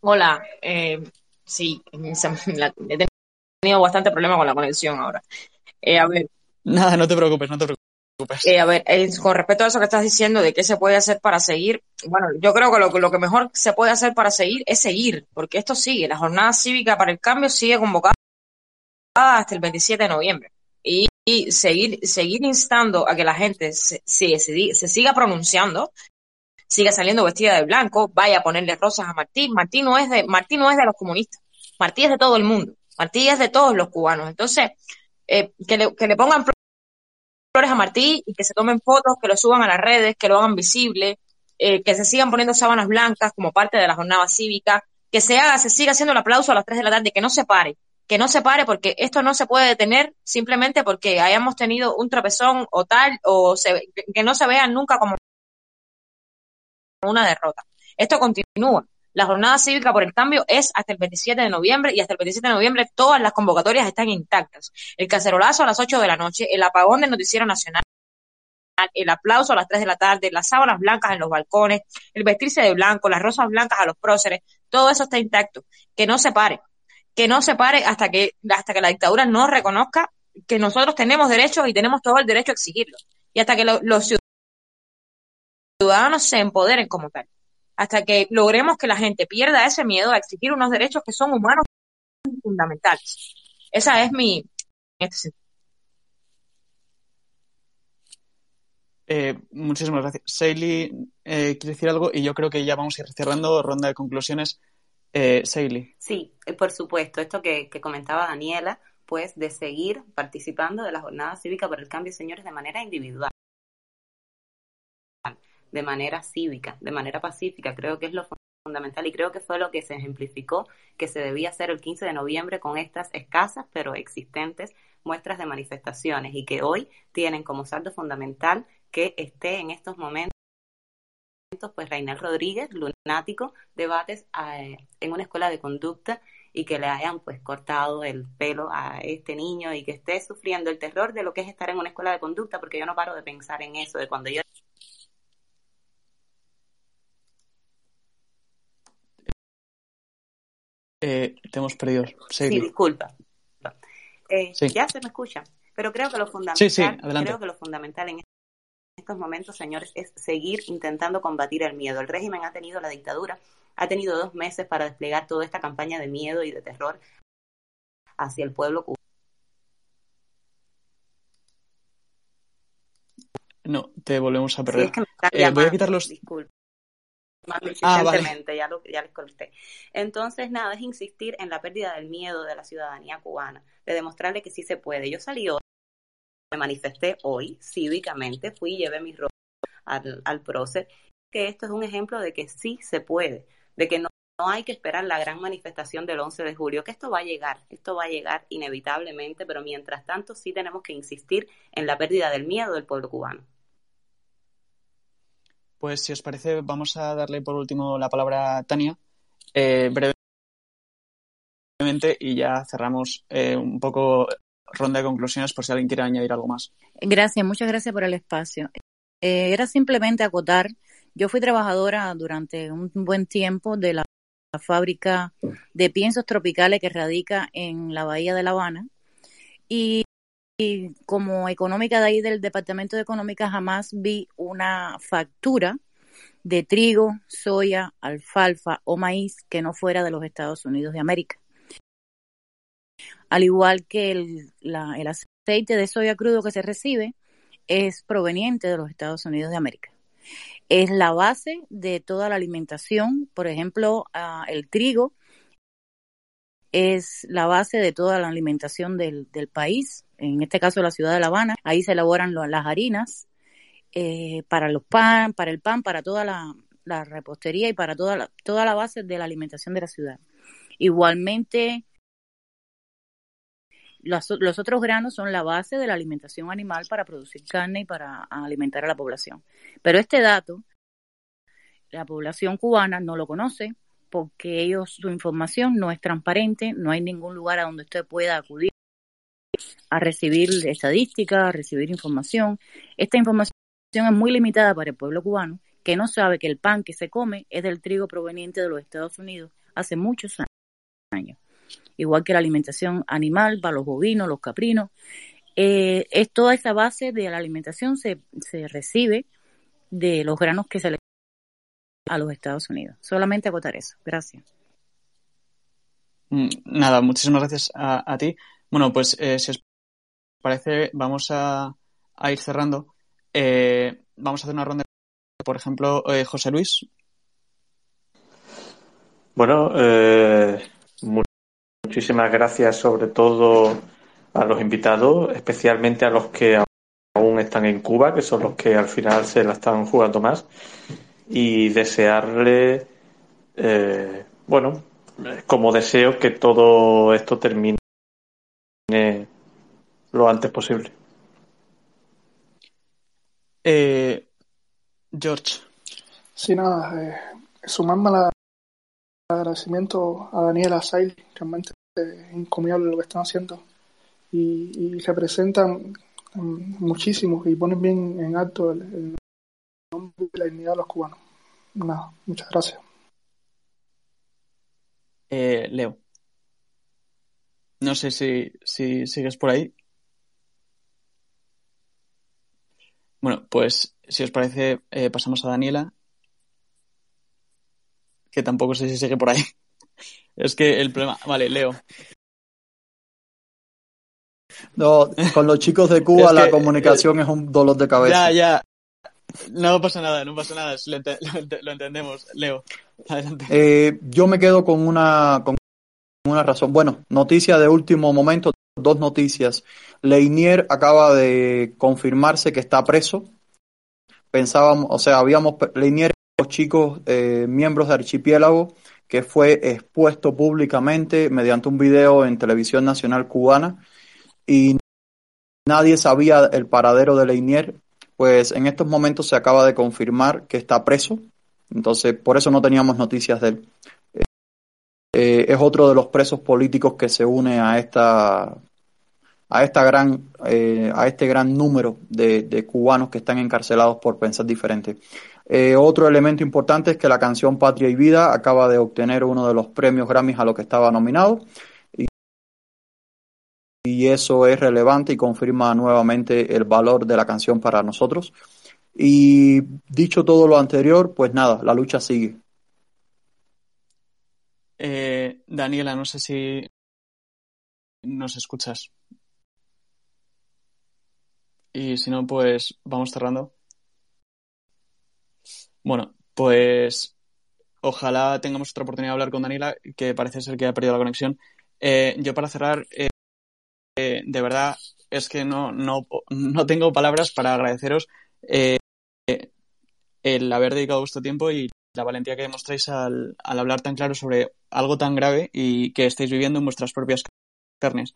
Hola, eh, sí, he tenido bastante problema con la conexión ahora. Eh, a ver. Nada, no te preocupes, no te preocupes. Eh, a ver, eh, con respecto a eso que estás diciendo de qué se puede hacer para seguir, bueno, yo creo que lo, lo, que mejor se puede hacer para seguir es seguir, porque esto sigue, la jornada cívica para el cambio sigue convocada hasta el 27 de noviembre. Y, seguir, seguir instando a que la gente se, se, se, siga pronunciando, siga saliendo vestida de blanco, vaya a ponerle rosas a Martín. Martín no es de, Martín no es de los comunistas, Martín es de todo el mundo, Martín es de todos los cubanos. Entonces, eh, que, le, que le pongan flores a Martí y que se tomen fotos, que lo suban a las redes, que lo hagan visible, eh, que se sigan poniendo sábanas blancas como parte de la jornada cívica, que se haga, se siga haciendo el aplauso a las 3 de la tarde, que no se pare, que no se pare porque esto no se puede detener simplemente porque hayamos tenido un tropezón o tal, o que no se vean nunca como una derrota. Esto continúa. La jornada cívica por el cambio es hasta el 27 de noviembre y hasta el 27 de noviembre todas las convocatorias están intactas. El cacerolazo a las 8 de la noche, el apagón del noticiero nacional, el aplauso a las 3 de la tarde, las sábanas blancas en los balcones, el vestirse de blanco, las rosas blancas a los próceres, todo eso está intacto. Que no se pare, que no se pare hasta que, hasta que la dictadura no reconozca que nosotros tenemos derechos y tenemos todo el derecho a exigirlos. Y hasta que los ciudadanos se empoderen como tal hasta que logremos que la gente pierda ese miedo a exigir unos derechos que son humanos fundamentales. Esa es mi... Este eh, muchísimas gracias. Seili eh, quiere decir algo y yo creo que ya vamos a ir cerrando ronda de conclusiones. Eh, Sí, eh, por supuesto. Esto que, que comentaba Daniela, pues de seguir participando de la jornada cívica por el cambio, señores, de manera individual de manera cívica, de manera pacífica. Creo que es lo fundamental y creo que fue lo que se ejemplificó que se debía hacer el 15 de noviembre con estas escasas pero existentes muestras de manifestaciones y que hoy tienen como saldo fundamental que esté en estos momentos pues Reinel Rodríguez, lunático, debates eh, en una escuela de conducta y que le hayan pues cortado el pelo a este niño y que esté sufriendo el terror de lo que es estar en una escuela de conducta, porque yo no paro de pensar en eso, de cuando yo Eh, te hemos perdido. Sí, disculpa. Eh, ya se me escucha. Pero creo que lo fundamental, creo que lo fundamental en estos momentos, señores, es seguir intentando combatir el miedo. El régimen ha tenido la dictadura, ha tenido dos meses para desplegar toda esta campaña de miedo y de terror hacia el pueblo cubano. No, te volvemos a perder. Eh, voy a quitar los. Disculpa más ah, ya, lo, ya les conté. Entonces, nada, es insistir en la pérdida del miedo de la ciudadanía cubana, de demostrarle que sí se puede. Yo salí hoy, me manifesté hoy cívicamente, fui y llevé mi ropa al, al prócer, que esto es un ejemplo de que sí se puede, de que no, no hay que esperar la gran manifestación del 11 de julio, que esto va a llegar, esto va a llegar inevitablemente, pero mientras tanto sí tenemos que insistir en la pérdida del miedo del pueblo cubano. Pues si os parece, vamos a darle por último la palabra a Tania, eh, brevemente, y ya cerramos eh, un poco ronda de conclusiones por si alguien quiere añadir algo más. Gracias, muchas gracias por el espacio. Eh, era simplemente acotar, yo fui trabajadora durante un buen tiempo de la fábrica de piensos tropicales que radica en la bahía de La Habana y y como económica de ahí del Departamento de Económica jamás vi una factura de trigo, soya, alfalfa o maíz que no fuera de los Estados Unidos de América. Al igual que el, aceite de soya crudo que se recibe es proveniente de los Estados Unidos de América. Es la base de toda la alimentación, por ejemplo, ah, el trigo es la base de toda la alimentación del, del país, en este caso la ciudad de La Habana. Ahí se elaboran las harinas eh, para los pan, para el pan, para toda la, repostería y para toda la, toda la base de la alimentación de la ciudad. Igualmente, los, los, otros granos son la base de la alimentación animal para producir carne y para alimentar a la población. Pero este dato, la población cubana no lo conoce, porque ellos, su información no es transparente, no hay ningún lugar a donde usted pueda acudir a recibir estadísticas, a recibir información. Esta información es muy limitada para el pueblo cubano, que no sabe que el pan que se come es del trigo proveniente de los Estados Unidos hace muchos años. Igual que la alimentación animal para los bovinos, los caprinos. Eh, es toda esa base de la alimentación se, se recibe de los granos que se le a los Estados Unidos. Solamente acotar eso. Gracias. Mm, nada, muchísimas gracias a, ti. Bueno, pues eh, si os parece, vamos a, ir cerrando. Eh, vamos a hacer una ronda. Por ejemplo, eh, José Luis. Bueno, muchísimas gracias sobre todo a los invitados, especialmente a los que aún están en Cuba, que son los que al final se la están jugando más, y desearle, eh, bueno, como deseo que todo esto termine lo antes posible. Eh, George. Sí, nada, eh, sumarme al agradecimiento a Daniela Sail, realmente es encomiable lo que están haciendo y, representan mm, muchísimo y ponen bien en alto el, nombre y la dignidad de los cubanos. Nada, muchas gracias. Eh, Leo. No sé si, si sigues por ahí. Bueno, pues si os parece, eh, pasamos a Daniela, que tampoco sé si sigue por ahí. es que el problema. Vale, Leo. No, con los chicos de Cuba la comunicación es un dolor de cabeza. Ya, ya. No pasa nada, no pasa nada, lo, entendemos. Leo, adelante. Eh, yo me quedo con una, con una razón. Bueno, noticia de último momento, dos noticias. Leinier acaba de confirmarse que está preso. Pensábamos, o sea, habíamos, Leinier, los chicos eh, miembros de Archipiélago, que fue expuesto públicamente mediante un video en televisión nacional cubana y nadie sabía el paradero de Leinier, pues en estos momentos se acaba de confirmar que está preso, entonces por eso no teníamos noticias de él. Eh, es otro de los presos políticos que se une a esta a esta gran eh, a este gran número de, cubanos que están encarcelados por pensar diferente. Eh, otro elemento importante es que la canción Patria y Vida acaba de obtener uno de los premios Grammys a lo que estaba nominado y eso es relevante y confirma nuevamente el valor de la canción para nosotros. Y dicho todo lo anterior, pues nada, la lucha sigue. Eh, Daniela, no sé si nos escuchas. Y si no, pues vamos cerrando. Bueno, pues ojalá tengamos otra oportunidad de hablar con Daniela, que parece ser que ha perdido la conexión. Eh, yo para cerrar, eh, de verdad es que no, no, no tengo palabras para agradeceros eh, el haber dedicado vuestro tiempo y la valentía que demostráis al, hablar tan claro sobre algo tan grave y que estáis viviendo en vuestras propias carnes.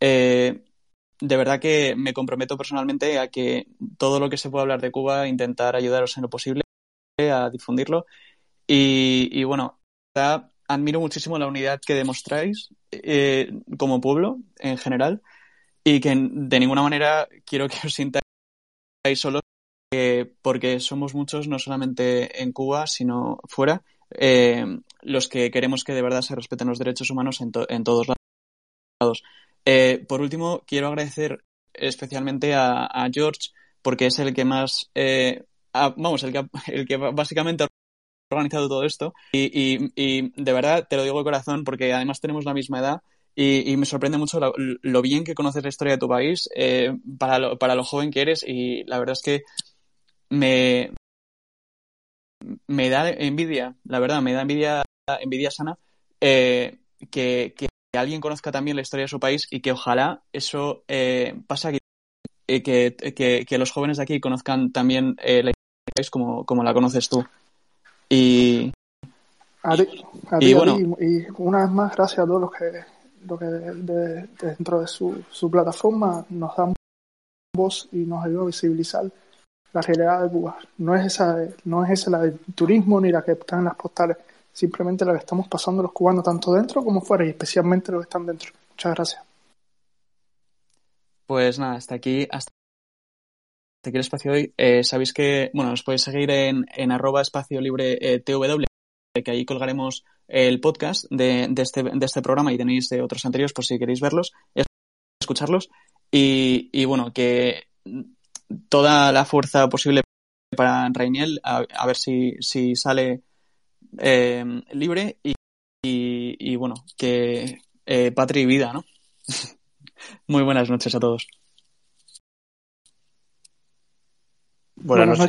Eh, de verdad que me comprometo personalmente a que todo lo que se pueda hablar de Cuba, intentar ayudaros en lo posible a difundirlo. Y, bueno, admiro muchísimo la unidad que demostráis eh, como pueblo en general y que de ninguna manera quiero que os sintáis solos eh, porque somos muchos no solamente en Cuba sino fuera eh, los que queremos que de verdad se respeten los derechos humanos en, en todos lados. por último, quiero agradecer especialmente a, a, George porque es el que más, vamos, el que, el que básicamente organizado todo esto y, y, de verdad te lo digo de corazón porque además tenemos la misma edad y, me sorprende mucho lo, bien que conoces la historia de tu país eh, para, lo, para lo joven que eres y la verdad es que me, me da envidia, la verdad, me da envidia, envidia sana eh, que, que, alguien conozca también la historia de su país y que ojalá eso eh, pase aquí, que, que, que, los jóvenes de aquí conozcan también la historia de su país como, como la conoces tú. Y, y, bueno. y, una vez más, gracias a todos los que, lo que dentro de su, su plataforma nos dan voz y nos ayuda a visibilizar la realidad de Cuba. No es esa, no es esa la del turismo ni la que está en las postales, simplemente la que estamos pasando los cubanos tanto dentro como fuera y especialmente los que están dentro. Muchas gracias. Pues nada, hasta aquí, hasta aquí el espacio hoy. Eh, sabéis que, bueno, nos podéis seguir en, en arroba espacio libre eh, que ahí colgaremos el podcast de, de, este, de este programa y tenéis de otros anteriores por si queréis verlos, escucharlos. Y, y bueno, que toda la fuerza posible para Rainiel, a, ver si, si sale eh, libre y, y, y, bueno, que eh, patria y vida, ¿no? Muy buenas noches a todos. Buenas, noches.